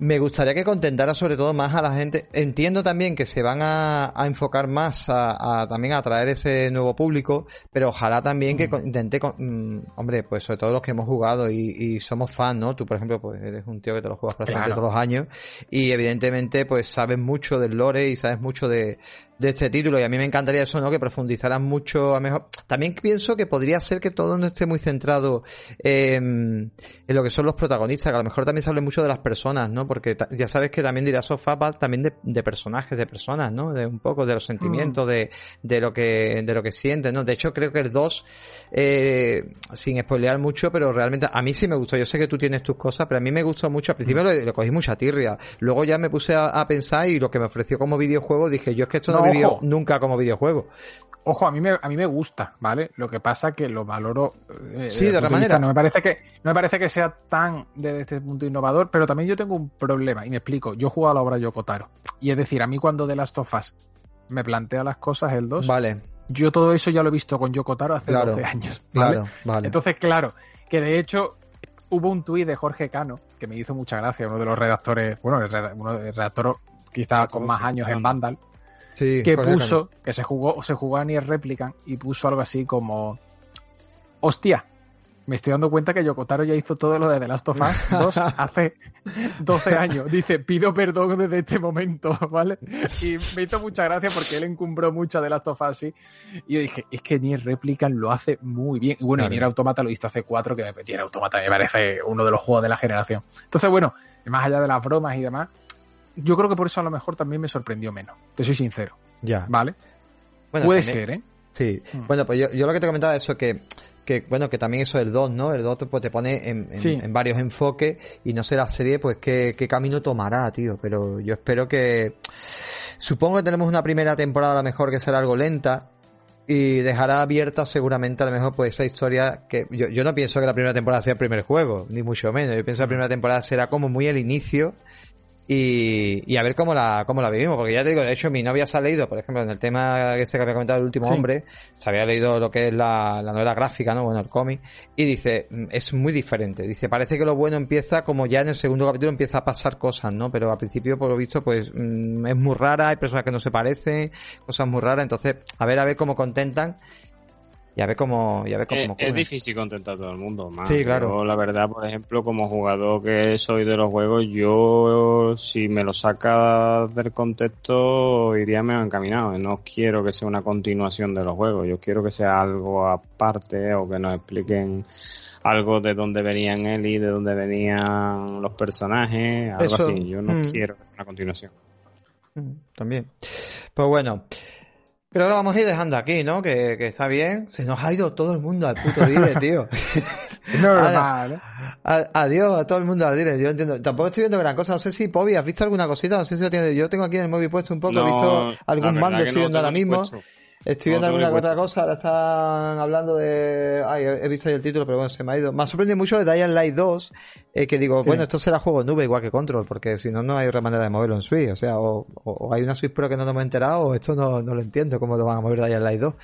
Speaker 1: me gustaría que contentara sobre todo más a la gente. Entiendo también que se van a, enfocar más a, también a atraer ese nuevo público, pero ojalá también que mm. intente, mm, hombre, pues sobre todo los que hemos jugado y, somos fans, ¿no? Tú, por ejemplo, pues eres un tío que te lo juegas prácticamente todos los años y evidentemente pues sabes mucho del lore y sabes mucho de, de este título y a mí me encantaría eso, ¿no? Que profundizaran mucho a mejor. También pienso que podría ser que todo no esté muy centrado en, lo que son los protagonistas, que a lo mejor también se hable mucho de las personas, ¿no? Porque ya sabes que también dirá Sofá también de, personajes, de personas, ¿no? De un poco de los sentimientos, mm. de, de lo que de lo que sienten, ¿no? De hecho creo que el 2 eh, sin spoilear mucho, pero realmente a mí sí me gustó. Yo sé que tú tienes tus cosas, pero a mí me gustó mucho. Al principio mm. lo, cogí mucha tirria. Luego ya me puse a, pensar y lo que me ofreció como videojuego dije, yo es que esto no, nunca como videojuego.
Speaker 3: Ojo, a mí me, a mí me gusta, ¿vale? Lo que pasa que lo valoro.
Speaker 1: Eh, sí, de otra manera.
Speaker 3: no me parece que no me parece que sea tan desde este punto innovador, pero también yo tengo un problema y me explico. Yo he jugado a la obra Yokotaro y es decir, a mí cuando de las tofas me plantea las cosas el 2,
Speaker 1: vale.
Speaker 3: Yo todo eso ya lo he visto con Yokotaro hace 12 años,
Speaker 1: Claro, vale.
Speaker 3: Entonces, claro, que de hecho hubo un tuit de Jorge Cano que me hizo mucha gracia, uno de los redactores, bueno, uno de los redactores quizás con más años en Vandal, que puso, que se jugó, se jugó a Nier Replicant y puso algo así como hostia, me estoy dando cuenta que Yokotaro ya hizo todo lo de The Last of Us 2 hace 12 años. Dice, pido perdón desde este momento, ¿vale? Y me hizo mucha gracia porque él encumbró mucho a The Last of Us, ¿sí? Y yo dije, es que Nier Replicant lo hace muy bien. Y bueno, y Nier Automata lo hizo hace 4, que Nier Automata me parece uno de los juegos de la generación. Entonces, bueno, más allá de las bromas y demás, yo creo que por eso a lo mejor también me sorprendió menos. Te soy sincero.
Speaker 1: Ya.
Speaker 3: ¿Vale? Puede ser, ¿eh?
Speaker 1: Sí. Mm. Bueno, pues yo, yo, lo que te comentaba es eso que que bueno, que también eso del 2, ¿no? El 2 pues, te pone en, en, varios enfoques y no sé la serie, pues qué, qué camino tomará, tío. Pero yo espero que... Supongo que tenemos una primera temporada a lo mejor que será algo lenta, y dejará abierta seguramente a lo mejor pues esa historia que yo, yo no pienso que la primera temporada sea el primer juego, ni mucho menos. Yo pienso que la primera temporada será como muy el inicio y, a ver cómo la, cómo la vivimos, porque ya te digo, de hecho mi novia se ha leído, por ejemplo, en el tema este que había comentado el último hombre, se había leído lo que es la, la novela gráfica, ¿no? Bueno, el cómic, y dice, mm, es muy diferente, dice, parece que lo bueno empieza como ya en el segundo capítulo empieza a pasar cosas, ¿no? Pero al principio, por lo visto, pues mm, es muy rara, hay personas que no se parecen, cosas muy raras, entonces, a ver, a ver cómo contentan ya ve cómo, ya ve cómo
Speaker 2: es, difícil contentar a todo el mundo. Más.
Speaker 1: Sí, claro.
Speaker 2: la verdad, por ejemplo, como jugador que soy de los juegos, yo si me lo saca del contexto iría medio encaminado. No quiero que sea una continuación de los juegos. Yo quiero que sea algo aparte o que nos expliquen algo de dónde venían él y de dónde venían los personajes, algo así. Yo no mm. quiero que sea una continuación.
Speaker 1: Mm, también. Pues bueno. Pero lo vamos a ir dejando aquí, ¿no? Que, que, está bien. Se nos ha ido todo el mundo al puto dire, tío.
Speaker 3: Normal. ¿eh?
Speaker 1: adiós a todo el mundo al dire. Yo entiendo. Tampoco estoy viendo gran cosa. No sé si, Pobi, ¿has visto alguna cosita? No sé si lo tienes. Yo tengo aquí en el móvil puesto un poco. he visto algún mando, estoy viendo ahora mismo. Estoy viendo alguna otra cosa, ahora están hablando de... Ay, he visto ahí el título, pero bueno, se me ha ido. Me ha sorprendido mucho de Dying Light 2, eh, que digo, bueno, esto será juego nube igual que Control, porque si no, no hay otra manera de moverlo en Switch. O sea, o, o, hay una Switch Pro que no nos hemos enterado, o esto no, no lo entiendo, cómo lo van a mover Dying Light 2.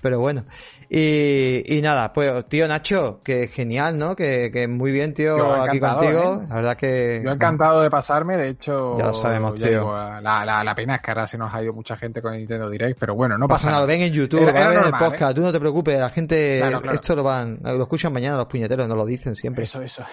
Speaker 1: Pero bueno. Y, y nada, pues, tío Nacho, que genial, ¿no? Que, que muy bien, tío, aquí contigo. ¿eh? La verdad que...
Speaker 3: Yo encantado de pasarme, de hecho...
Speaker 1: Ya lo sabemos, tío.
Speaker 3: la, la, la, pena es que ahora se nos ha ido mucha gente con Nintendo Direct, pero bueno, no pasa, nada.
Speaker 1: Ven en YouTube, ven en el podcast, tú no te preocupes, la gente, esto lo van, lo escuchan mañana los puñeteros, nos lo dicen siempre.
Speaker 3: Eso, eso.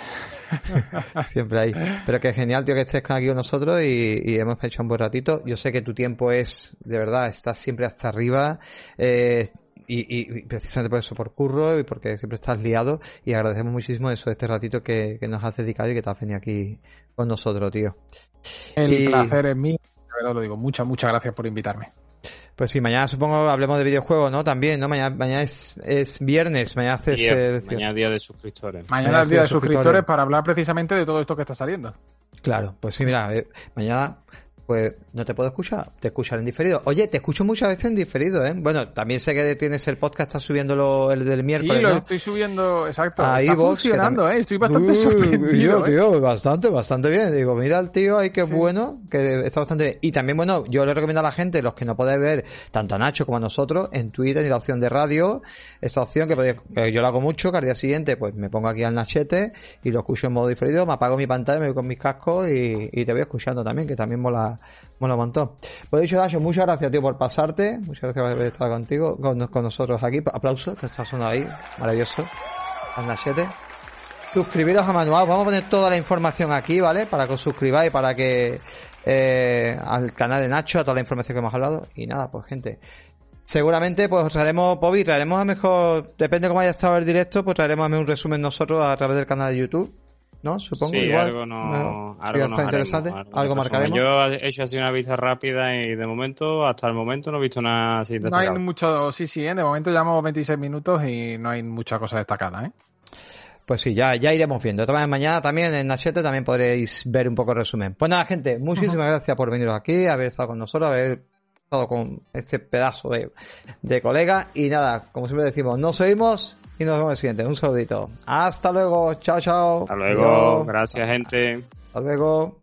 Speaker 1: siempre ahí. Pero que genial, tío, que estés aquí con nosotros y, y, hemos hecho un buen ratito. Yo sé que tu tiempo es, de verdad, estás siempre hasta arriba. Eh, y, y, precisamente por eso, por curro y porque siempre estás liado y agradecemos muchísimo eso, este ratito que, que nos has dedicado y que te has venido aquí con nosotros, tío.
Speaker 3: El placer es mío, de verdad lo digo, muchas, muchas gracias por invitarme.
Speaker 1: Pues sí, mañana supongo hablemos de videojuegos, ¿no? También, ¿no? Mañana, mañana es, es viernes, mañana haces...
Speaker 2: mañana día de suscriptores.
Speaker 3: Mañana, es día de suscriptores para hablar precisamente de todo esto que está saliendo.
Speaker 1: Claro, pues sí, mira, eh, mañana pues no te puedo escuchar, te escucharé en diferido. Oye, te escucho muchas veces en diferido, ¿eh? Bueno, también sé que tienes el podcast, estás subiéndolo el del miércoles.
Speaker 3: Sí,
Speaker 1: lo
Speaker 3: estoy subiendo, exacto. Ahí está funcionando, ¿eh? Estoy bastante sorprendido.
Speaker 1: ¿eh? tío, bastante, bastante bien. Digo, mira al tío ahí que bueno, que está bastante bien. Y también, bueno, yo le recomiendo a la gente, los que no podéis ver, tanto a Nacho como a nosotros, en Twitter y la opción de radio, esa opción que, podéis, yo la hago mucho, que al día siguiente, pues me pongo aquí al Nachete y lo escucho en modo diferido, me apago mi pantalla, me voy con mis cascos y, y te voy escuchando también, que también mola bueno, montón. Pues dicho, Dacho, muchas gracias, tío, por pasarte. Muchas gracias por haber estado contigo, con, nosotros aquí. Aplausos, que está sonando ahí. Maravilloso. Anda 7. Suscribiros a Manual. Vamos a poner toda la información aquí, ¿vale? Para que os suscribáis, para que eh, al canal de Nacho, a toda la información que hemos hablado. Y nada, pues gente. Seguramente, pues traeremos, Bobby, traeremos a mejor, depende de cómo haya estado el directo, pues traeremos a un resumen nosotros a través del canal de YouTube ¿no? Supongo
Speaker 2: sí,
Speaker 1: igual.
Speaker 2: algo no, algo
Speaker 1: está interesante, algo, marcaremos.
Speaker 2: Yo he hecho así una vista rápida y de momento, hasta el momento no he visto nada así
Speaker 3: No hay mucho, sí, sí, ¿eh? de momento llevamos 26 minutos y no hay mucha cosa destacada, ¿eh?
Speaker 1: Pues sí, ya, ya iremos viendo. Tomas mañana también en Nachete también podréis ver un poco el resumen. Pues nada, gente, muchísimas gracias por venir aquí, haber estado con nosotros, haber estado con este pedazo de, de colega. Y nada, como siempre decimos, nos oímos y nos vemos el siguiente. Un saludito. Hasta luego. Chao, chao.
Speaker 2: Hasta luego. Gracias, gente.
Speaker 1: Hasta luego.